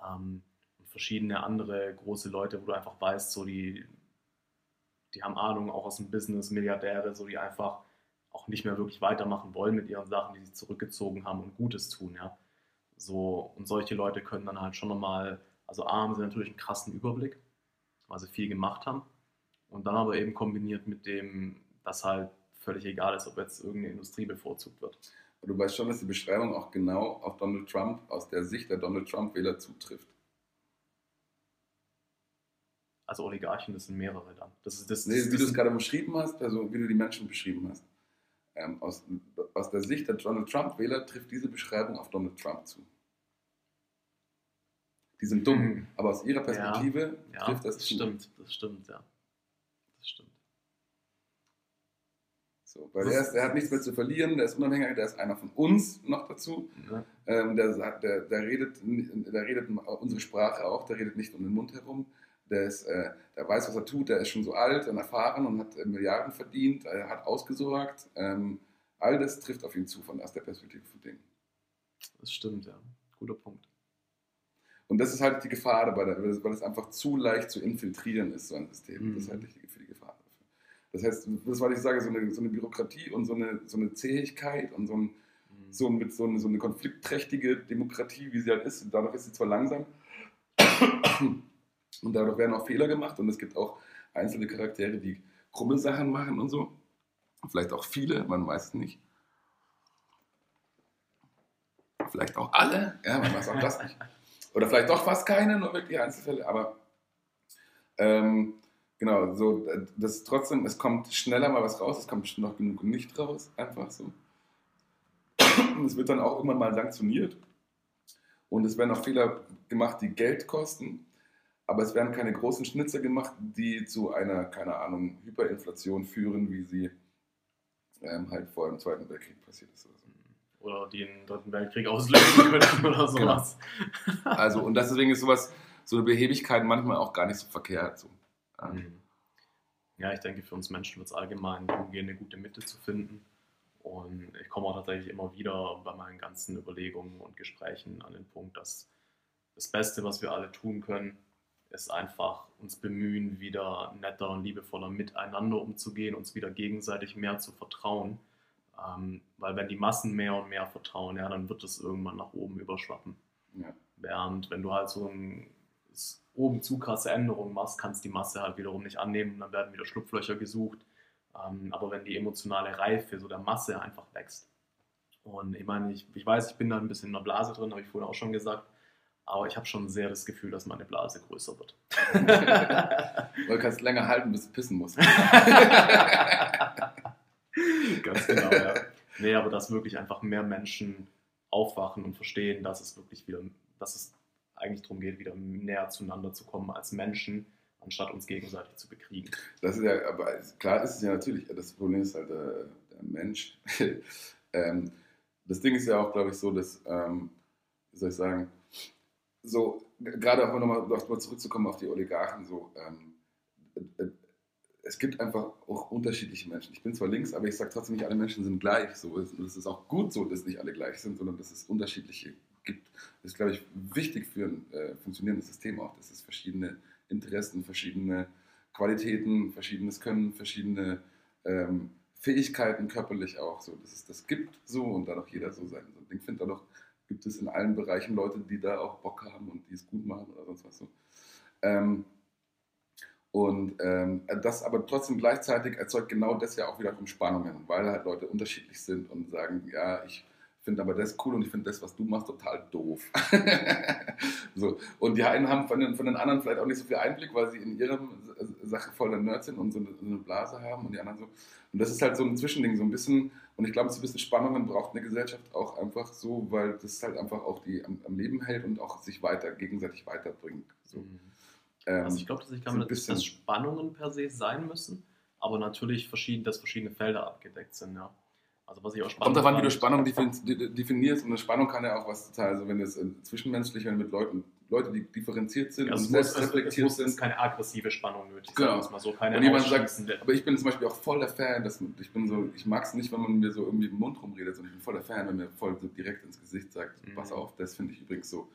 Ähm, und verschiedene andere große Leute, wo du einfach weißt, so die, die haben Ahnung auch aus dem Business, Milliardäre, so die einfach auch nicht mehr wirklich weitermachen wollen mit ihren Sachen, die sie zurückgezogen haben und Gutes tun, ja. So, und solche Leute können dann halt schon nochmal, also A haben sie natürlich einen krassen Überblick, weil sie viel gemacht haben. Und dann aber eben kombiniert mit dem, dass halt völlig egal ist, ob jetzt irgendeine Industrie bevorzugt wird. Aber du weißt schon, dass die Beschreibung auch genau auf Donald Trump aus der Sicht der Donald Trump-Wähler zutrifft. Also Oligarchen, das sind mehrere dann. Das ist, das, nee, das, wie du es gerade beschrieben hast, also wie du die Menschen beschrieben hast. Ähm, aus, aus der Sicht der Donald Trump-Wähler trifft diese Beschreibung auf Donald Trump zu. Die sind dumm, mhm. aber aus ihrer Perspektive ja, trifft das, das zu. Stimmt, das stimmt, ja. Das stimmt. So, weil er, ist, er, hat nichts mehr zu verlieren, der ist unabhängig, der ist einer von uns noch dazu. Ja. Ähm, der, der, der, redet, der redet unsere Sprache auch, der redet nicht um den Mund herum der, ist, äh, der weiß, was er tut, der ist schon so alt und erfahren und hat äh, Milliarden verdient, er hat ausgesorgt. Ähm, All das trifft auf ihn zu von aus der Perspektive von Dingen. Das stimmt, ja. Guter Punkt. Und das ist halt die Gefahr dabei, weil es einfach zu leicht zu infiltrieren ist, so ein System. Mhm. Das ist halt die, für die Gefahr. Das heißt, das was ich sage, so eine, so eine Bürokratie und so eine, so eine Zähigkeit und so, ein, Mhm. so, mit so, eine, so eine konfliktträchtige Demokratie, wie sie halt ist, und dadurch ist sie zwar langsam und dadurch werden auch Fehler gemacht und es gibt auch einzelne Charaktere, die krumme Sachen machen und so. Vielleicht auch viele, man weiß es nicht. Vielleicht auch alle, ja, man weiß auch das nicht. Oder vielleicht doch fast keine, nur wirklich Einzelfälle, aber ähm, genau, so, das trotzdem, es kommt schneller mal was raus, es kommt noch genug nicht raus, einfach so. Und es wird dann auch irgendwann mal sanktioniert. Und es werden auch Fehler gemacht, die Geld kosten, aber es werden keine großen Schnitzer gemacht, die zu einer, keine Ahnung, Hyperinflation führen, wie sie ähm, halt vor dem Zweiten Weltkrieg passiert ist. Oder so. Oder die den Dritten Weltkrieg auslösen könnten oder sowas. Also, und deswegen ist sowas, so eine Behebigkeit manchmal auch gar nicht so verkehrt. So. Ja. Mhm. Ja, ich denke, für uns Menschen wird es allgemein darum gehen, eine gute Mitte zu finden. Und ich komme auch tatsächlich immer wieder bei meinen ganzen Überlegungen und Gesprächen an den Punkt, dass das Beste, was wir alle tun können, ist einfach uns bemühen, wieder netter und liebevoller miteinander umzugehen, uns wieder gegenseitig mehr zu vertrauen. Ähm, weil wenn die Massen mehr und mehr vertrauen, ja, dann wird es irgendwann nach oben überschwappen. Ja. Während wenn du halt so ein, oben zu krasse Änderungen machst, kannst die Masse halt wiederum nicht annehmen und dann werden wieder Schlupflöcher gesucht. Ähm, aber wenn die emotionale Reife so der Masse einfach wächst. Und ich meine, ich, ich weiß, ich bin da ein bisschen in der Blase drin, habe ich vorhin auch schon gesagt. Aber ich habe schon sehr das Gefühl, dass meine Blase größer wird. Weil du kannst länger halten, bis du pissen musst. Ganz genau, ja. Nee, aber dass wirklich einfach mehr Menschen aufwachen und verstehen, dass es wirklich wieder, dass es eigentlich darum geht, wieder näher zueinander zu kommen als Menschen, anstatt uns gegenseitig zu bekriegen. Das ist ja, aber klar ist es ja natürlich, das Problem ist halt der, der Mensch. ähm, das Ding ist ja auch, glaube ich, so, dass, ähm, wie soll ich sagen, so, gerade auch nochmal noch mal zurückzukommen auf die Oligarchen, so, ähm, äh, es gibt einfach auch unterschiedliche Menschen. Ich bin zwar links, aber ich sage trotzdem, nicht alle Menschen sind gleich. So. Es ist auch gut so, dass nicht alle gleich sind, sondern dass es unterschiedliche gibt. Das ist, glaube ich, wichtig für ein äh, funktionierendes System auch, dass es verschiedene Interessen, verschiedene Qualitäten, verschiedenes Können, verschiedene ähm, Fähigkeiten körperlich auch, so, dass es das gibt so und dadurch jeder so sein. So, ich finde dadurch gibt es in allen Bereichen Leute, die da auch Bock haben und die es gut machen oder sonst was so. Ähm, und ähm, das aber trotzdem gleichzeitig erzeugt genau das ja auch wiederum Spannungen, weil halt Leute unterschiedlich sind und sagen, ja, ich finde aber das cool und ich finde das, was du machst, total doof. so. Und die einen haben von den, von den anderen vielleicht auch nicht so viel Einblick, weil sie in ihrer Sache voller Nerd sind und so eine, so eine Blase haben und die anderen so. Und das ist halt so ein Zwischending, so ein bisschen, und ich glaube, so ein bisschen Spannungen braucht eine Gesellschaft auch einfach so, weil das halt einfach auch die am, am Leben hält und auch sich weiter, gegenseitig weiterbringt. So. Ähm, Also ich glaube, dass ich so kann ein nicht, bisschen- dass Spannungen per se sein müssen, aber natürlich verschieden, dass verschiedene Felder abgedeckt sind, ja. Also was ich auch spannend Kommt davon, wie du Spannung defin- de- definierst. Und eine Spannung kann ja auch was total, also wenn es äh, zwischenmenschlich, wenn mit Leuten, Leute, die differenziert sind Ja, und es, muss, es, es selbstreflektiert muss sind. ist keine aggressive Spannung nötig, Genau. sagen es mal so, keine Und jemand sagt, aber ich bin zum Beispiel auch voll der Fan, dass ich bin so, ich mag es nicht, wenn man mir so irgendwie im Mund rumredet, sondern ich bin voll der Fan, wenn mir voll so direkt ins Gesicht sagt, Mhm. pass auf, das finde ich übrigens so.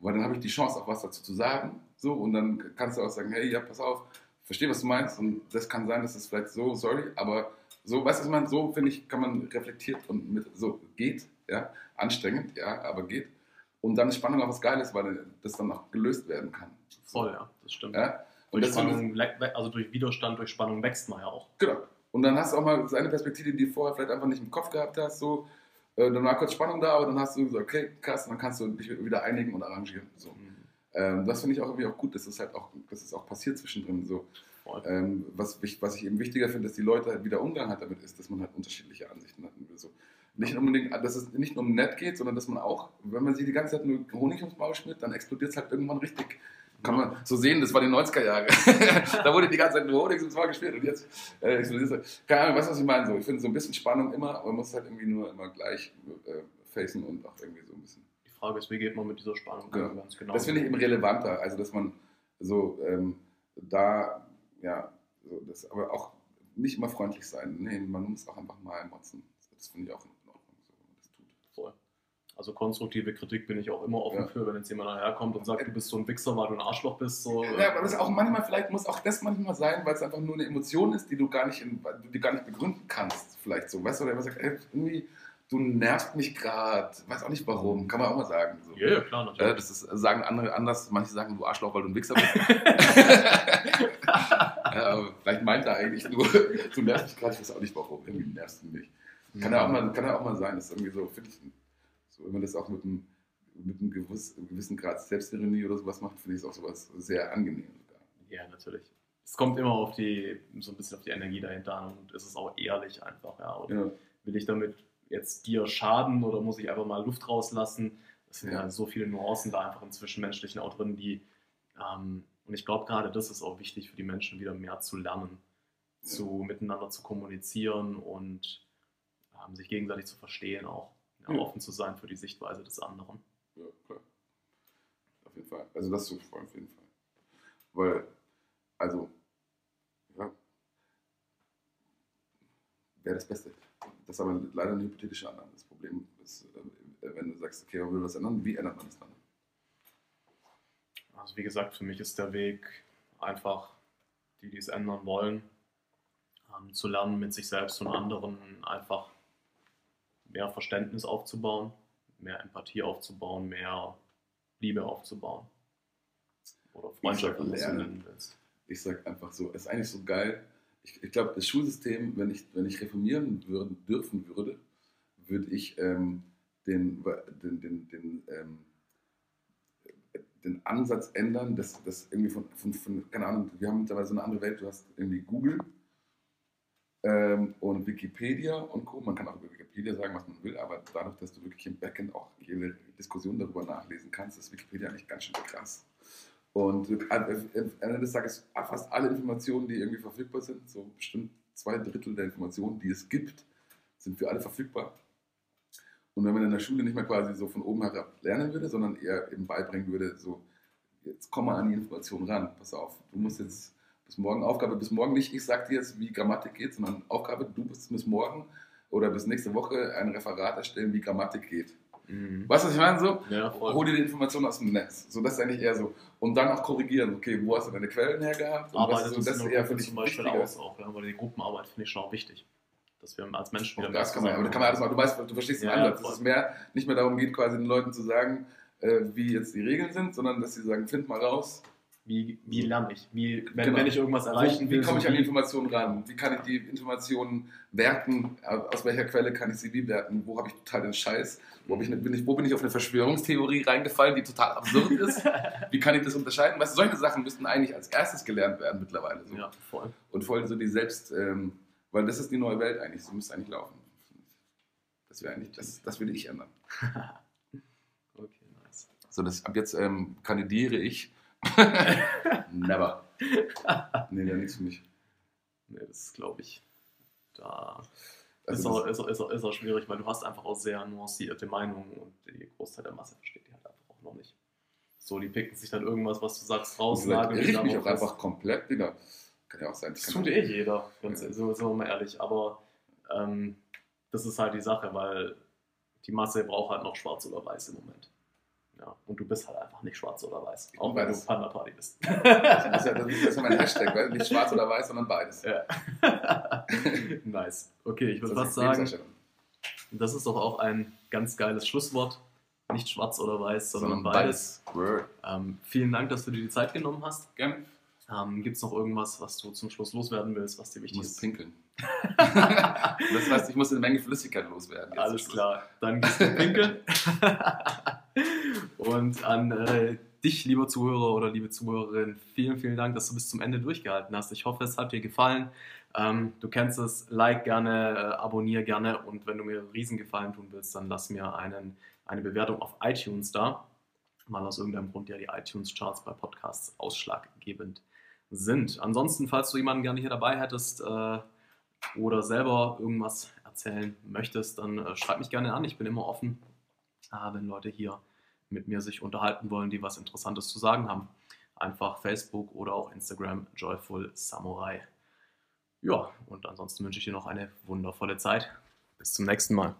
Weil dann habe ich die Chance, auch was dazu zu sagen. So, und dann kannst du auch sagen, hey, ja, pass auf, verstehe, was du meinst. Und das kann sein, dass es vielleicht so, sorry, aber so, weißt du, meine? So, finde ich, kann man reflektiert und mit, so, geht, ja, anstrengend, ja, aber geht. Und dann ist Spannung auch was Geiles, weil das dann auch gelöst werden kann. Voll, ja, das stimmt. Ja? Und Durch Spannung, also durch Widerstand, durch Spannung wächst man ja auch. Genau. Und dann hast du auch mal so eine Perspektive, die du vorher vielleicht einfach nicht im Kopf gehabt hast. So, äh, dann war kurz Spannung da, aber dann hast du so, okay, krass, dann kannst du dich wieder einigen und arrangieren. So. Mhm. Ähm, das finde ich auch irgendwie auch gut, dass es halt auch, dass es auch passiert zwischendrin. So. Ähm, was, ich, was ich eben wichtiger finde, dass die Leute halt wieder Umgang hat damit ist, dass man halt unterschiedliche Ansichten hat. So. Nicht unbedingt, dass es nicht nur um nett geht, sondern dass man auch, wenn man sich die ganze Zeit nur Honig ums Maul schmiert, dann explodiert es halt irgendwann richtig. Kann man so sehen, das war die 90er Jahre. da wurde die ganze Zeit nur Honig ins Maul gespielt und jetzt äh, explodiert es. halt. Keine Ahnung, weißt du, was ich meine? So, ich finde so ein bisschen Spannung immer, aber man muss halt irgendwie nur immer gleich äh, facen und auch irgendwie so ein bisschen. Die Frage ist, wie geht man mit dieser Spannung Genau. um, ganz genau. Das finde ich eben relevanter, also dass man so ähm, da, ja, so das, aber auch nicht immer freundlich sein. Nee, man muss auch einfach mal motzen. Das finde ich auch in Ordnung, so, wenn man das tut. Voll. Also konstruktive Kritik bin ich auch immer offen Ja. für, wenn jetzt jemand daherkommt und sagt, du bist so ein Wichser, weil du ein Arschloch bist. So, Ja, aber das auch manchmal, vielleicht muss auch das manchmal sein, weil es einfach nur eine Emotion ist, die du gar nicht, in, die gar nicht begründen kannst. Vielleicht so, weißt du, oder man sagt, ey, irgendwie, du nervst mich gerade, weiß auch nicht warum, kann man auch mal sagen. So. ja, ja, klar, natürlich. das ist, sagen andere anders, manche sagen, du Arschloch, weil du ein Wichser bist. ja, vielleicht meint er eigentlich nur, du nervst mich gerade, ich weiß auch nicht warum, irgendwie nervst du mich. Kann ja auch mal, kann ja auch mal sein, das ist irgendwie so, finde ich, so, wenn man das auch mit einem, mit einem gewiss, gewissen Grad Selbstironie oder sowas macht, finde ich es auch sowas sehr angenehm. Ja, natürlich. Es kommt immer auf die, so ein bisschen auf die Energie dahinter an und es ist auch ehrlich einfach, ja. Ja, will ich damit jetzt dir schaden oder muss ich einfach mal Luft rauslassen? Es sind Ja. ja. so viele Nuancen da einfach im Zwischenmenschlichen auch drin, die, ähm, und ich glaube gerade das ist auch wichtig für die Menschen, wieder mehr zu lernen, Ja. zu miteinander zu kommunizieren und ähm, sich gegenseitig zu verstehen auch, ja, offen zu sein für die Sichtweise des anderen. ja, klar. Auf jeden Fall. Also das so voll auf jeden Fall. Weil, also, ja, wäre das Beste. Das ist aber leider eine hypothetische Annahme. Das Problem ist, äh, wenn du sagst, okay, man will was ändern, wie ändert man das dann? Also wie gesagt, für mich ist der Weg einfach, die, die es ändern wollen, ähm, zu lernen, mit sich selbst und anderen einfach mehr Verständnis aufzubauen, mehr Empathie aufzubauen, mehr Liebe aufzubauen. Oder Freundschaft, sag es so lernen. Ich sag einfach so, es ist eigentlich so geil. Ich, ich glaube, das Schulsystem, wenn ich, wenn ich reformieren würden, dürfen würde, würde ich ähm, den, den, den, den, ähm, den Ansatz ändern, dass das irgendwie von, von, von, keine Ahnung, wir haben mittlerweile so eine andere Welt, du hast irgendwie Google ähm, und Wikipedia und Co. Man kann auch über Wikipedia sagen, was man will, aber dadurch, dass du wirklich im Backend auch jede Diskussion darüber nachlesen kannst, ist Wikipedia eigentlich ganz schön krass. Und am Ende des Tages fast alle Informationen, die irgendwie verfügbar sind, so bestimmt zwei Drittel der Informationen, die es gibt, sind für alle verfügbar. Und wenn man in der Schule nicht mehr quasi so von oben herab lernen würde, sondern eher eben beibringen würde, so, jetzt komm mal an die Informationen ran, pass auf, du musst jetzt bis morgen Aufgabe, bis morgen nicht, ich sag dir jetzt, wie Grammatik geht, sondern Aufgabe, du musst bis morgen oder bis nächste Woche ein Referat erstellen, wie Grammatik geht. Mhm. Weißt du, was ich meine? So, Ja, hol dir die Informationen aus dem Netz. So, das ist eigentlich eher so. Und dann auch korrigieren, okay, wo hast du deine Quellen hergehabt? So, das in ist eher für dich zum Beispiel wichtiger. aus auch, ja, weil die Gruppenarbeit finde ich schon auch wichtig. Dass wir als Menschen wieder das kann man, aber da kann man alles machen. Du weißt, du verstehst den Ja, Ansatz. voll. Dass es mehr, nicht mehr darum geht, quasi den Leuten zu sagen, äh, wie jetzt die Regeln sind, sondern dass sie sagen, find mal raus, Wie, wie lerne ich? Wie, wenn, Genau. wenn ich irgendwas erreichen will, wie komme ich an die Informationen ran? Wie kann ich die Informationen werten? Aus welcher Quelle kann ich sie wie werten? Wo habe ich total den Scheiß? Wo, hab ich, bin ich, wo bin ich auf eine Verschwörungstheorie reingefallen, die total absurd ist? Wie kann ich das unterscheiden? Weißt du, solche Sachen müssten eigentlich als erstes gelernt werden mittlerweile. So. Ja, voll. Und voll so die Selbst, ähm, weil das ist die neue Welt eigentlich, so müsste eigentlich laufen. Das wäre eigentlich, das, das würde ich ändern. Okay, nice. So, das, ab jetzt ähm, kandidiere ich. Never. Nee, da nichts für mich. Nee, das glaube ich. Da ist, Also auch, das, ist, auch, ist, auch, ist auch schwierig, weil du hast einfach auch sehr nuancierte Meinungen und die Großteil der Masse versteht die halt einfach auch noch nicht. So, die picken sich dann irgendwas, was du sagst, raus, ich mich auch einfach komplett wieder. Kann ja auch sein. Das tut auch- eh jeder, ganz, Ja. so, wir mal ehrlich. Aber ähm, das ist halt die Sache, weil die Masse braucht halt noch schwarz oder weiß im Moment. Ja, und du bist halt einfach nicht schwarz oder weiß. Auch wenn du Beides. Panda Party bist. Das ist ja, das ist, mein Hashtag, weil nicht schwarz oder weiß, sondern beides. Ja. nice. Okay, ich würde fast sagen, das ist doch auch ein ganz geiles Schlusswort. Nicht schwarz oder weiß, sondern, Sondern beides. Word. Ähm, vielen Dank, dass du dir die Zeit genommen hast. Gerne. Ähm, Gibt es noch irgendwas, was du zum Schluss loswerden willst, was dir Ich wichtig muss ist? pinkeln. das heißt, ich muss eine Menge Flüssigkeit loswerden. Alles klar, dann gehst du pinkeln. Und an äh, dich, lieber Zuhörer oder liebe Zuhörerin, vielen, vielen Dank, dass du bis zum Ende durchgehalten hast. Ich hoffe, es hat dir gefallen. Ähm, du kennst es, like gerne, äh, abonniere gerne und wenn du mir einen Riesengefallen tun willst, dann lass mir einen, eine Bewertung auf iTunes da, weil aus irgendeinem Grund ja die iTunes-Charts bei Podcasts ausschlaggebend sind. Ansonsten, falls du jemanden gerne hier dabei hättest, äh, oder selber irgendwas erzählen möchtest, dann äh, schreib mich gerne an. Ich bin immer offen, äh, wenn Leute hier mit mir sich unterhalten wollen, die was Interessantes zu sagen haben. Einfach Facebook oder auch Instagram Joyful Samurai. Ja, und ansonsten wünsche ich dir noch eine wundervolle Zeit. Bis zum nächsten Mal.